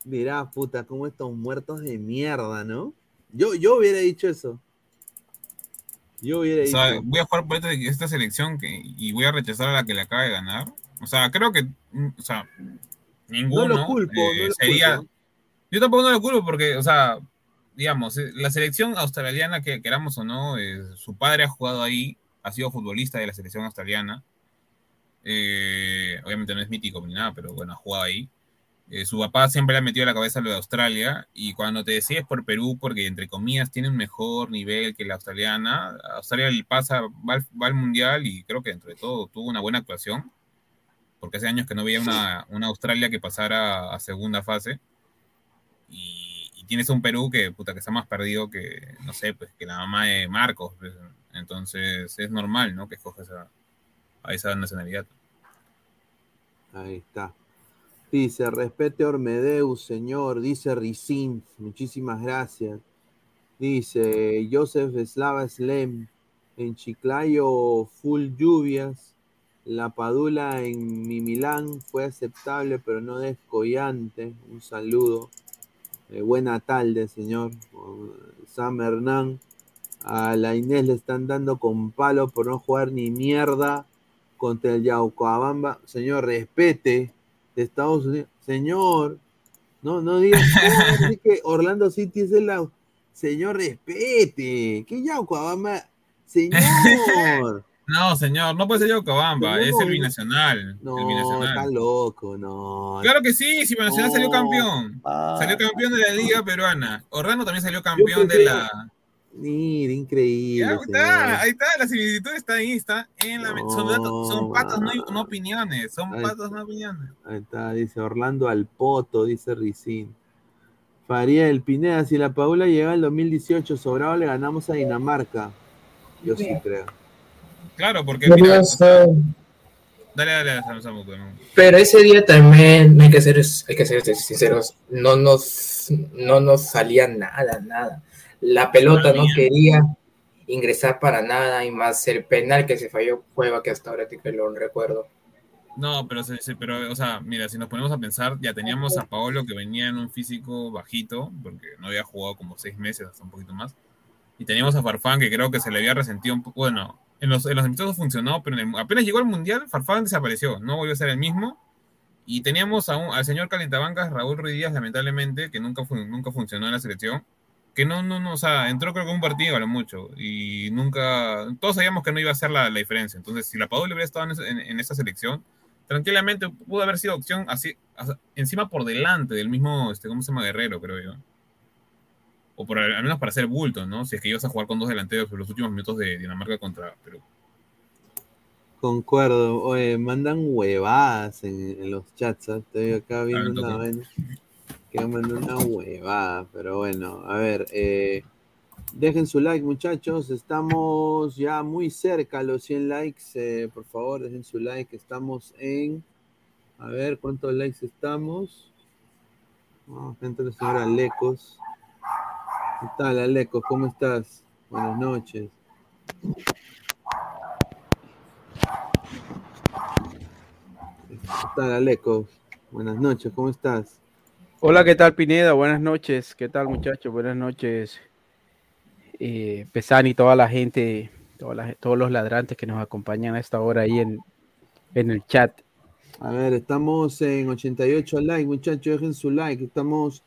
Mirá, puta, como estos muertos de mierda, ¿no? Yo, yo hubiera dicho eso. Yo hubiera O dicho. sea, voy a jugar por esta, selección que, y voy a rechazar a la que le acaba de ganar. O sea, creo que, mm, o sea, ninguno no lo culpo, eh, no lo sería. culpo. Yo tampoco no lo culpo porque, o sea, digamos, eh, la selección australiana, que queramos o no, eh, su padre ha jugado ahí, ha sido futbolista de la selección australiana. Eh, obviamente no es mítico ni nada, pero bueno, ha jugado ahí. Eh, su papá siempre le ha metido a la cabeza lo de Australia y cuando te decides por Perú, porque entre comillas tiene un mejor nivel que la australiana, Australia le pasa, va al, va al mundial y creo que dentro de todo tuvo una buena actuación, porque hace años que no veía una, una Australia que pasara a segunda fase y, y tienes un Perú que, puta, que está más perdido que, no sé, pues que la mamá de Marcos, pues, entonces es normal, ¿no? Que escoges a, a esa nacionalidad. Ahí está. Dice, respete Ormedeus, señor. Dice Ricin, muchísimas gracias. Dice Joseph Slava Slem, en Chiclayo full lluvias. La Padula en mi Milán fue aceptable, pero no descollante. Un saludo. Eh, buena tarde, señor. Sam Hernán. A la Inés le están dando con palo por no jugar ni mierda contra el Yaucoabamba. Señor, respete de Estados Unidos. Señor, no, no digas que Orlando City es el au- Señor, respete. ¿Qué Yaucoabamba? Señor. No, señor, no puede ser Yocobamba, es el binacional. el binacional. está loco, no. Claro que sí, si Binacional salió campeón. Salió campeón de la Liga Peruana. Orlando también salió campeón de la. Mira, increíble. Ya está, ahí está, la similitud está ahí, está en la. son, datos- son No, patas, no, no opiniones. Son Ahí patas, no opiniones. Ahí está, dice Orlando Alpoto, dice Ricín. Fariel Pineda, si la Paula llega al 2018, sobrado le ganamos a Dinamarca. Yo sí creo. Claro, porque. Mira, dale, dale, dale, Samu, no. pero ese día también hay que ser, hay que ser sinceros, no nos, no nos salía nada, nada. La pelota no quería ingresar para nada y más el penal que se falló Cueva que hasta ahora que lo recuerdo. No, pero, se- pero, o sea, mira, si nos ponemos a pensar, ya teníamos a Paolo que venía en un físico bajito, porque no había jugado como seis meses, hasta un poquito más. Y teníamos a Farfán, que creo que se le había resentido un poco. Bueno, en los, en los amistosos funcionó, pero en el- apenas llegó al Mundial, Farfán desapareció, no volvió a ser el mismo. Y teníamos a un- al señor Calentabancas, Raúl Ruiz Díaz, lamentablemente, que nunca, nunca funcionó en la selección. Que no, no, no, o sea, entró creo que un partido a lo mucho. Y nunca, todos sabíamos que no iba a ser la, la diferencia. Entonces, si la Padula hubiera estado en, en- en esa selección, tranquilamente pudo haber sido opción así, encima por delante del mismo, este, ¿cómo se llama? Guerrero, creo yo. O por, al menos para hacer bulto, ¿no? Si es que ibas a jugar con dos delanteros en los últimos minutos de Dinamarca contra Perú. Concuerdo. Oye, mandan huevadas en, los chats. ¿eh? Estoy acá viendo una vez que una huevada. Pero bueno, a ver. Eh, dejen su like, muchachos. Estamos ya muy cerca los 100 likes. Eh, por favor, dejen su like. Estamos en. A ver, ¿cuántos likes estamos? Oh, gente la señora Lecos. ¿Qué tal, Alecos? ¿Cómo estás? Buenas noches. ¿Qué tal, Aleco? Buenas noches, ¿cómo estás? Hola, ¿qué tal, Pineda? Buenas noches. ¿Qué tal, muchachos? Buenas noches. Eh, Pesani, toda la gente, todos los ladrantes que nos acompañan a esta hora ahí en, el chat. A ver, estamos en 88 likes, muchachos, dejen su like. Estamos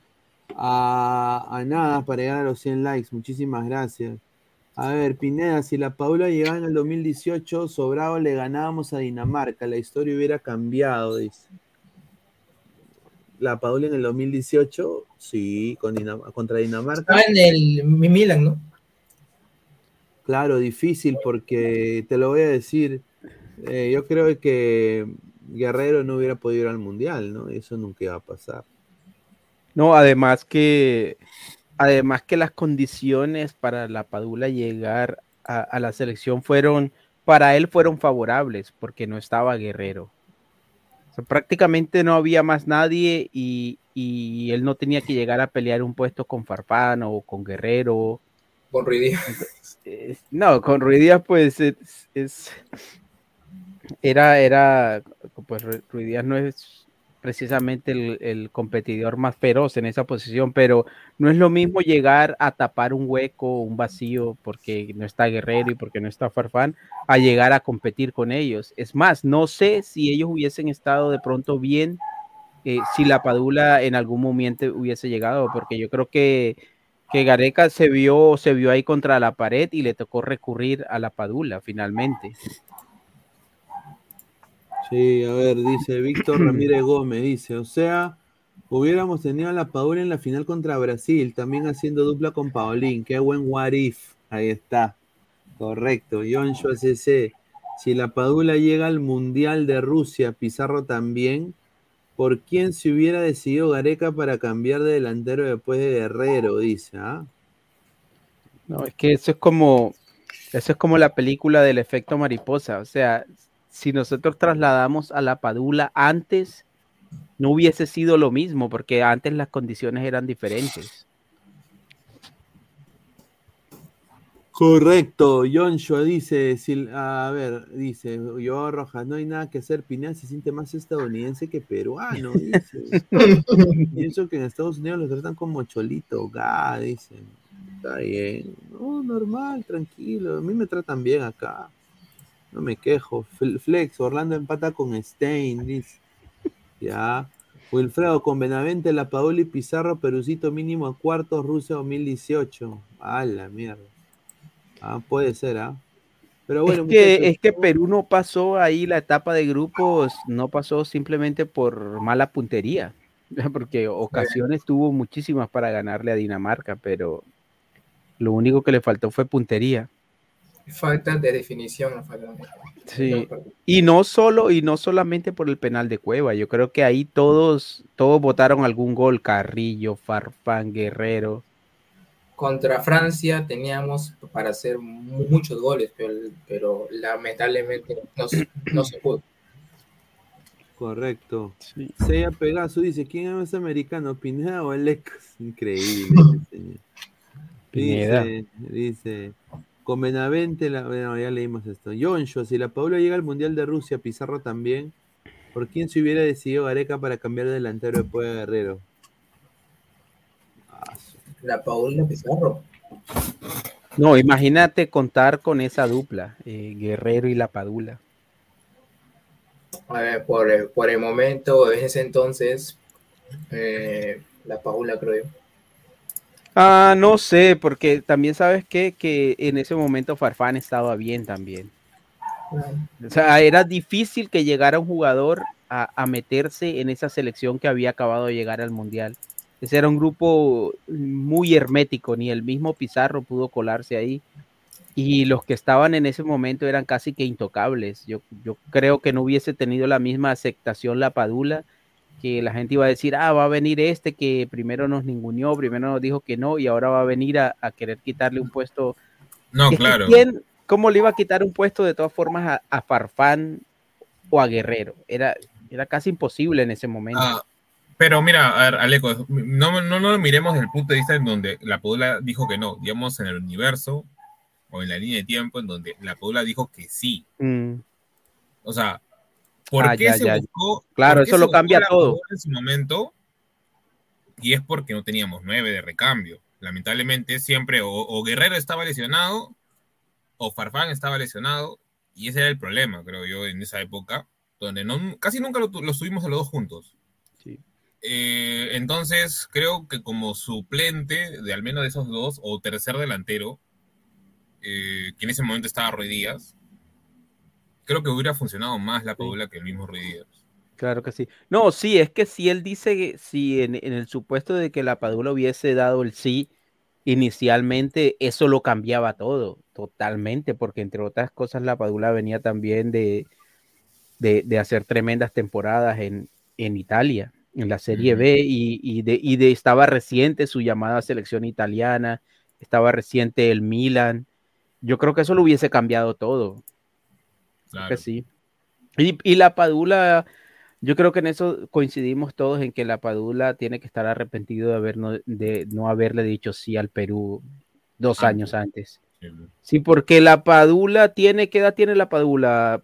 a, a nada para llegar a los 100 likes. Muchísimas gracias. A ver, Pineda, si la Paula llegaba en el 2018, sobrado le ganábamos a Dinamarca, la historia hubiera cambiado, dice. La Paula en el 2018, sí, con contra Dinamarca. Estaba en el Milan, ¿no? Claro, difícil porque te lo voy a decir, eh, yo creo que Guerrero no hubiera podido ir al Mundial, ¿no? Eso nunca iba a pasar. No, además que Además que las condiciones para la Padula llegar a, la selección fueron, para él fueron favorables, porque no estaba Guerrero. Prácticamente no había más nadie y, él no tenía que llegar a pelear un puesto con Farfán o con Guerrero. Con Ruidías. No, con Ruidías pues es, era, era, pues Ruidías no es precisamente el, competidor más feroz en esa posición, pero no es lo mismo llegar a tapar un hueco, un vacío, porque no está Guerrero y porque no está Farfán, a llegar a competir con ellos. Es más, no sé si ellos hubiesen estado de pronto bien, eh, si la Padula en algún momento hubiese llegado, porque yo creo que, que Gareca se vio, se vio ahí contra la pared y le tocó recurrir a la Padula finalmente. Sí, a ver, dice Víctor Ramírez Gómez, dice, o sea, hubiéramos tenido a la Padula en la final contra Brasil, también haciendo dupla con Paulín, qué buen what if, ahí está, correcto, John CC, si la Padula llega al Mundial de Rusia, Pizarro también, ¿por quién se hubiera decidido Gareca para cambiar de delantero después de Guerrero? Dice, ¿ah? No, es que eso es como, eso es como la película del efecto mariposa, o sea, si nosotros trasladamos a la Padula antes, no hubiese sido lo mismo, porque antes las condiciones eran diferentes. Correcto, Joshua dice, a ver, dice, yo Rojas, no hay nada que hacer, Pineda se siente más estadounidense que peruano, dice. Pienso que en Estados Unidos lo tratan como cholito, ga, dice. Está bien, no, normal, tranquilo, a mí me tratan bien acá. No me quejo. Flex, Orlando empata con Stein, dice. Ya. Wilfredo, con Benavente, La Paoli, Pizarro, Perucito mínimo a cuartos, Rusia 2018. A la mierda. Ah, puede ser, ¿ah? Pero bueno, es que, es que Perú no pasó ahí la etapa de grupos, no pasó simplemente por mala puntería, porque ocasiones tuvo muchísimas para ganarle a Dinamarca, pero lo único que le faltó fue puntería falta de definición. sí. Y no solo, y no solamente por el penal de Cueva, yo creo que ahí todos, todos votaron algún gol, Carrillo, Farfán, Guerrero. Contra Francia teníamos para hacer muchos goles, pero, lamentablemente no, se pudo. Correcto. Sí. Pegaso dice, ¿quién es americano, Pineda o Alex? Increíble. Pineda. Dice, dice, con Benavente, la, bueno, ya leímos esto. Yoncho, si la Paula llega al Mundial de Rusia, Pizarro también, ¿por quién se hubiera decidido Gareca para cambiar de delantero después de Guerrero? La Paula Pizarro. No, imagínate contar con esa dupla, eh, Guerrero y la Padula. A ver, por, por el momento, en ese entonces, eh, la Paula creo yo. Ah, no sé, porque también sabes que, que en ese momento Farfán estaba bien también. O sea, era difícil que llegara un jugador a, a meterse en esa selección que había acabado de llegar al Mundial. Ese era un grupo muy hermético, ni el mismo Pizarro pudo colarse ahí. Y los que estaban en ese momento eran casi que intocables. Yo, yo creo que no hubiese tenido la misma aceptación la Padula, que la gente iba a decir, ah, va a venir este que primero nos ninguneó, primero nos dijo que no, y ahora va a venir a, a querer quitarle un puesto. No, claro. ¿quién- ¿Cómo le iba a quitar un puesto de todas formas a, a Farfán o a Guerrero? Era, era casi imposible en ese momento. Ah, pero mira, a ver, Aleco, no, no, no lo miremos desde el punto de vista en donde la Padula dijo que no, digamos en el universo o en la línea de tiempo en donde la Padula dijo que sí. Mm, O sea, ¿por Ah, qué ya, se ya. buscó? Claro, eso lo cambia todo. En su momento, y es porque no teníamos nueve de recambio. Lamentablemente, siempre o, o Guerrero estaba lesionado o Farfán estaba lesionado, y ese era el problema, creo yo, en esa época, donde no, casi nunca lo, tuvimos a los dos juntos. Sí. Eh, entonces, creo que como suplente de al menos de esos dos, o tercer delantero, eh, que en ese momento estaba Ruiz Díaz, creo que hubiera funcionado más la Padula que el mismo Ruiz. Claro que sí. No, sí, es que si él dice que si en, en el supuesto de que la Padula hubiese dado el sí inicialmente, eso lo cambiaba todo, totalmente, porque entre otras cosas la Padula venía también de, de, de hacer tremendas temporadas en, en Italia, en la Serie. B, y, y de, y de estaba reciente su llamada a selección italiana, estaba reciente el Milan. Yo creo que eso lo hubiese cambiado todo. Creo que Claro. sí. Y, y la Padula, yo creo que en eso coincidimos todos en que la Padula tiene que estar arrepentido de, haber no, de no haberle dicho sí al Perú dos años antes. Sí. Sí, porque la Padula tiene, ¿qué edad tiene la Padula?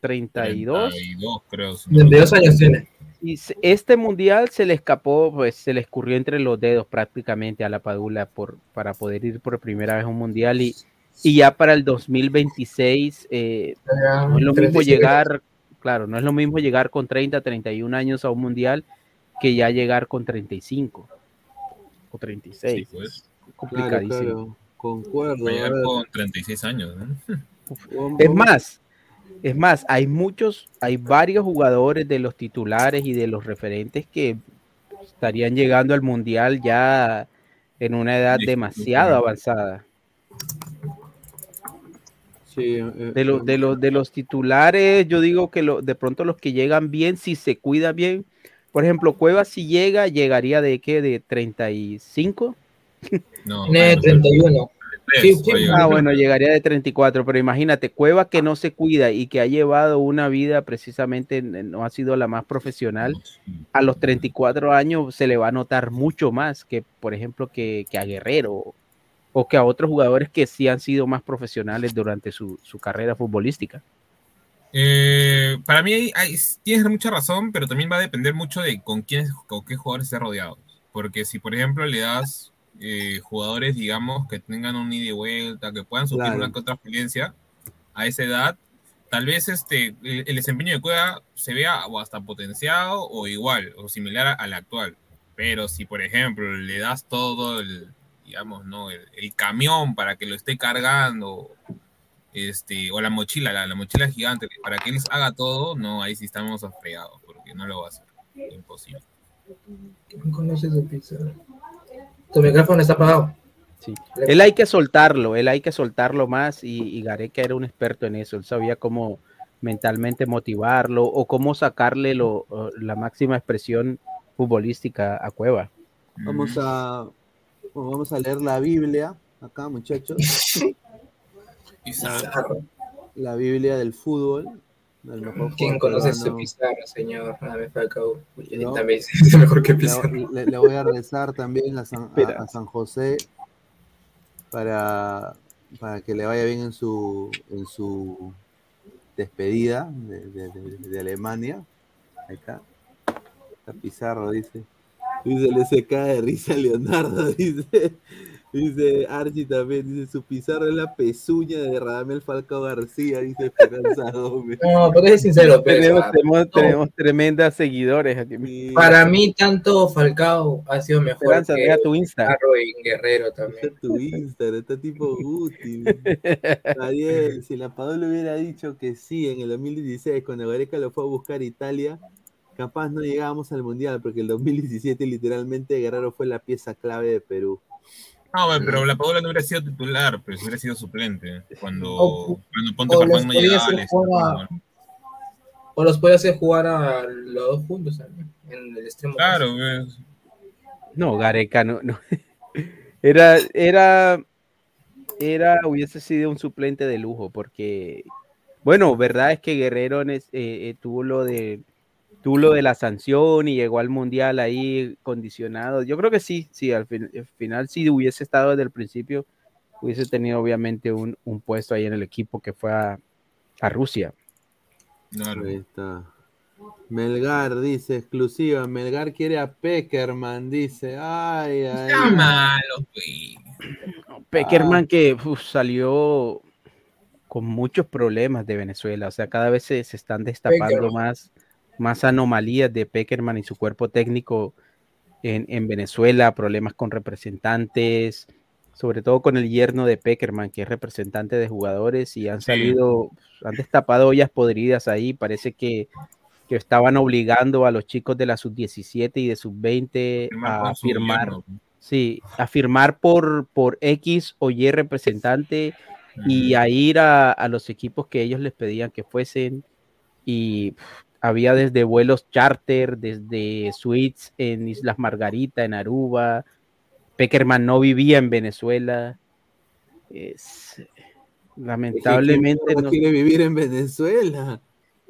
32. 32, creo. si no me 22 equivoco. años tiene. Y este mundial se le escapó, pues se le escurrió entre los dedos prácticamente a la Padula por, para poder ir por primera vez a un mundial y, y ya para el 2026 eh, no es lo mismo 37. llegar, claro, no es lo mismo llegar con 30, 31 años a un mundial que ya llegar con 35 o 36. Sí, pues. Es Claro, complicadísimo. claro, concuerdo. Llegar con 36 años, vamos- Es más, es más, hay muchos, hay varios jugadores de los titulares y de los referentes que estarían llegando al mundial ya en una edad demasiado sí. avanzada. Sí, eh, De, los de, los, de los titulares, yo digo que lo, de pronto los que llegan bien, si se cuida bien, por ejemplo, Cuevas si llega, llegaría de qué, de 35. No, bueno, 31. 33, Sí, sí. Ah, bueno, llegaría de 34, pero imagínate, Cueva que no se cuida y que ha llevado una vida precisamente, no ha sido la más profesional, a los 34 años se le va a notar mucho más que, por ejemplo, que, que a Guerrero o que a otros jugadores que sí han sido más profesionales durante su, su carrera futbolística. Eh, para mí hay- hay- tienes mucha razón, pero también va a depender mucho de con quiénes, con qué jugadores estés rodeado. Porque si, por ejemplo, le das eh, jugadores, digamos, que tengan un ida y vuelta, que puedan sufrir Claro. una otra experiencia a esa edad, tal vez este, el, el desempeño de Cueva se vea o hasta potenciado o igual, o similar a- al actual. Pero si, por ejemplo, le das todo el, digamos, ¿no? El, el camión para que lo esté cargando, este, o la mochila, la, la mochila gigante, para que él haga todo, no, ahí sí estamos fregados, porque no lo va a hacer. Imposible. ¿Quién conoce esa pizza? Tu micrófono está apagado. Sí. Él hay que soltarlo, él hay que soltarlo más y, y Gareca era un experto en eso, él sabía cómo mentalmente motivarlo o cómo sacarle lo, la máxima expresión futbolística a Cueva. Vamos a, bueno, vamos a leer la Biblia acá, muchachos. Pizarro. La Biblia del fútbol. del mejor ¿Quién conoce ese peruano. Pizarro, señor? A ver, Falcao. No. También es mejor que Pizarro. le- le voy a rezar también a San, a- San José para, para que le vaya bien en su, en su despedida de, de- de- de Alemania. Ahí está. Está Pizarro, dice. Dice, le se cae de risa Leonardo, dice. Dice Archie también, dice su pizarra es la pezuña de Radamel Falcao García, dice Esperanza Gómez. No, porque es sincero, pues, Tenemos, ah, tenemos, no. tenemos tremendas seguidores aquí. Sí, Para mí, tanto Falcao ha sido mejor Esperanza, que tu Insta. Guerrero también. Está tu Instagram, está tipo útil. Ariel, si la Padula hubiera dicho que sí en el 2016, cuando Gareca lo fue a buscar a Italia, capaz no llegábamos al Mundial, porque el 2017 literalmente Guerrero fue la pieza clave de Perú. No, pero la Padula no hubiera sido titular, pues hubiera sido suplente. Cuando, O- cuando Ponte no llegaba. a- O los puede hacer jugar a los dos juntos en el extremo. Claro, pues. No, Gareca no, no. Era, era, era, hubiese sido un suplente de lujo, porque, bueno, verdad es que Guerrero eh, eh, tuvo lo de, tuvo lo de la sanción y llegó al mundial ahí condicionado. Yo creo que sí, sí, al, fin- al final si hubiese estado desde el principio, hubiese tenido obviamente un, un puesto ahí en el equipo que fue a, a Rusia. Claro. Ahí está. Melgar dice, exclusiva, Melgar quiere a Peckerman, dice, ay, ay. Está malo, güey. Peckerman que uf, salió con muchos problemas de Venezuela, o sea, cada vez se, se están destapando Peckerman. más, más anomalías de Peckerman y su cuerpo técnico en, en Venezuela, problemas con representantes, sobre todo con el yerno de Peckerman, que es representante de jugadores, y han Sí. salido, han destapado ollas podridas ahí, parece que, que estaban obligando a los chicos de la sub-17 y de sub-20 Firmar a firmar. Sí, a firmar por, por X o Y representante y a ir a, a los equipos que ellos les pedían que fuesen. Y había desde vuelos charter, desde suites en Islas Margarita, en Aruba. Peckerman no vivía en Venezuela. Es- lamentablemente ¿quién no. quiere vivir en Venezuela.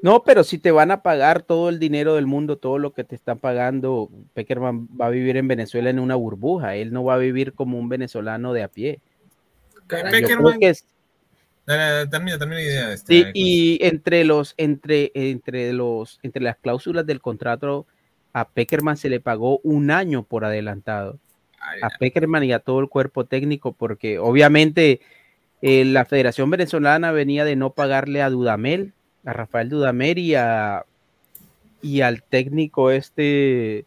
No, pero si te van a pagar todo el dinero del mundo, todo lo que te están pagando, Peckerman va a vivir en Venezuela en una burbuja. Él no va a vivir como un venezolano de a pie. Caray, Yo creo Peckerman- que es- termina, termina idea. Este, sí, y entre los, entre, entre los, entre las cláusulas del contrato, a Peckerman se le pagó un año por adelantado. Ay, A Peckerman y a todo el cuerpo técnico, porque obviamente eh, la Federación Venezolana venía de no pagarle a Dudamel, a Rafael Dudamel y a y al técnico este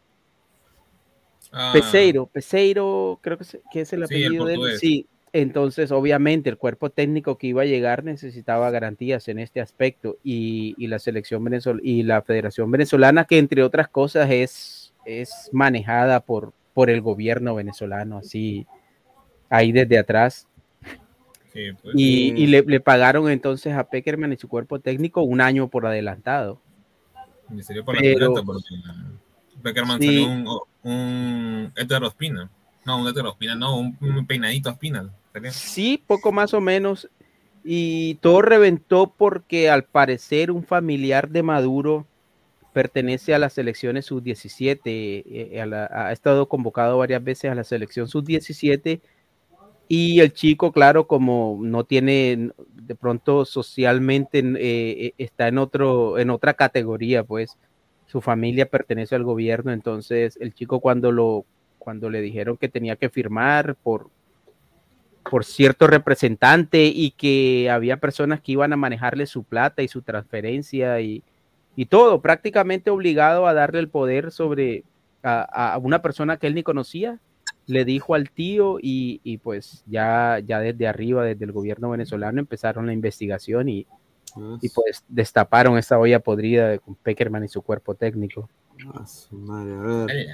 ah, Peseiro, Peseiro, creo que, se- que es el Sí, el apellido de él. Sí, entonces obviamente el cuerpo técnico que iba a llegar necesitaba garantías en este aspecto y, y la selección venezolana y la Federación Venezolana que entre otras cosas es, es manejada por, por el gobierno venezolano, así ahí desde atrás. sí, pues. Y, y le, le pagaron entonces a Peckerman y su cuerpo técnico un año por adelantado. Sería por la pero- pelota, porque Peckerman Sí. salió un, un Hétero Ospina. No, un Hétero Ospina, no, un, un peinadito Ospina. Sí, poco más o menos. Y todo reventó porque al parecer un familiar de Maduro pertenece a las selecciones sub-17. eh, la- ha estado convocado varias veces a la selección sub-17. Y el chico, claro, como no tiene, de pronto socialmente eh, eh, está en, otro, en otra categoría, pues su familia pertenece al gobierno. Entonces el chico cuando, lo, cuando le dijeron que tenía que firmar por, por cierto representante y que había personas que iban a manejarle su plata y su transferencia y, y todo, prácticamente obligado a darle el poder sobre a, a una persona que él ni conocía, le dijo al tío y, y pues ya, ya desde arriba, desde el gobierno venezolano, empezaron la investigación y, y pues destaparon esa olla podrida de con Peckerman y su cuerpo técnico. Ah, su madre, a ver.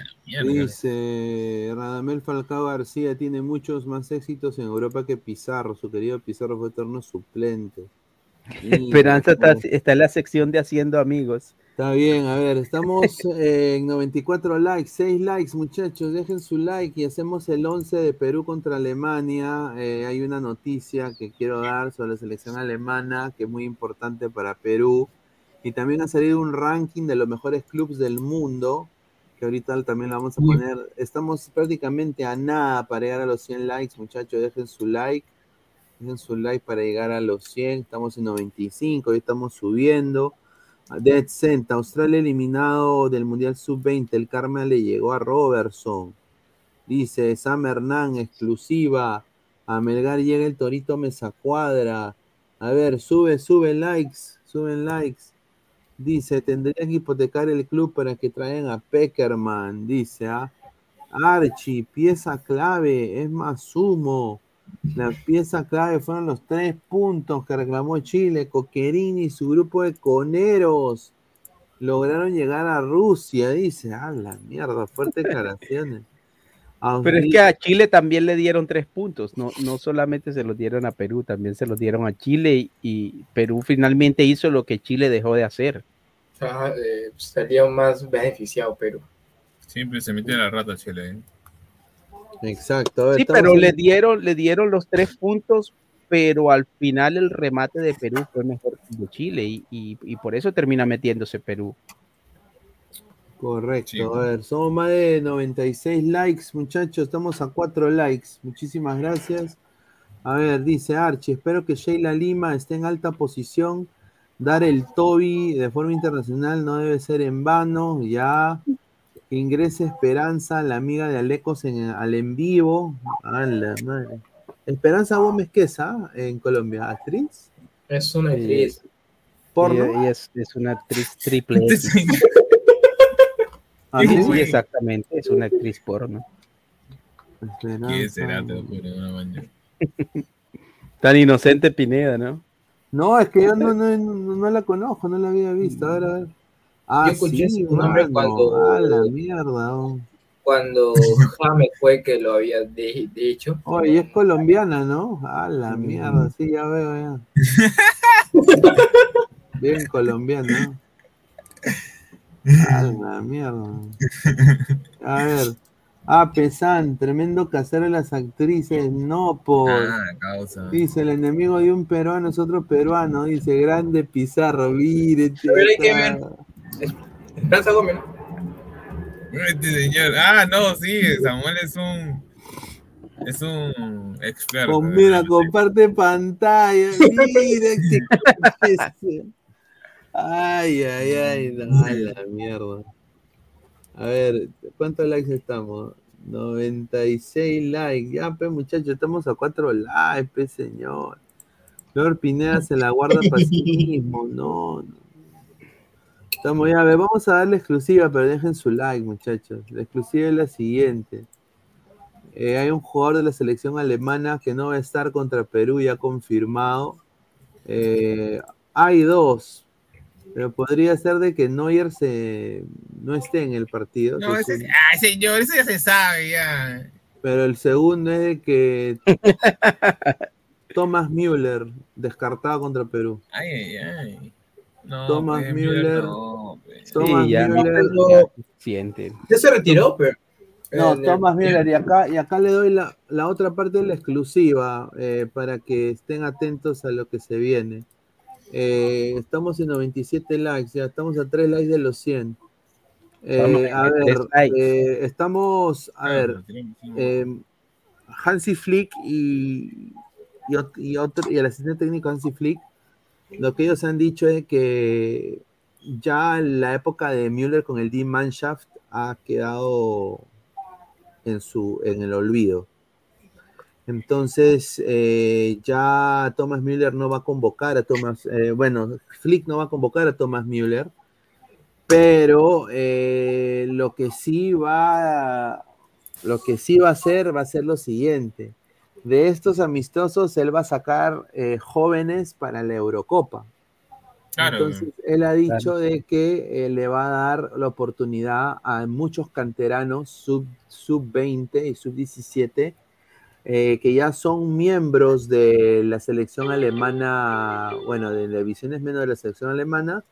Dice Radamel Falcao García tiene muchos más éxitos en Europa que Pizarro. Su querido Pizarro fue eterno suplente. Esperanza está, está en la sección de Haciendo Amigos. Está bien, a ver, estamos eh, en 94 likes, 6 likes, muchachos, dejen su like y hacemos el 11 de Perú contra Alemania. Eh, hay una noticia que quiero dar sobre la selección alemana que es muy importante para Perú. Y también ha salido un ranking de los mejores clubes del mundo, que ahorita también lo vamos a poner. Estamos prácticamente a nada para llegar a los 100 likes, muchachos, dejen su like. Dejen su like para llegar a los 100. Estamos en 95, hoy estamos subiendo. Dead Cent, Australia eliminado del Mundial Sub-20. El karma le llegó a Robertson. Dice Sam Hernán, exclusiva. A Melgar llega el Torito Mesa Cuadra. A ver, sube, sube likes, suben likes. Dice, tendría que hipotecar el club para que traigan a Peckerman. Dice, ¿ah? Archie, pieza clave, es más humo. La pieza clave fueron los tres puntos que reclamó Chile. Coquerini y su grupo de coneros lograron llegar a Rusia. Dice, ah, la mierda, fuertes declaraciones. Pero es que a Chile también le dieron tres puntos, no, no solamente se los dieron a Perú, también se los dieron a Chile y, y Perú finalmente hizo lo que Chile dejó de hacer. Ajá, eh, salió más beneficiado Perú. Siempre se mete la rata Chile. ¿eh? Exacto. ver, Sí, pero le dieron, le dieron los tres puntos, pero al final el remate de Perú fue mejor que de Chile y, y- y por eso termina metiéndose Perú. Correcto, Sí. a ver, somos más de 96 likes, muchachos, estamos a 4 likes, muchísimas gracias. A ver, dice Archie, espero que Sheila Lima esté en alta posición. Dar el Toby de forma internacional no debe ser en vano, ya. Que ingrese Esperanza, la amiga de Alecos en, al en vivo. A la madre. Esperanza Gómez, ¿qué es? ah? En Colombia, actriz, Es una Sí. actriz. porno. Ella es, es una actriz triple. Ah, Sí, exactamente, es una actriz porno. ¿Qué será? Te lo juro, una mañana. Tan inocente Pineda, ¿no? No, es que yo no, no, no, no la conozco, no la había visto. A ver, a ver. Ah, Yo escuché sí, su nombre mano. cuando- Ah, la mierda. oh. Cuando James fue que lo había di- dicho. Oye, es colombiana, ¿no? Ah, la mierda, sí, ya veo, ya. Bien colombiana. Ah, la mierda. A ver. Ah, Pesan, tremendo casero de las actrices. No, por. Ah, causa. Dice, el enemigo de un peruano es otro peruano. Dice, grande Pizarro, mire. A ver, hay que ver. Esperanza Gómez. Este señor. Ah, no, sí, Samuel es un. Es un experto. Con- mira, comparte pantalla. Mira qué. Ay, ay, ay, no, a la mierda. A ver, ¿cuántos likes estamos? 96 likes. Ya, pues, muchachos, estamos a 4 likes, pues, señor. Flor Pineda se la guarda para sí mismo. No, no. Estamos ya, a ver, vamos a darle exclusiva, pero dejen su like, muchachos. La exclusiva es la siguiente. Eh, hay un jugador de la selección alemana que no va a estar contra Perú ya confirmado. Eh, hay dos, pero podría ser de que Neuer se, no esté en el partido. No, ese, es un- ah, señor, eso ya se sabe, ya. pero el segundo es de que Thomas Müller descartado contra Perú. Ay, ay, ay. No, Thomas pues, Müller. no, pues. Thomas Sí, ya, Müller. siente. Ya se retiró, pero. No, el- Thomas Müller, y acá, y acá le doy la, la otra parte de la exclusiva eh, para que estén atentos a lo que se viene. Eh, estamos en 97 likes, ya estamos a 3 likes de los 100. Eh, a ver, 3 likes. eh, estamos, a ver, eh, Hansi Flick y, y otro, y el asistente técnico Hansi Flick, lo que ellos han dicho es que ya la época de Müller con el D-Manshaft ha quedado en, su, en el olvido. Entonces, eh, ya Thomas Müller no va a convocar a Thomas, eh, bueno, Flick no va a convocar a Thomas Müller, pero eh, lo que sí va, lo que sí va a hacer va a ser lo siguiente. De estos amistosos, él va a sacar eh, jóvenes para la Eurocopa. Claro. Entonces, él ha dicho de que eh, le va a dar la oportunidad a muchos canteranos sub, sub 20 y sub 17 eh, que ya son miembros de la selección alemana, bueno, de divisiones menos de la selección alemana,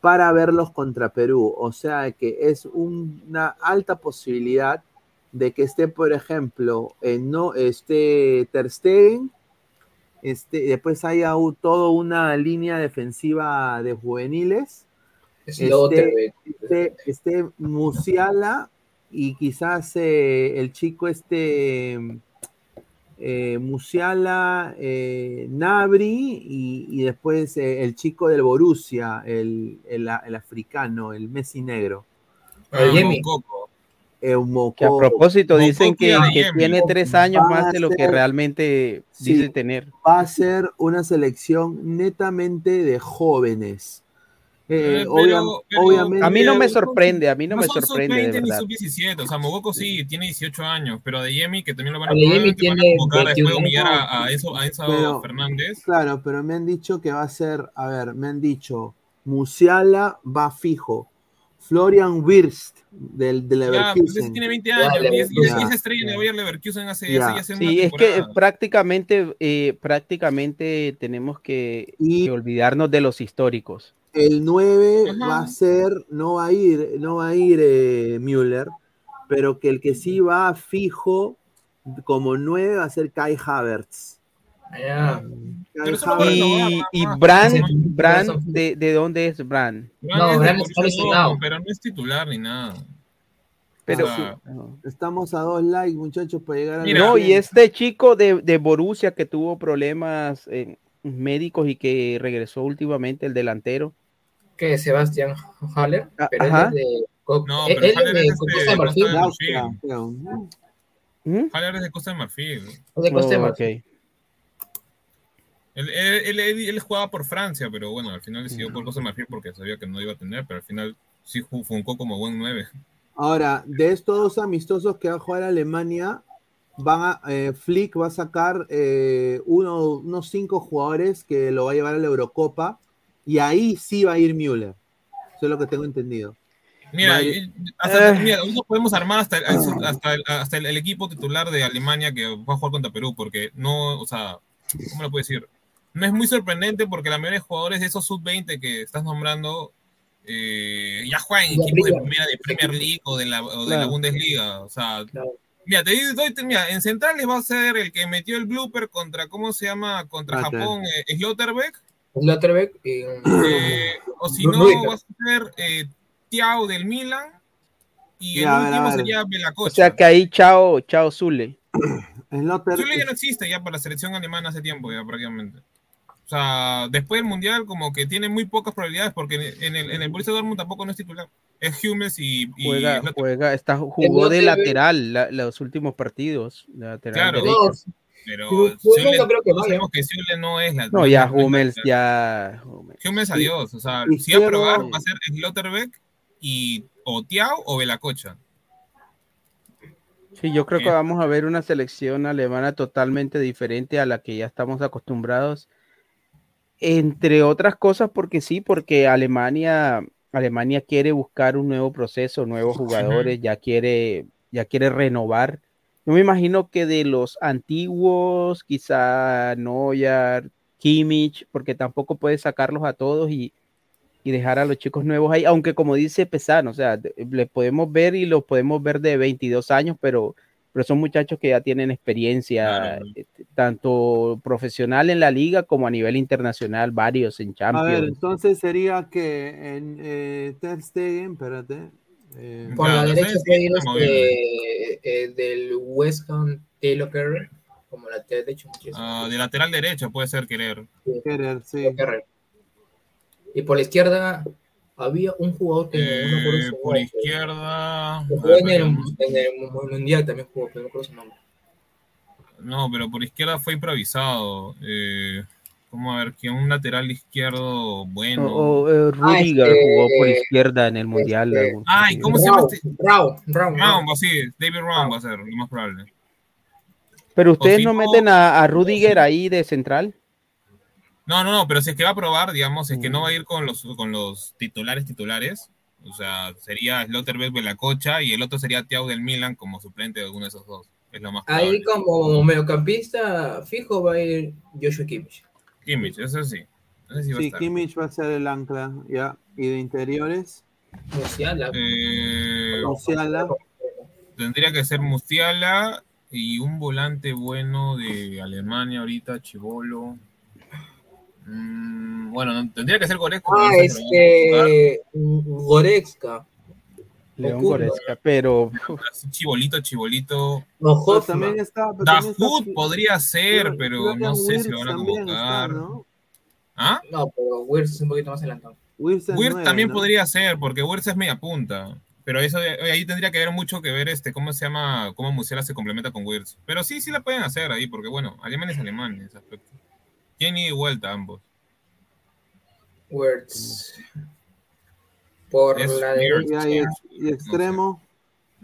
para verlos contra Perú. O sea que es un- una alta posibilidad de que esté, por ejemplo, en no esté Ter Stegen, este, después haya toda una línea defensiva de juveniles, Es este- eh. esté, esté Musiala y quizás eh, el chico este eh, Musiala, eh, Nabri y, y después eh, el chico del Borussia, el, el- el africano, el Messi negro. Ah, Yemi. Mococo. Eumoko. Que a propósito Mococo dicen que, tiene tres años Va más de lo que realmente Sí. dice tener. va a ser una selección netamente de jóvenes. Eh, pero- obvia- pero- obviamente. A mí no me no sorprende, a mí no, me son sorprende de sub-20 ni verdad. sub-17, o sea, Mogoko sí, tiene 18 años, pero de Yemi, que también lo van a, Adeyemi probablemente van a tiene convocar después de 21. humillar a, a Enzo, a Enzo Pero- Fernández. Claro, pero me han dicho que va a ser, a ver, me han dicho, Musiala va fijo, Florian Wirst del, del Ya, pues Leverkusen. tiene 20 Ya, años, y es, y es- y es ya, estrella ya. Bayer Leverkusen hace, Ya. hace, ya hace una Sí, es que prácticamente, eh, prácticamente tenemos que, Y- que olvidarnos de los históricos. El 9 Ajá. va a ser, no va a ir, no va a ir eh, Müller, pero que el que sí va fijo como 9 va a ser Kai Havertz. Kai no Y, y. Brand, Brand ¿de, de dónde es Brand? No, es de Brand lesionado. Dortmund, pero no es titular ni nada. Pero, Estamos a dos likes, muchachos, para llegar a Mira, no, y 100. este chico de, de Borussia que tuvo problemas eh, médicos y que regresó últimamente, el delantero. que Sebastián Haller, Ah, pero ajá. él es de, No, pero él es Haller de es Costa de Marfil, Costa de-. ¿Mm? Haller es de Costa de Marfil. es de Costa de Oh, Marfil. Él, él, él- él- él jugaba por Francia, pero bueno, al final decidió por Costa de Marfil porque sabía que no iba a tener, pero al final sí funcó como buen 9. Ahora, de estos amistosos que va a jugar Alemania, van a, eh, Flick va a sacar eh, uno, unos cinco jugadores que lo va a llevar a la Eurocopa y ahí sí va a ir Müller. Eso es lo que tengo entendido. Mira, y- hasta, Eh. mira, nosotros podemos armar hasta, el- hasta, el, hasta el, el equipo titular de Alemania que va a jugar contra Perú, porque no, o sea, ¿cómo lo puedo decir? No es muy sorprendente porque la mayoría de jugadores de esos sub-20 que estás nombrando eh, ya juegan en equipos de primera, de Premier League o de la, o de la Claro. Bundesliga. O sea, Claro. Mira, te digo, doy- mira, en centrales va a ser el que metió el blooper contra, ¿cómo se llama? Contra Ah. Japón, eh, Slotterbeck. Slotterbeck y Eh, o si no, va a ser eh, Tiao del Milan. Y el Ya, a último sería O Belacocha. sea que ahí, chao, chao Zule. Zule ya no existe ya para la selección alemana hace tiempo, ya prácticamente. O sea, después del Mundial, como que tiene muy pocas probabilidades, porque en el, en el Borussia Dortmund tampoco no es titular. Es Hummels y. y Juega, juega, está, jugó de lateral la- los últimos partidos. lateral Claro. Pero Hummels Zule- no creo que vaya. sabemos que Zule no es la. No, ya Hummels, ya. Hummels. Adiós. O sea, Y si va a probar, va a ser Slotterbeck y o Tiao o Belacocha. Sí, yo creo que Bien. vamos a ver una selección alemana totalmente diferente a la que ya estamos acostumbrados. Entre otras cosas, porque sí, porque Alemania, Alemania quiere buscar un nuevo proceso, nuevos jugadores, ya quiere, ya quiere renovar. Yo me imagino que de los antiguos, quizá Neuer, Kimmich, porque tampoco puede sacarlos a todos y, y dejar a los chicos nuevos ahí, aunque como dice Pesano, o sea, de- le podemos ver y los podemos ver de 22 años, pero, pero son muchachos que ya tienen experiencia, Claro. eh, tanto profesional en la liga como a nivel internacional, varios en A ver, Champions. entonces sería que en eh, Ter Stegen, espérate. eh, por Claro, la sí, derecha sí, puede este, eh, del West Ham Taylor Kerr, como lateral derecho. muchísimo. Ah, de lateral derecho puede ser querer. Kerer, sí. Taylor Kerr. Y por la izquierda había un jugador que no me acuerdo Eh, por izquierda. que jugó en el, veamos. en el Mundial también jugó, pero no me acuerdo su nombre. No, pero por izquierda fue improvisado. Eh, ¿Cómo a ver? que un lateral izquierdo bueno. O, o, eh, Rudiger este, jugó por izquierda en el Mundial. este, algún- Ay, ¿cómo se llama este? Rao. Round, sí, David Round va a ser, lo más probable. Pero ustedes no- meten a, a Rudiger ahí de central. No, no, no, pero si es que va a probar, digamos, es que no va a ir con los, con los titulares titulares. O sea, sería Slotterbeck Belacocha y el otro sería Thiago del Milan como suplente de alguno de esos dos. Es lo más probable. Ahí como mediocampista fijo va a ir Joshua Kimmich. Kimmich, ese sí. Sí va a Sí, estar. Kimmich va a ser el ancla, ya. Y de interiores, Musiala. Eh, Musiala. tendría que ser Mustiala y un volante bueno de Alemania ahorita, Chivolo. Mm, bueno, no- tendría que ser Goretzka. Ah, este. Goretzka. León. Goretzka, pero Chibolito, chibolito. No, Hoffman. también está. podría ser, pero no sé si lo van a convocar. ¿no? ¿Ah? No, pero Wirtz es un poquito más adelantado. Wirtz también ¿no? podría ser, porque Wirtz es media punta. Pero eso de- ahí tendría que ver mucho que ver este, cómo se llama, cómo Musiala se complementa con Wirtz. Pero sí, sí la pueden hacer ahí, porque bueno, alemán es alemán en ese aspecto. Tienen ida y vuelta ambos. Words. Por Es la. Y, derecha. y extremo.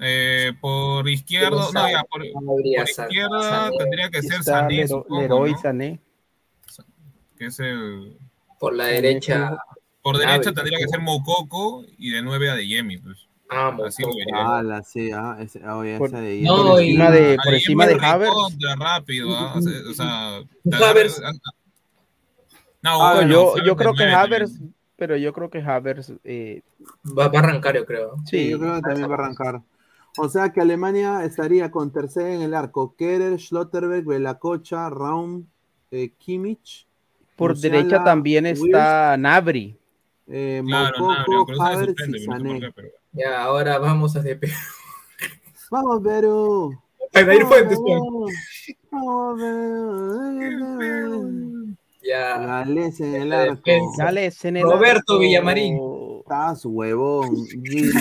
Eh, por izquierdo, no, ya, por, izquierda Sané. tendría que ser Sané, Lero- supongo, Leroy ¿no? Sané. que es el... Por la derecha. Por Gnabry, derecha tendría que ser Moukoko y de 9 a Deyemi, pues. Ah. Ah, la sí, ah, ese, ah, oye, Por- esa de No, por y- encima de, por encima de Havertz. rápido, ¿ah? o sea, o sea, te Havertz. No, Ah, No, bueno, yo, yo creo que también. pero yo creo que Havertz, eh, Va, va a arrancar, yo creo. Sí, sí, yo creo que también va a arrancar. O sea que Alemania estaría con tercera en el arco. Kerer, Schlotterberg, Belacocha, Raum, eh, Kimmich. por Musiala, derecha también está Nabri. eh, Claro, no suspende, y pero no sé por Sané. qué, pero- Ya, ahora vamos a DP. Vamos, Perú. Vamos, Fuentes. Vamos, Perú. Ya. Gales en el arco. defensa. Gales en el Roberto arco. Villamarín. Estás huevón. Gil,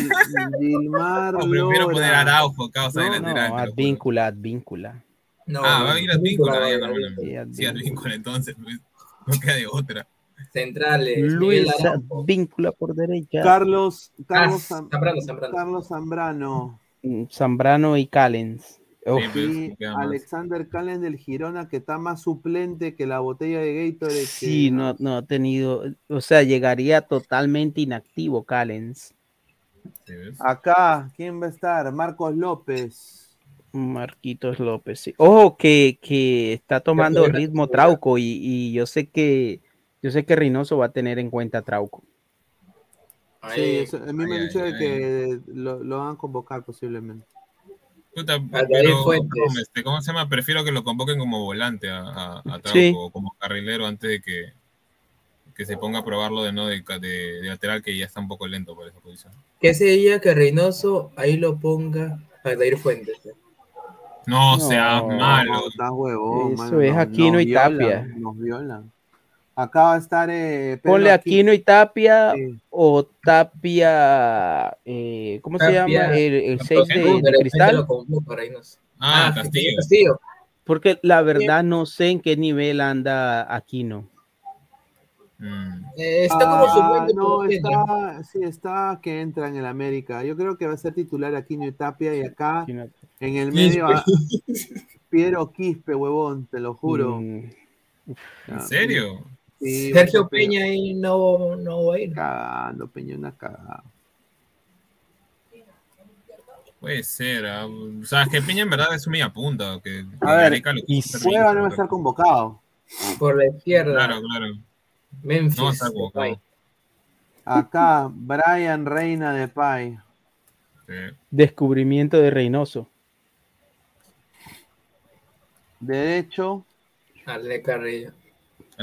Gilmar No, prefiero poner. Araujo, causa de No, lateral. Advíncula, Advíncula. No, Ah, va a ir a Víncula, va a ya ir, normalmente. Sí, Advíncula. Advíncula, entonces, pues, no queda de otra. Centrales. Luis. Advíncula por derecha. Carlos, Carlos, Ah, Zam- Zambrano, Zambrano. Carlos Zambrano. Mm, Zambrano y Callens. Pues. Alexander Calen del Girona, que está más suplente que la botella de Gatorade. que- sí, no, no ha tenido, o sea, llegaría totalmente inactivo Callens. Acá, ¿quién va a estar? Marcos López. Marquitos López, sí. Ojo que, que está tomando ritmo. Trauco y, y yo sé que yo sé que Reynoso va a tener en cuenta a Trauco. Sí, eso- a mí me han dicho ay, de que lo, lo van a convocar posiblemente. Puta, pero. ¿cómo, este, ¿cómo se llama? Prefiero que lo convoquen como volante a, a, a Trauco Sí. o como carrilero antes de que, que se ponga a probarlo de no de, de- de lateral que ya está un poco lento por esa posición. Que sería que Reynoso ahí lo ponga Aldair Fuentes. No, No, seas malo. No, huevón. Eso mano, es Aquino nos y violan, Tapia. Nos violan. Acá va a estar. Eh, Pedro Ponle Aquino- Aquino y Tapia Sí. o Tapia, eh, ¿cómo se llama? El, el Tapia. 6 de, De de repente cristal. Ah, sí, Castillo. Castillo. Porque la verdad no sé en qué nivel anda Aquino. Mm. Eh, está como Ah, no, está, sí, está que entra en el América. Yo creo que va a ser titular Aquino y Tapia y acá en el Quispe. medio a Piero Quispe, huevón, te lo juro. Mm, ¿En serio? Sí, Sergio va a ser Peña ahí no, no va a ir. Cagando, Peña, una cagada. Puede ser. ah. O sea, es que Peña en verdad es un media punta. Que, A ver, y Cueva no va a estar convocado. Por la izquierda. Claro, claro. Memphis. No va a estar convocado. Acá, Brian Reina de Pai. Sí. descubrimiento de Reynoso. Derecho, Ale Carrillo.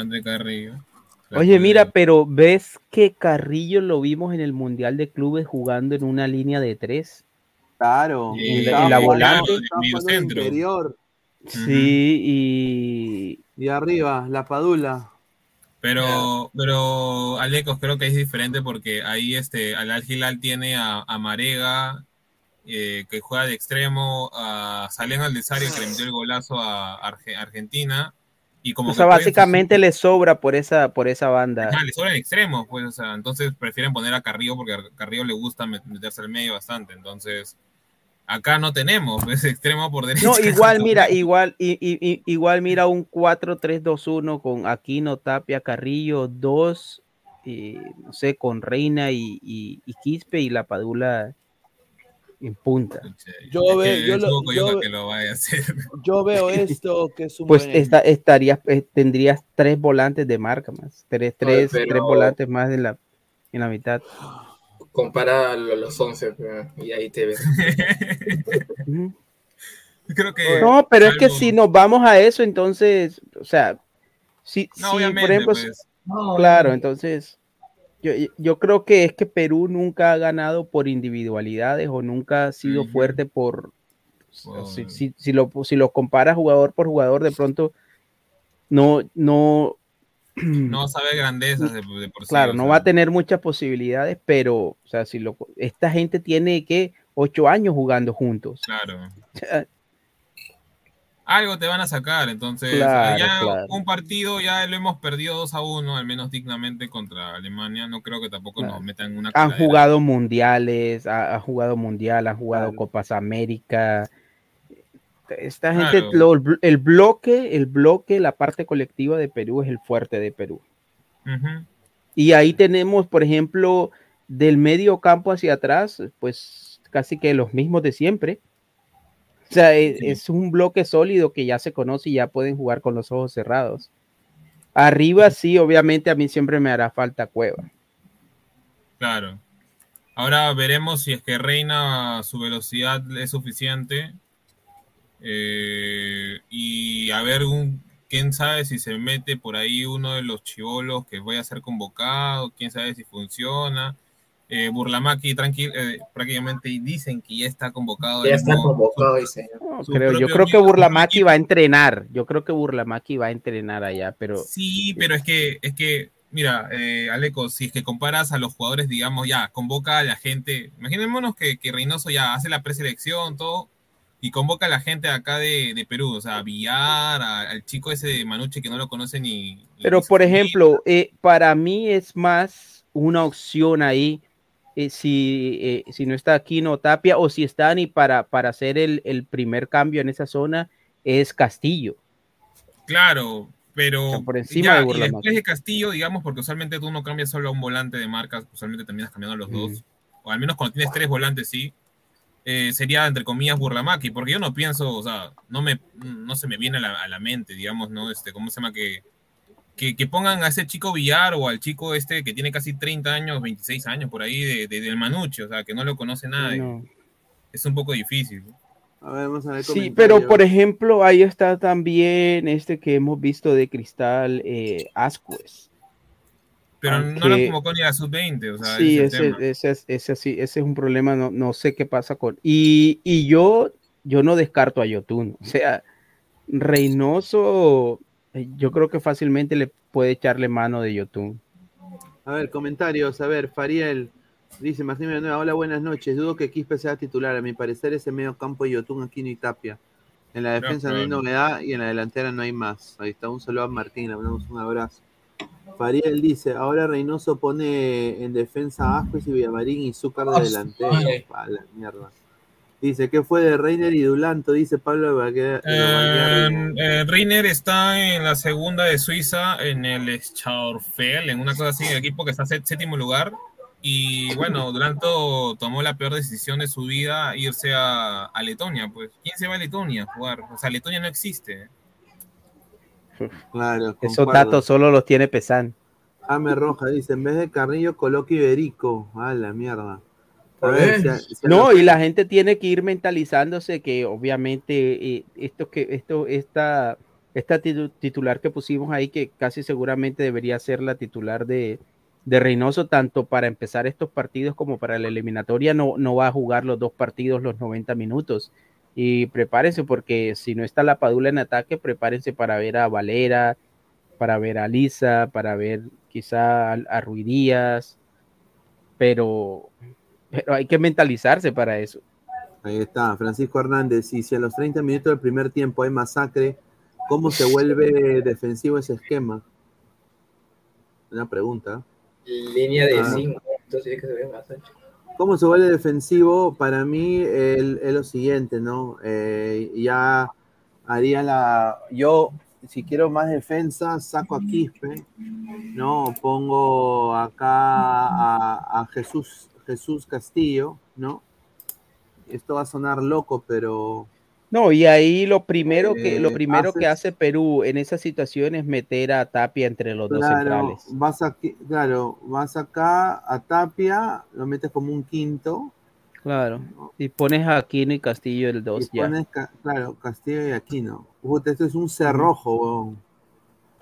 André Carrillo. Oye, mira, pero ves que Carrillo lo vimos en el Mundial de Clubes jugando en una línea de tres. claro. En la jugando- volante. de centro. interior. Sí, y Y arriba, la Padula. Pero, pero Alecos creo que es diferente porque ahí este Al Al Hilal tiene a, a Marega eh, que juega de extremo, a Salen Aldesario que le metió el golazo a Arge- Argentina y como o sea, básicamente le sobra por esa, por esa banda. Ajá, le sobran extremos, pues, o sea, entonces prefieren poner a Carrillo porque a Carrillo le gusta met- meterse al medio bastante, entonces acá no tenemos ese extremo por derecha. No, igual, mira, igual, y, y- igual mira un 4-3-2-1 con Aquino, Tapia, Carrillo, dos, y, no sé, con Reina y, y- y Quispe y la Padula en punta. Yo Es ve- que yo lo- Hugo Coyoca yo- que lo vaya a hacer. Yo veo esto que es un Pues buen- esta, estarías, eh, tendrías tres volantes de marca más, tres, tres, pero- tres volantes más en la, en la mitad. Compara lo- los 11 eh, y ahí te ves. Ujú. Creo que No, pero es que si nos vamos a eso, entonces, o sea, si, No, si, obviamente, por ejemplo, pues. No, Claro, entonces yo, yo creo que es que Perú nunca ha ganado por individualidades o nunca ha sido fuerte por... o si, Por- si- si lo, si lo comparas jugador por jugador, de pronto no, no, no sabe grandezas de, de por sí. Claro, no sea. va a tener muchas posibilidades, pero, o sea, si lo, esta gente tiene que ocho años jugando juntos. Claro. Algo te van a sacar, entonces Claro, ya claro. un partido ya lo hemos perdido 2 a 1, al menos dignamente contra Alemania. No creo que tampoco Claro. nos metan una Han jugado mundiales, ha, ha jugado mundial, han jugado. Copas América. Esta gente, lo- el bloque, el bloque, la parte colectiva de Perú es el fuerte de Perú. Y ahí tenemos, por ejemplo, del medio campo hacia atrás, pues casi que los mismos de siempre. O sea, e- es, un bloque sólido que ya se conoce y ya pueden jugar con los ojos cerrados. Arriba sí, obviamente a mí siempre me hará falta Cueva. Claro. Ahora veremos si es que Reina su velocidad es suficiente. Eh, y a ver, un, quién sabe si se mete por ahí uno de los chivolos que vaya a ser convocado, quién sabe si funciona. Eh, Burlamaki tranquil, eh, prácticamente dicen que ya está convocado. Ya está convocado, dice. No, creo, yo creo que Burlamaki va a entrenar. Yo creo que Burlamaki va a entrenar allá, pero Sí, pero es que, es que, mira, eh, Aleco, si es que comparas a los jugadores, digamos, ya, convoca a la gente, imaginémonos que, que Reynoso ya hace la preselección, todo, y convoca a la gente de acá de, de Perú, o sea, a Villar, a- al chico ese de Manuche que no lo conoce ni... ni Pero por ejemplo, eh, para mí es más una opción ahí eh, si, eh, si no está Aquino Tapia o si está ni para, para hacer el, el primer cambio en esa zona es Castillo. Claro, pero O sea, por encima ya, de y después de Castillo, digamos, porque usualmente tú no cambias solo a un volante de marca, usualmente terminas cambiando a los dos, o al menos cuando tienes tres volantes, sí, eh, sería entre comillas Burlamaki, porque yo no pienso, o sea, no me no se me viene a la, a la mente, digamos, ¿no? Este, ¿cómo se llama? Que, que, que pongan a ese chico Villar o al chico este que tiene casi 30 años, 26 años por ahí de, de- del Manuche, o sea, que no lo conoce nadie. No. Es un poco difícil. A ver, vamos a ver Sí, pero por ejemplo, ahí está también este que hemos visto de Cristal eh, Ascuez. Pero no Aunque- lo convocó ni a sub-20, o sea, sí, ese ese, ese, es- ese, sí, ese es un problema, no, no sé qué pasa con... Y, y yo, yo no descarto a Yotun, o sea, Reynoso, yo creo que fácilmente le puede echarle mano de Yotun. A ver, comentarios. A ver, Fariel dice: Martín Villanueva, hola, buenas noches. Dudo que Quispe sea titular. A mi parecer, ese medio campo de Yotun, Aquino y Tapia. En la defensa no hay probable. novedad y en la delantera no hay más. Ahí está, un saludo a Martín, le mandamos un abrazo. Fariel dice: Ahora Reynoso pone en defensa a Ascuez y Villamarín y Zúcar de delantero. vale. Pa' la mierda. Dice: ¿Qué fue de Reiner y Dulanto? Dice Pablo Eh, eh, Reiner está en la segunda de Suiza, en el Schaurfeld, en una cosa así, el equipo que está sé- séptimo lugar. Y bueno, Duranto tomó la peor decisión de su vida, irse a, a Letonia. Pues, ¿quién se va a Letonia a jugar? O sea, Letonia no existe. Claro, Esos datos solo los tiene Pesan. Ame Roja dice, en vez de Carrillo coloque Iberico. A la mierda. A No, y la gente tiene que ir mentalizándose que obviamente eh, esto que esto esta esta titu- titular que pusimos ahí que casi seguramente debería ser la titular de, de Reynoso tanto para empezar estos partidos como para la eliminatoria no, no va a jugar los dos partidos los 90 minutos. Y prepárense porque si no está la Padula en ataque prepárense para ver a Valera para ver a Lisa para ver quizá a, a Rui Díaz pero pero hay que mentalizarse para eso. Ahí está, Francisco Hernández. Y si a los 30 minutos del primer tiempo hay masacre, ¿cómo se vuelve defensivo ese esquema? Una pregunta. Línea de Ah. 5, entonces que se ve más ancho. ¿Cómo se vuelve defensivo? Para mí es lo siguiente, ¿no? Eh, ya haría la... Yo, si quiero más defensa, saco a Quispe, ¿no? Pongo acá a, a Jesús, Jesús Castillo, ¿no? Esto va a sonar loco, pero No, y ahí lo primero que lo Eh, primero que hace Perú en esa situación es meter a Tapia entre los dos centrales. vas aquí, claro, vas acá a Tapia, lo metes como un quinto, Claro. Y pones a Aquino y Castillo el y 2 ya. pones, claro, Castillo y Aquino. Puta, esto es un cerrojo, weón.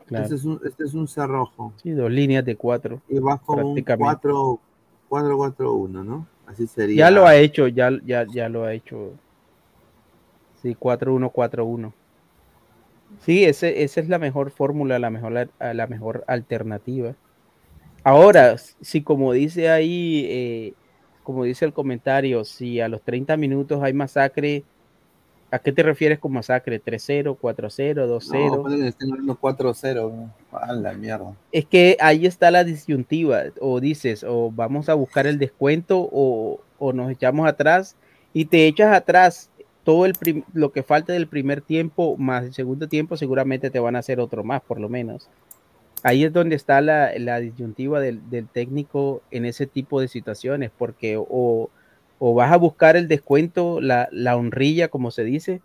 Claro. Este, es un, este es un cerrojo. Sí, dos líneas de cuatro. Y vas con un Prácticamente. 4 4-4-1, ¿no? Así sería. Ya lo ha hecho, ya, ya, ya lo ha hecho. Sí, 4-1-4-1. Sí, ese, esa es la mejor fórmula, la mejor, la mejor alternativa. Ahora, si como dice ahí, eh, como dice el comentario, si a los 30 minutos hay masacre, ¿a qué te refieres con masacre? ¿3-0, 4-0, 2-0? No, 4-0, a la mierda. Es que ahí está la disyuntiva, o dices, o vamos a buscar el descuento, o, o nos echamos atrás, y te echas atrás todo el lo que falta del primer tiempo más el segundo tiempo, seguramente te van a hacer otro más, por lo menos. Ahí es donde está la, disyuntiva del, técnico en ese tipo de situaciones, porque o, vas a buscar el descuento, la, honrilla, como se dice,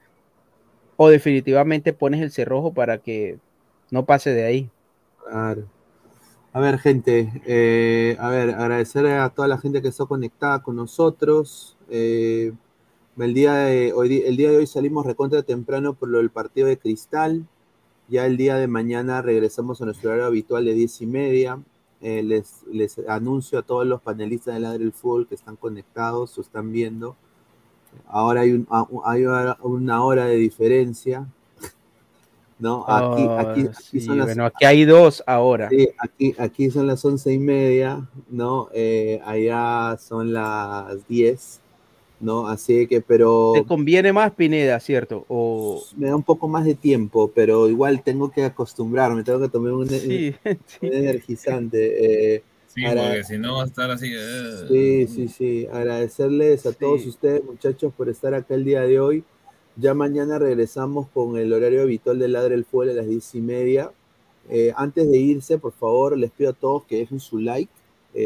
o definitivamente pones el cerrojo para que no pase de ahí. A ver, gente, eh, a ver, agradecer a toda la gente que está conectada con nosotros. Eh, el día, de hoy, el día de hoy salimos recontra temprano por lo del partido de Cristal. Ya el día de mañana regresamos a nuestro horario habitual de 10 y media. Eh, les, les, anuncio a todos los panelistas de Ladre del Fútbol que están conectados o están viendo. Ahora hay, un, hay una hora de diferencia. ¿No? Aquí, aquí, aquí, son las, bueno, aquí hay dos ahora. Sí, aquí, aquí son las once y media, ¿no? Eh, allá son las 10. ¿No? Así que, pero... ¿Te conviene más Pineda, cierto? O... Me da un poco más de tiempo, pero igual tengo que acostumbrarme, tengo que tomar un, energizante. Eh, sí, porque si no va a estar así... Eh. Sí, sí, sí. Agradecerles a todos ustedes, muchachos, por estar acá el día de hoy. Ya mañana regresamos con el horario habitual de Ladre el Fuego a las diez y media. Eh, antes de irse, por favor, les pido a todos que dejen su like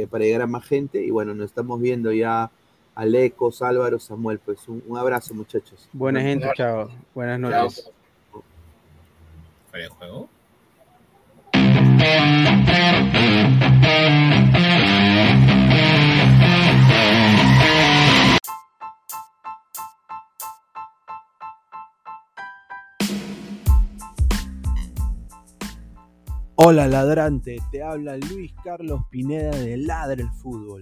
para llegar a más gente. Y bueno, nos estamos viendo ya Alecos, Álvaro, Samuel. Pues un, abrazo, muchachos. Buena gente, chao. Buenas noches. juego? Hola ladrante, te habla Luis Carlos Pineda de Ladre el Fútbol.